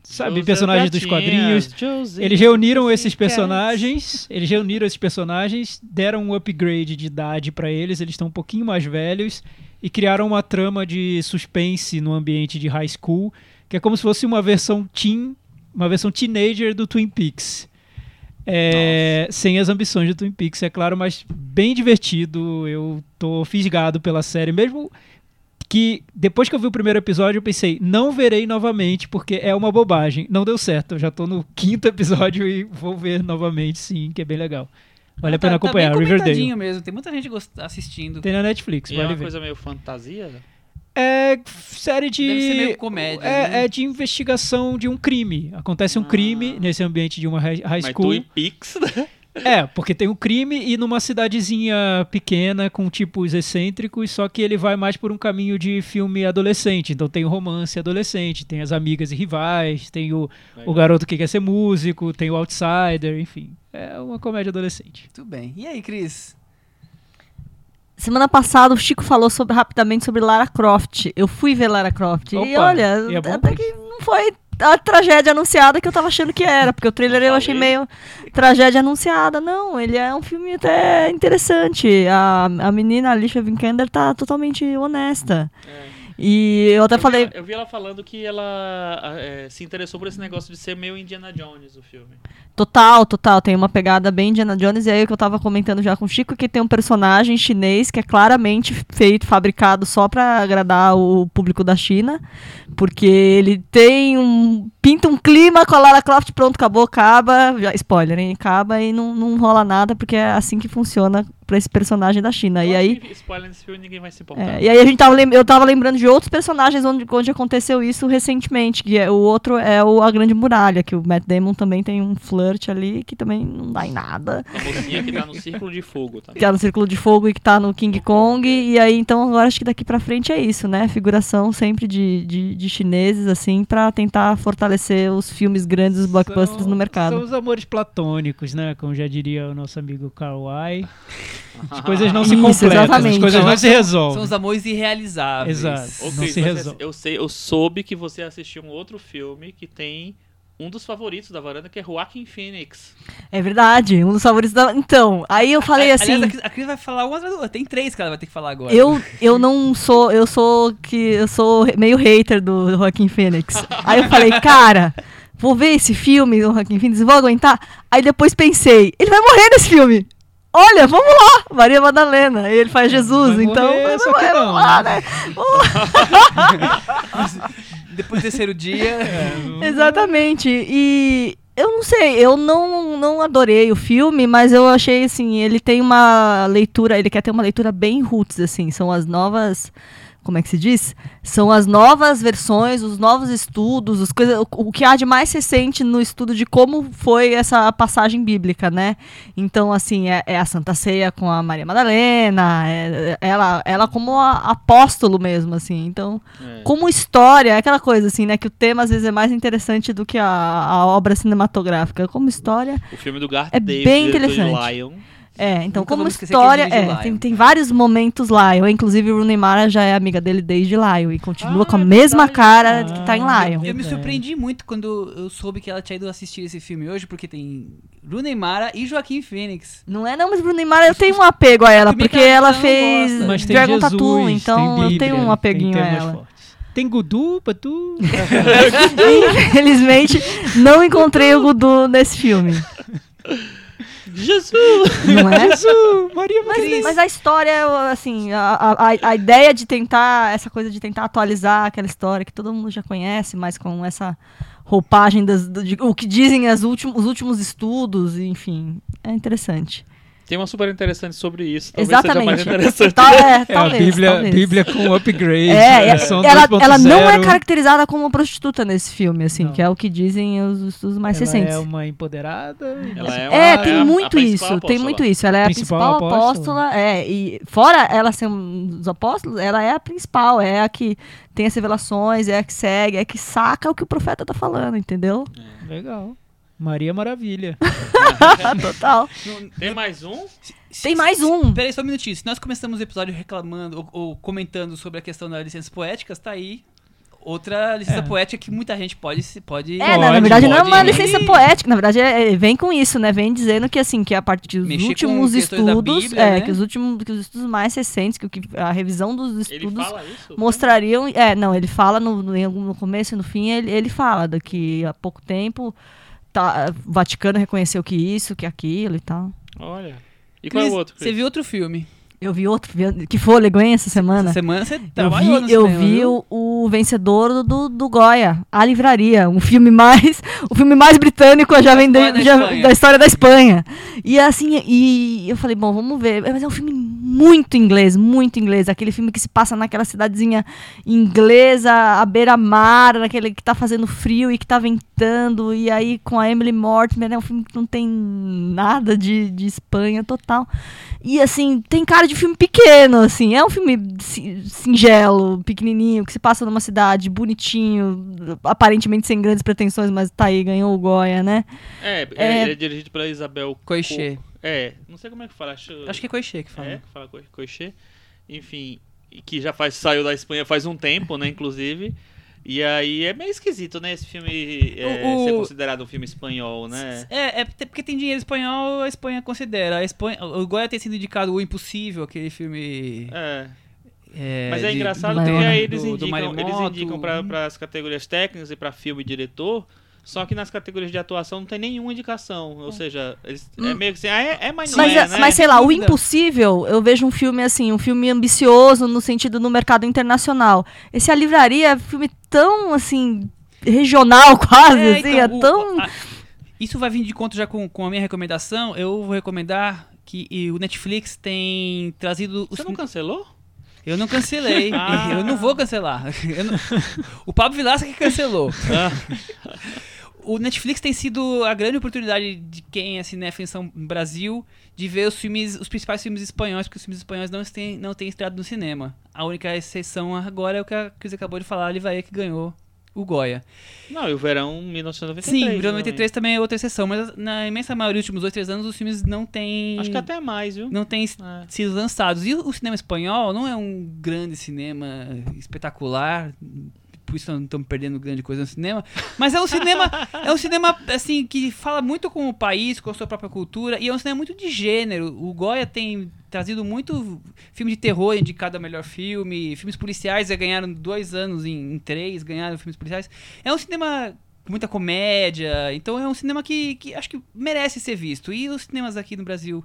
sabe, Josie personagens dos Gatinhas, quadrinhos. Josie, Eles reuniram Josie esses Cats. personagens, eles reuniram esses personagens, deram um upgrade de idade pra eles, eles estão um pouquinho mais velhos e criaram uma trama de suspense no ambiente de high school, que é como se fosse uma versão teen, uma versão teenager do Twin Peaks. É, sem as ambições do Twin Peaks, é claro, mas bem divertido. Eu tô fisgado pela série, mesmo que depois que eu vi o primeiro episódio, eu pensei, não verei novamente, porque é uma bobagem. Não deu certo, eu já tô no quinto episódio e vou ver novamente, sim, que é bem legal. Vale a pena Tá- acompanhar, tá bem Riverdale. mesmo, tem muita gente assistindo. Tem na Netflix, E é vale uma ver. coisa meio fantasia? É série de. Deve ser meio comédia, É, né? é de investigação de um crime. Acontece um Ah. crime nesse ambiente de uma high Mas school. Twin Peaks, né? É, porque tem um crime e numa cidadezinha pequena com tipos excêntricos, só que ele vai mais por um caminho de filme adolescente. Então tem o romance adolescente, tem as amigas e rivais, tem o, o garoto que quer ser músico, tem o outsider, enfim. É uma comédia adolescente. Tudo bem. E aí, Cris? Semana passada o Chico falou sobre- rapidamente sobre Lara Croft. Eu fui ver Lara Croft. e Opa, olha, e é até que não foi a tragédia anunciada que eu tava achando que era. Porque o trailer eu achei meio tragédia anunciada. Não, ele é um filme até interessante. A, a menina Alicia Vikander tá totalmente honesta. E eu até Eu falei. Eu vi ela falando que ela é, se interessou por esse negócio de ser meio Indiana Jones o filme. Total, total. Tem uma pegada bem Indiana Jones. E aí que eu tava comentando já com o Chico, que tem um personagem chinês que é claramente feito, fabricado só pra agradar o público da China. Porque ele tem um. Pinta um clima com a Lara Croft, pronto, acabou, acaba. Já, spoiler, hein? Acaba e não, não rola nada, porque é assim que funciona pra esse personagem da China. Eu E aí. Spoiler nesse filme ninguém vai se importar. É, e aí a gente tava, eu tava lembrando de outros personagens onde, onde aconteceu isso recentemente, que é, o outro é o A Grande Muralha, que o Matt Damon também tem um flirt ali que também não dá em nada. A mocinha que tá no Círculo de Fogo, tá? [LAUGHS] Que tá no Círculo de Fogo e que tá no King Kong, e aí então agora acho que daqui pra frente é isso, né? Figuração sempre de, de, de chineses, assim, pra tentar fortalecer os filmes grandes, os blockbusters São- no mercado. São os amores platônicos, né? Como já diria o nosso amigo Kawai. As coisas não se Isso, completam, as exatamente. coisas não Então, se resolvem. São os amores irrealizáveis. Exato. Ô, Não se mas resolve. eu sei, eu soube que você assistiu um outro filme que tem um dos favoritos da varanda, que é Joaquin Phoenix. É verdade, um dos favoritos da... Então, aí eu falei A- assim... Aliás, a Cris- vai falar uma outra. Tem três que ela vai ter que falar agora. Eu, eu não sou, eu sou que eu sou meio hater do Joaquim Fênix. Aí eu falei, cara, vou ver esse filme do Joaquim Fênix, vou aguentar. Aí depois pensei, ele vai morrer nesse filme. Olha, vamos lá, Maria Madalena. E ele faz Jesus, Vai então morrer, só que não, vamos lá, né? [LAUGHS] Depois do terceiro dia. Exatamente. E eu não sei, eu não, não adorei o filme, mas eu achei assim, ele tem uma leitura, ele quer ter uma leitura bem roots, assim, são as novas. Como é que se diz? São as novas versões, os novos estudos, as coisas, o, o que há de mais recente no estudo de como foi essa passagem bíblica, né? Então, assim, é, é a Santa Ceia com a Maria Madalena, é- é ela, ela como a- apóstolo mesmo, assim. Então, É. como história, é aquela coisa assim, né? Que o tema às vezes é mais interessante do que a, a obra cinematográfica. Como história, O filme do Garth É Davis, bem interessante. Lion. É. Então, Nunca como história, é, Lion. tem, tem vários momentos lá. Eu, inclusive, o Rooney Mara já é amiga dele desde Lion e continua Ah, com a é mesma verdade. cara que tá em Ah, Lion. Eu me Verdade. surpreendi muito quando eu soube que ela tinha ido assistir esse filme hoje, porque tem Rooney Mara e Joaquim Phoenix. Não é não, mas Rooney Mara eu tenho um apego a ela, porque que ela fez gosta. Mas tem Dragon Jesus, Tattoo, tem então eu Bíblia, tenho um apeguinho a ela. fortes. Tem Gudu, Patu. [LAUGHS] Infelizmente, não encontrei o Gudu nesse filme. [LAUGHS] Jesus! Não é? Jesus, Maria Mas, mas a história, assim, a, a, a ideia de tentar, essa coisa de tentar atualizar aquela história que todo mundo já conhece, mas com essa roupagem das, do- de, o que dizem as últimos, os últimos estudos, enfim, é interessante. Tem uma super interessante sobre isso. Talvez seja mais Exatamente. interessante. Tal- é, É a talvez, Bíblia, talvez. Bíblia com upgrade. É, é, versão ela, ela não é 2.0. caracterizada como uma prostituta nesse filme, assim, Não. que é o que dizem os estudos mais Ela recentes. é uma empoderada. Ela é, É, uma- tem a- a muito principal isso, tem apóstola. muito isso. Ela é a Principal principal apóstola. apóstola, é, e fora ela ser um dos apóstolos, ela é a principal, é a que tem as revelações, é a que segue, é a que saca o que o profeta tá falando, entendeu? Legal. Maria Maravilha. [LAUGHS] Total. Tem mais um? Tem mais um. Peraí, só um minutinho. Se nós começamos o episódio reclamando ou, ou comentando sobre a questão das licenças poéticas, tá aí outra licença É. poética que muita gente pode. se- pode É, na- na Pode, verdade não é pode uma ir. licença poética, na verdade é- é- vem com isso, né? Vem dizendo que assim, que a partir dos Mexer últimos estudos, Bíblia, é, né? que os últimos, que os estudos mais recentes, que, que a revisão dos Ele estudos fala isso? mostrariam. É, não, ele fala no, no, no começo e no fim, ele, ele fala do que há pouco tempo tá, o Vaticano reconheceu que isso, que aquilo e tal. Olha. E qual é o outro? Você viu outro filme? Eu vi outro, que fôlego, hein, essa semana? Essa semana você Eu trabalhou no vi, eu cinema, vi o, o vencedor do, do, Goya, A Livraria, um filme mais, o filme mais britânico já vem da já- Espanha. da história da Espanha. E assim, e eu falei, bom, vamos ver, mas é um filme muito inglês, muito inglês. Aquele filme que se passa naquela cidadezinha inglesa, à beira-mar, naquele que tá fazendo frio e que tá ventando. E aí com a Emily Mortimer, é um filme que não tem nada de, de Espanha total. E assim, tem cara de filme pequeno, assim. É um filme si- singelo, pequenininho, que se passa numa cidade bonitinho, aparentemente sem grandes pretensões, mas tá aí, ganhou o Goya, né? É, é, É. ele é dirigido pela Isabel Coixet. Co- É, não sei como é que fala. Acho, Acho que é Coixet que fala. É, que fala Co- Coixet. Enfim, e que já faz, saiu da Espanha faz um tempo, né, inclusive. E aí é meio esquisito, né, esse filme é, O- o- ser considerado um filme espanhol, né? É, é porque tem dinheiro espanhol, a Espanha considera. A Espanha, o Goya tem sido indicado o Impossível, aquele filme. É. é, Mas é de- engraçado do porque aí eles do- indicam, eles indicam para as categorias técnicas e para filme e diretor, só que nas categorias de atuação não tem nenhuma indicação. Ou seja, eles, é meio que assim, ah, é, é mas Mas, é, é- né? mas sei lá, o impossível, eu vejo um filme assim, um filme ambicioso no sentido no mercado internacional. Esse A Livraria é um filme tão assim regional [LAUGHS] quase, É, assim, então, é o- tão a- isso vai vir de conta já com, com a minha recomendação. Eu vou recomendar que e o Netflix tem trazido os Você não cancelou? Eu não cancelei. [LAUGHS] Ah. Eu não vou cancelar. Eu não- O Pablo Vilaça que cancelou. Ah. [LAUGHS] O Netflix tem sido a grande oportunidade de quem é cinéfilo em Brasil de ver os filmes, os principais filmes espanhóis, porque os filmes espanhóis não têm, não têm estreado no cinema. A única exceção agora é o que a Cris acabou de falar, a Livaia que ganhou o Goya. Não, e o verão 1993. Sim, o também. 93 também é outra exceção, mas na imensa maioria dos últimos dois, três anos os filmes não têm Acho que até mais, viu? não têm É. sido lançados. E o cinema espanhol não é um grande cinema espetacular, por isso não estamos perdendo grande coisa no cinema, mas é um cinema, [LAUGHS] é um cinema assim que fala muito com o país, com a sua própria cultura e é um cinema muito de gênero. O Goya tem trazido muito filme de terror indicado a melhor filme, filmes policiais já ganharam dois anos em, em três, ganharam filmes policiais. É um cinema com muita comédia, então é um cinema que, que acho que merece ser visto. E os cinemas aqui no Brasil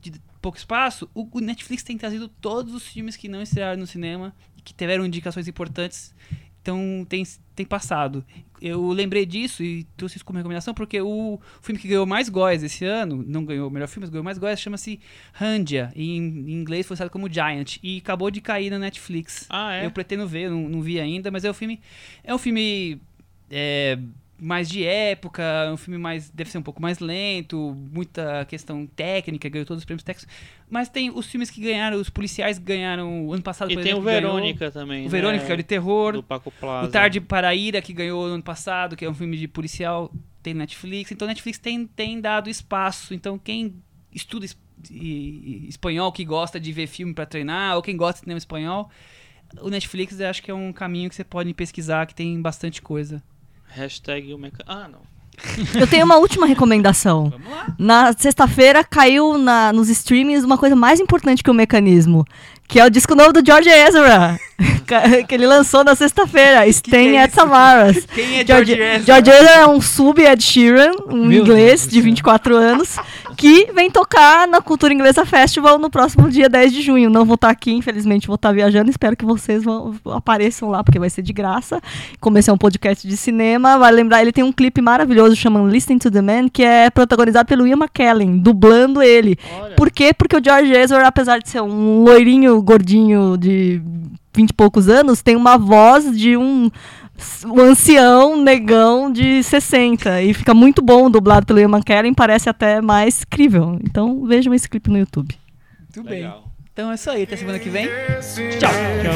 tido pouco espaço, o, Netflix tem trazido todos os filmes que não estrearam no cinema que tiveram indicações importantes. Então tem, tem passado. Eu lembrei disso e trouxe isso como recomendação porque o filme que ganhou mais Goias esse ano, não ganhou o melhor filme, mas ganhou mais Goias, chama-se Randia. Em, em inglês foi lançado como Giant. E acabou de cair na Netflix. Ah, é? Eu pretendo ver, não, não vi ainda, mas é um filme. É um filme. é, mais de época, um filme mais. deve ser um pouco mais lento, muita questão técnica, ganhou todos os prêmios técnicos. Mas tem os filmes que ganharam, os policiais ganharam ano passado, E por tem o exemplo, ganhou Verônica também. O Verônica, que é o de terror. Do Paco Plaza. O Tarde para a Ira, que ganhou ano passado, que é um filme de policial, tem Netflix. Então, Netflix tem, tem dado espaço. Então, quem estuda es- espanhol, que gosta de ver filme para treinar, ou quem gosta de cinema espanhol, o Netflix acho que é um caminho que você pode pesquisar, que tem bastante coisa. Hashtag o meca... Ah, não. Eu tenho uma última recomendação. Vamos lá. Na sexta-feira caiu na, nos streamings uma coisa mais importante que o mecanismo, que é o disco novo do George Ezra, [LAUGHS] que ele lançou na sexta-feira, Staying que é at? Samaras. [LAUGHS] Quem é George, George Ezra? George Ezra é um sub Ed Sheeran, um Meu inglês Deus de céu. 24 anos, que vem tocar na Cultura Inglesa Festival no próximo dia 10 de junho. Não vou estar aqui, infelizmente vou estar viajando, espero que vocês vão, apareçam lá, porque vai ser de graça. Como esse é um podcast de cinema, vai lembrar, ele tem um clipe maravilhoso chamado Listen to the Man, que é protagonizado pelo Ian McKellen, dublando ele. Olha. Por quê? Porque o George Ezra, apesar de ser um loirinho gordinho de vinte e poucos anos, tem uma voz de um, um ancião negão de 60. E fica muito bom, dublado pelo Ian McKellen, parece até mais crível. Então vejam esse clipe no YouTube. Muito bem. Então é isso aí, até semana que vem. Tchau. Tchau.